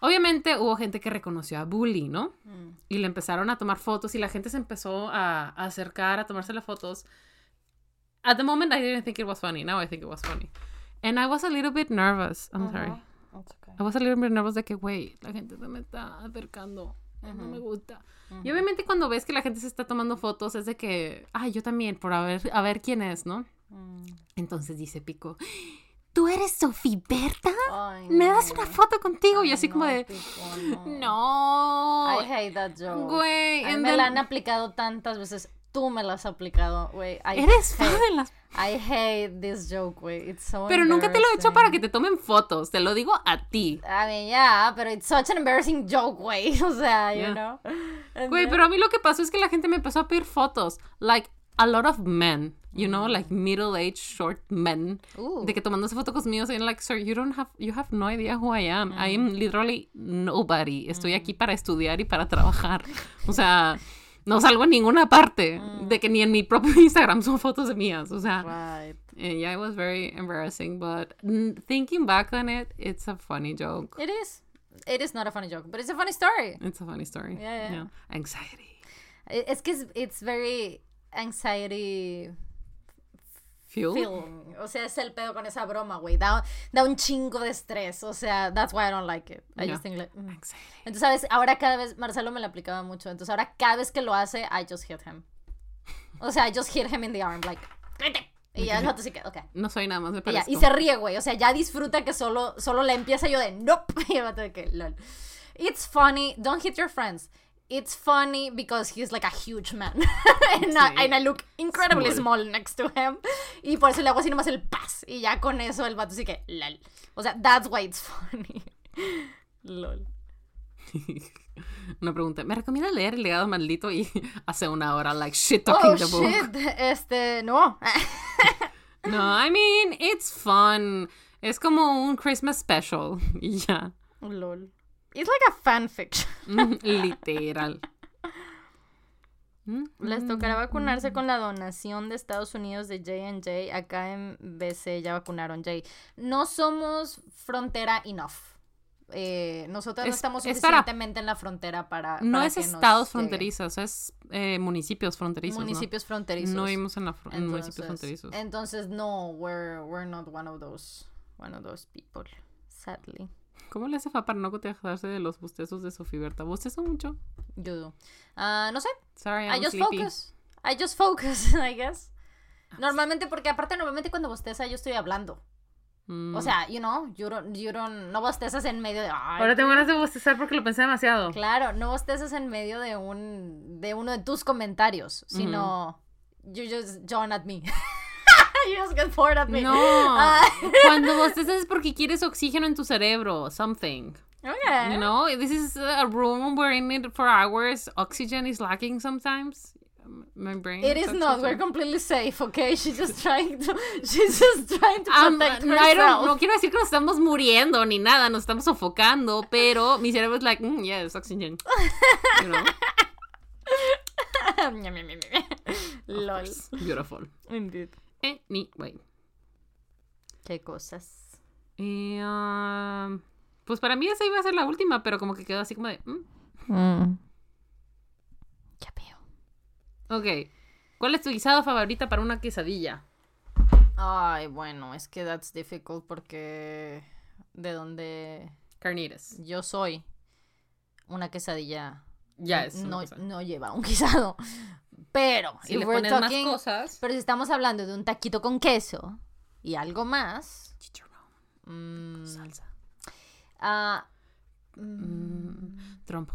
Obviamente hubo gente que reconoció a Bully, ¿no? Mm. Y le empezaron a tomar fotos y la gente se empezó a, a acercar, a tomarse las fotos. At the moment I didn't think it was funny, now I think it was funny. And I was a little bit nervous, I'm sorry. Okay. I was a little bit nervous de que, güey, la gente se me está acercando. No me gusta. Y obviamente cuando ves que la gente se está tomando fotos es de que, ay, yo también, por a ver, a ver quién es, ¿no? Mm. Entonces dice Pico, ¿tú eres Sofía Berta? Ay, ¿Me das una foto contigo? Y Ay, así como no, de, Pico, (laughs) no. no. I hate that joke. Güey, A mí and me then- la han aplicado tantas veces. Tú me la has aplicado, güey. Eres fan de las... I hate this joke, güey. It's so Pero nunca te lo he hecho para que te tomen fotos, te lo digo a ti. I mean, yeah, pero it's such an embarrassing joke, güey. (laughs) O sea, you Yeah. know. Güey, then- pero a mí lo que pasó es que la gente me empezó a pedir fotos. Like, a lot of men, you know, like middle-aged short men. Ooh. De que tomándose fotos conmigo, saying like, sir, you don't have, you have no idea who I am. I am literally nobody. Estoy aquí para estudiar y para trabajar. O sea, (laughs) no salgo en ninguna parte. De que ni en mi propio (laughs) Instagram son fotos de mías. O sea, Right. eh, yeah, it was very embarrassing. But mm, thinking back on it, it's a funny joke. It is. It is not a funny joke, but it's a funny story. It's a funny story. Yeah, yeah. Anxiety. I- Es que es, it's very anxiety Fuel. feeling. O sea, es el pedo con esa broma, güey. Da, da un chingo de estrés. O sea, that's why I don't like it. I Yeah. just think like... mm. Entonces, ¿sabes? Ahora cada vez... Marcelo me lo aplicaba mucho. Entonces, ahora cada vez que lo hace, I just hit him. O sea, I just hit him in the arm, like... "Vete". Y ya el vato así que... Ok. No soy nada más ya, parezco. y se ríe, güey. O sea, ya disfruta que solo, solo le empieza yo de nope. (laughs) Y el vato de que lol. It's funny. Don't hit your friends. It's funny because he's like a huge man. (laughs) and, I, Sí. and I look incredibly Small. small next to him. Y por eso le hago así nomás el paz. Y ya con eso el vato así que lol. O sea, that's why it's funny. (laughs) lol. (laughs) Una pregunta. ¿Me recomienda leer El legado maldito? Y hace una hora, like, shit talking Oh, the book. shit. Este, no. No, I mean, it's fun. Es como un Christmas special. Y ya. lol. It's like a fanfiction. (laughs) Mm, Literal. Les tocará vacunarse con la donación de Estados Unidos de J&J. Acá en BC ya vacunaron J. No somos frontera enough. Eh, nosotros no Es- estamos para- suficientemente en la frontera para. No para es que estados fronterizos, es eh, municipios fronterizos. ¿no? Municipios fronterizos. No vivimos en, la fron- en municipios fronterizos. Entonces, no, we're, we're not one of those, one of those people, sadly. ¿Cómo le hace fa para no cotejarse de los bostezos de Sofía Berta? ¿Bostezo mucho? You do. Ah, no sé, Sorry, I I'm just sleepy. focus. I just focus, (laughs) I guess. Normalmente, porque aparte, normalmente cuando bosteza yo estoy hablando. Mm. O sea, you know, you don't, you don't, no bostezas en medio de... "Ay, Ahora tengo ganas de bostezar porque lo pensé demasiado. Claro, no bostezas en medio de un, de uno de tus comentarios, sino you just yawn at me. (laughs) you just get bored at me. No, Ah. (laughs) cuando bostezas es porque quieres oxígeno en tu cerebro, something. Okay. You know, this is a room we're in it for hours. Oxygen is lacking sometimes. My brain. It is not. We're completely safe, okay? She's just trying to. (laughs) She's just trying to Um, protect no, herself. No quiero decir que nos estamos muriendo ni nada, nos estamos sofocando, pero mi cerebro es like, mm, yes, oxygen. You know? (laughs) Lol. Beautiful. Indeed. Anyway. Qué cosas. Y, um, pues para mí esa iba a ser la última, pero como que quedó así como de, mm, Mm. Ya veo. ok. ¿Cuál es tu guisado favorita para una quesadilla? Ay, bueno, es que that's difficult porque de donde Carnitas. yo soy, una quesadilla Ya es. no, no lleva un (laughs) guisado. Pero, Si le pones más cosas. pero si estamos hablando de un taquito con queso y algo más, Chicharrón, mm, salsa, ah, mm, trompo,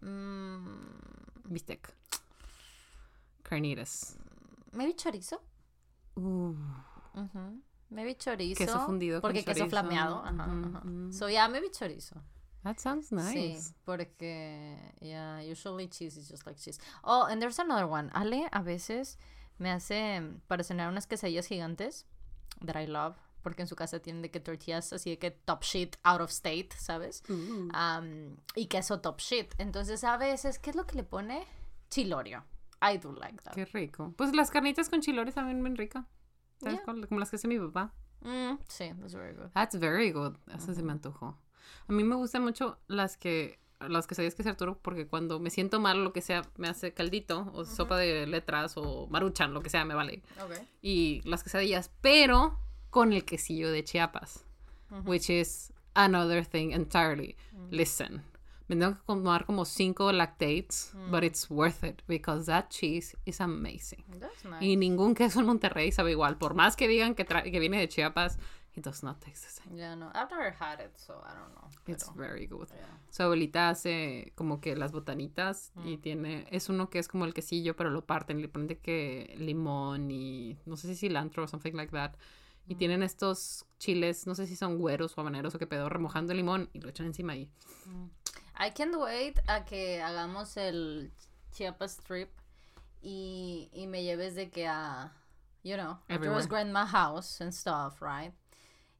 mm, bistec, carnitas. maybe chorizo. Uh, Ujú. Maybe chorizo. Queso fundido con Porque queso chorizo. flameado. Ajá, Ujú, ajá. So, yeah, maybe chorizo. That sounds nice. Sí, porque, yeah, usually cheese is just like cheese. Oh, and there's another one. Ale a veces me hace mm, para cenar unas quesadillas gigantes that I love. Porque en su casa tienen de que tortillas así de que top shit out of state, ¿sabes? Uh, Am, y queso top shit. Entonces, a veces, ¿qué es lo que le pone? Chilorio. I do like that. qué rico. Pues las carnitas con chilores también bien rica. ¿Sabes Yeah. Como las que hace mi papá. Mm, sí, that's very good. That's very good. Eso se me antojó. A mí me gustan mucho las que las quesadillas que hace Arturo porque cuando me siento mal lo que sea me hace caldito o sopa de letras o maruchan lo que sea me vale. Okay. y las quesadillas pero con el quesillo de Chiapas which is another thing entirely. Listen me tengo que tomar como cinco lactates but it's worth it because that cheese is amazing. That's nice. y ningún queso en Monterrey sabe igual por más que digan que, que viene de Chiapas it does not taste the same Yeah, no, I've never had it, so I don't know. It's very good. yeah. Su abuelita hace como que las botanitas y tiene, es uno que es como el quesillo, pero lo parten y le ponen de que limón y no sé si cilantro o something like that. Y tienen estos chiles, no sé si son güeros o habaneros o qué pedo, remojando el limón y lo echan encima ahí. I can't wait a que hagamos el Chiapas trip y, y me lleves de que a, you know, Everywhere. Arturo's grandma house and stuff, right?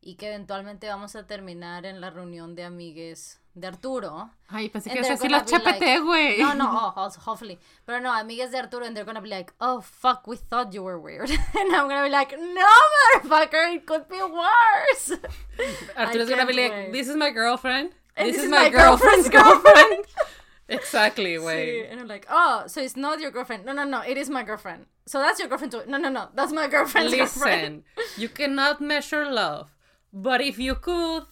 Y que eventualmente vamos a terminar en la reunión de amigues de Arturo. Ay, pensé And que ibas a decir los be like- chapete, güey. No, no, oh, also, hopefully. Pero no, amigues de Arturo, and they're gonna be like, oh, fuck, we thought you were weird. (laughs) and I'm gonna be like, no, motherfucker, it could be worse. Arturo's gonna be like, this is my girlfriend. And This, is, my, girlfriend's, girlfriend. (laughs) (laughs) exactly, güey. Sí, and I'm like, oh, so it's not your girlfriend. No, no, no, it is my girlfriend. So that's your girlfriend too. No, no, no, that's my girlfriend's girlfriend. Listen, you cannot measure love, but if you could,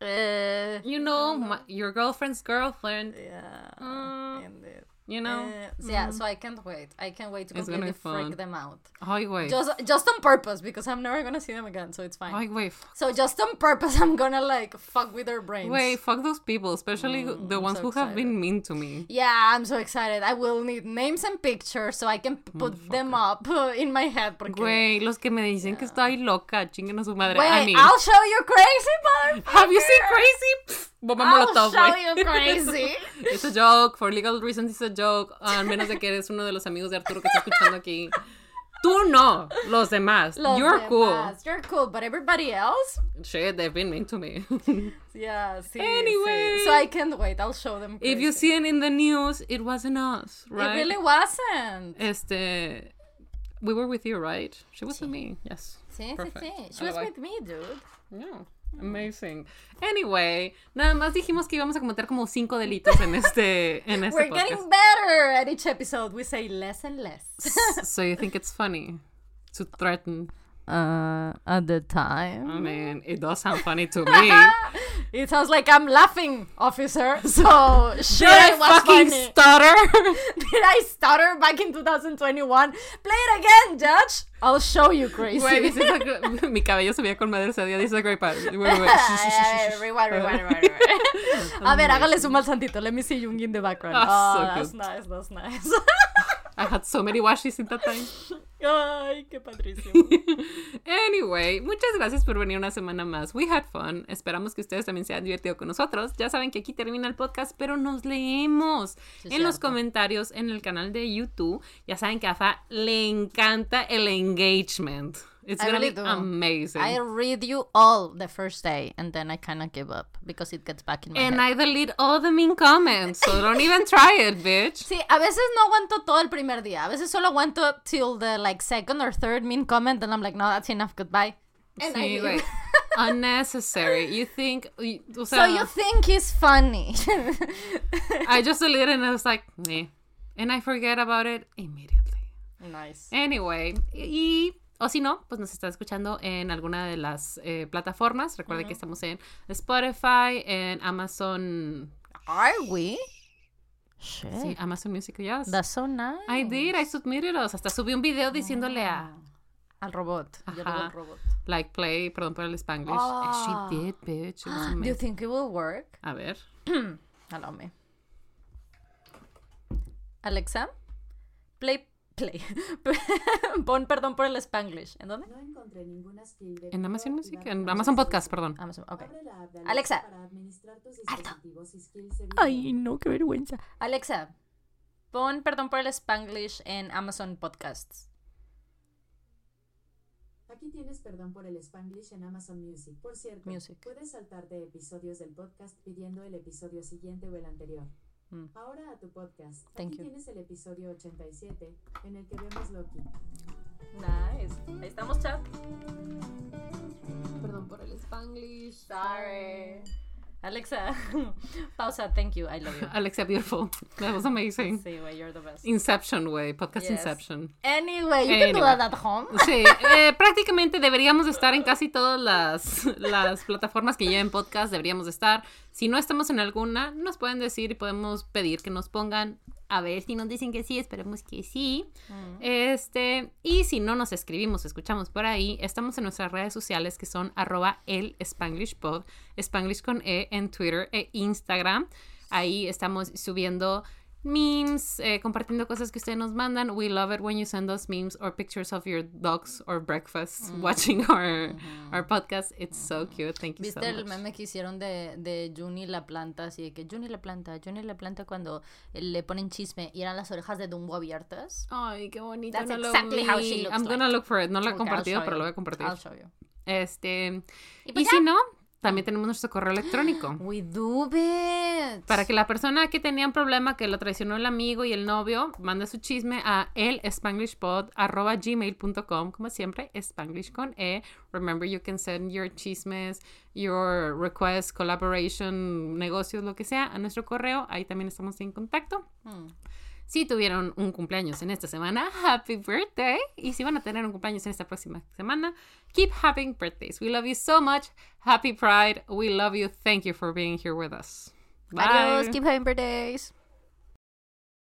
Uh, you know, my, your girlfriend's girlfriend, yeah. Indeed. You know. Uh, so yeah, so I can't wait. I can't wait to It's completely freak them out. Ay, güey. Just, just on purpose because I'm never gonna see them again, so it's fine. Güey. f- So just on purpose, (laughs) I'm gonna like fuck with their brains. Güey, fuck those people, especially Mm, the ones so who have excited. been mean to me. Yeah, I'm so excited. I will need names and pictures so I can put them up (laughs) in my head. Porque, Güey, los que me dicen que estoy loca, chinguen a su madre. Wait, I mean, I'll show you crazy, motherfucker. have you seen Crazy? Bomba I'll molotov, show you crazy. (laughs) It's a joke, for legal reasons it's a joke. Al menos de que eres uno de los amigos de Arturo que está escuchando aquí. Tú no, los demás. Los You're cool. demás. You're cool, but everybody else? Shit, they've been mean to me. (laughs) Yeah, sí. Anyway. sí. So I can't wait. I'll show them. if you crazy. see it in the news, it wasn't us, right? It really wasn't. Este, we were with you, right? She was with me. Yes. Sí, sí, Perfect. sí. She I was with me, dude. Yeah. Amazing. Anyway, nada más dijimos que íbamos a cometer como cinco delitos en este, (laughs) en este We're podcast. getting better at each episode. We say less and less. So you think it's funny to threaten? Uh, at the I time. mean, it does sound funny to me. (laughs) It sounds like I'm laughing, officer. (laughs) So, shit, I fucking funny. stutter? (laughs) Did I stutter back in 2021? Play it again, Judge. I'll show you, crazy. Is a mi cabello se veía con madre ese día. This is a great part. Wait, wait, wait. Rewind, rewind, rewind, rewind. A ver, hágale zoom al santito. Let me see Jung in the background. Ah, Oh, so that's cute. nice, that's nice. I had so many washes in that time. (laughs) Ay, qué padrísimo. (laughs) Anyway, muchas gracias por venir una semana más. We had fun. Esperamos que ustedes también se hayan divertido con nosotros. Ya saben que aquí termina el podcast, pero nos leemos Sí, en los comentarios en el canal de YouTube. Ya saben que a Afa le encanta el engagement. It's I gonna really be do. amazing. I read you all the first day and then I kind of give up because it gets back in my And head. I delete all the mean comments, so don't even try it, bitch. (laughs) Sí, a veces no aguanto todo el primer día. A veces solo aguanto till the like second or third mean comment and I'm like, no, that's enough. Goodbye. And I leave. güey. (laughs) Unnecessary. You think, y- o So sea, you think it's funny. (laughs) I just deleted and I was like, meh. And I forget about it immediately. nice. Anyway, y o si no, pues nos está escuchando en alguna de las eh, plataformas. Recuerde que estamos en Spotify, en Amazon, Are we? Shit. sí, Amazon Music, yes. That's so nice. I did, I submitted us. Hasta subí un video diciéndole a Al robot. Yo Ajá. al robot. like play, perdón por el Spanglish. Ah. She did, bitch. It was (gasps) Do you think it will work? A ver. (clears throat) Allow me. Alexa, play, play. (laughs) Pon perdón por el Spanglish. ¿En dónde? No encontré ninguna skill de En Amazon Music, en Amazon. Podcast, perdón. Amazon, ok. Alexa. para administrar tus dispositivos y skills de video. Ay, no, qué vergüenza. Alexa, pon perdón por el Spanglish en Amazon Podcasts. Aquí tienes perdón por el Spanglish en Amazon Music. Por cierto, Music. puedes saltarte episodios del podcast pidiendo el episodio siguiente o el anterior. Mm. Ahora a tu podcast. Thank Aquí you. tienes el episodio 87 en el que vemos Loki. Nice. Ahí estamos, chat. Perdón por el Spanglish. Sorry. Alexa, (laughs) pausa. Thank you. I love you. Alexia, beautiful. That was amazing. Sí, güey, you're the best. Inception, way. Podcast Yes. Inception. Anyway, you can do Anyway. that at home. (laughs) Sí, eh, prácticamente deberíamos de estar en casi todas las, las plataformas que lleven podcast, deberíamos de estar. Si no estamos en alguna, nos pueden decir y podemos pedir que nos pongan. A ver si nos dicen que sí, esperemos que sí. Este, y si no nos escribimos, escuchamos por ahí, estamos en nuestras redes sociales que son arroba el Spanglish Pod, Spanglish con E en Twitter e Instagram. Ahí estamos subiendo memes, eh, compartiendo cosas que ustedes nos mandan. We love it when you send us memes or pictures of your dogs or breakfast watching our, our podcast. It's so cute. Thank you ¿Viste so el much. meme que hicieron de, de Juni la planta? Así de que Juni la planta, Juni la planta cuando eh, le ponen chisme y eran las orejas de Dumbo abiertas. Ay, qué bonito. That's no exactly how she looks I'm gonna like. look for it. No lo he Okay, compartido, pero lo voy a compartir. Este, y, pues si no, también tenemos nuestro correo electrónico. (gasps) We do it. Para que la persona que tenía un problema, que lo traicionó el amigo y el novio, mande su chisme a elspanglishpod.gmail.com Como siempre, Spanglish con E. Remember, you can send your chismes, your requests, collaboration, negocios, lo que sea, a nuestro correo. Ahí también estamos en contacto. Hmm. Si tuvieron un cumpleaños en esta semana, happy birthday. Y si van a tener un cumpleaños en esta próxima semana, keep having birthdays. We love you so much. Happy Pride. We love you. Thank you for being here with us. Bye. Adiós, keep having birthdays.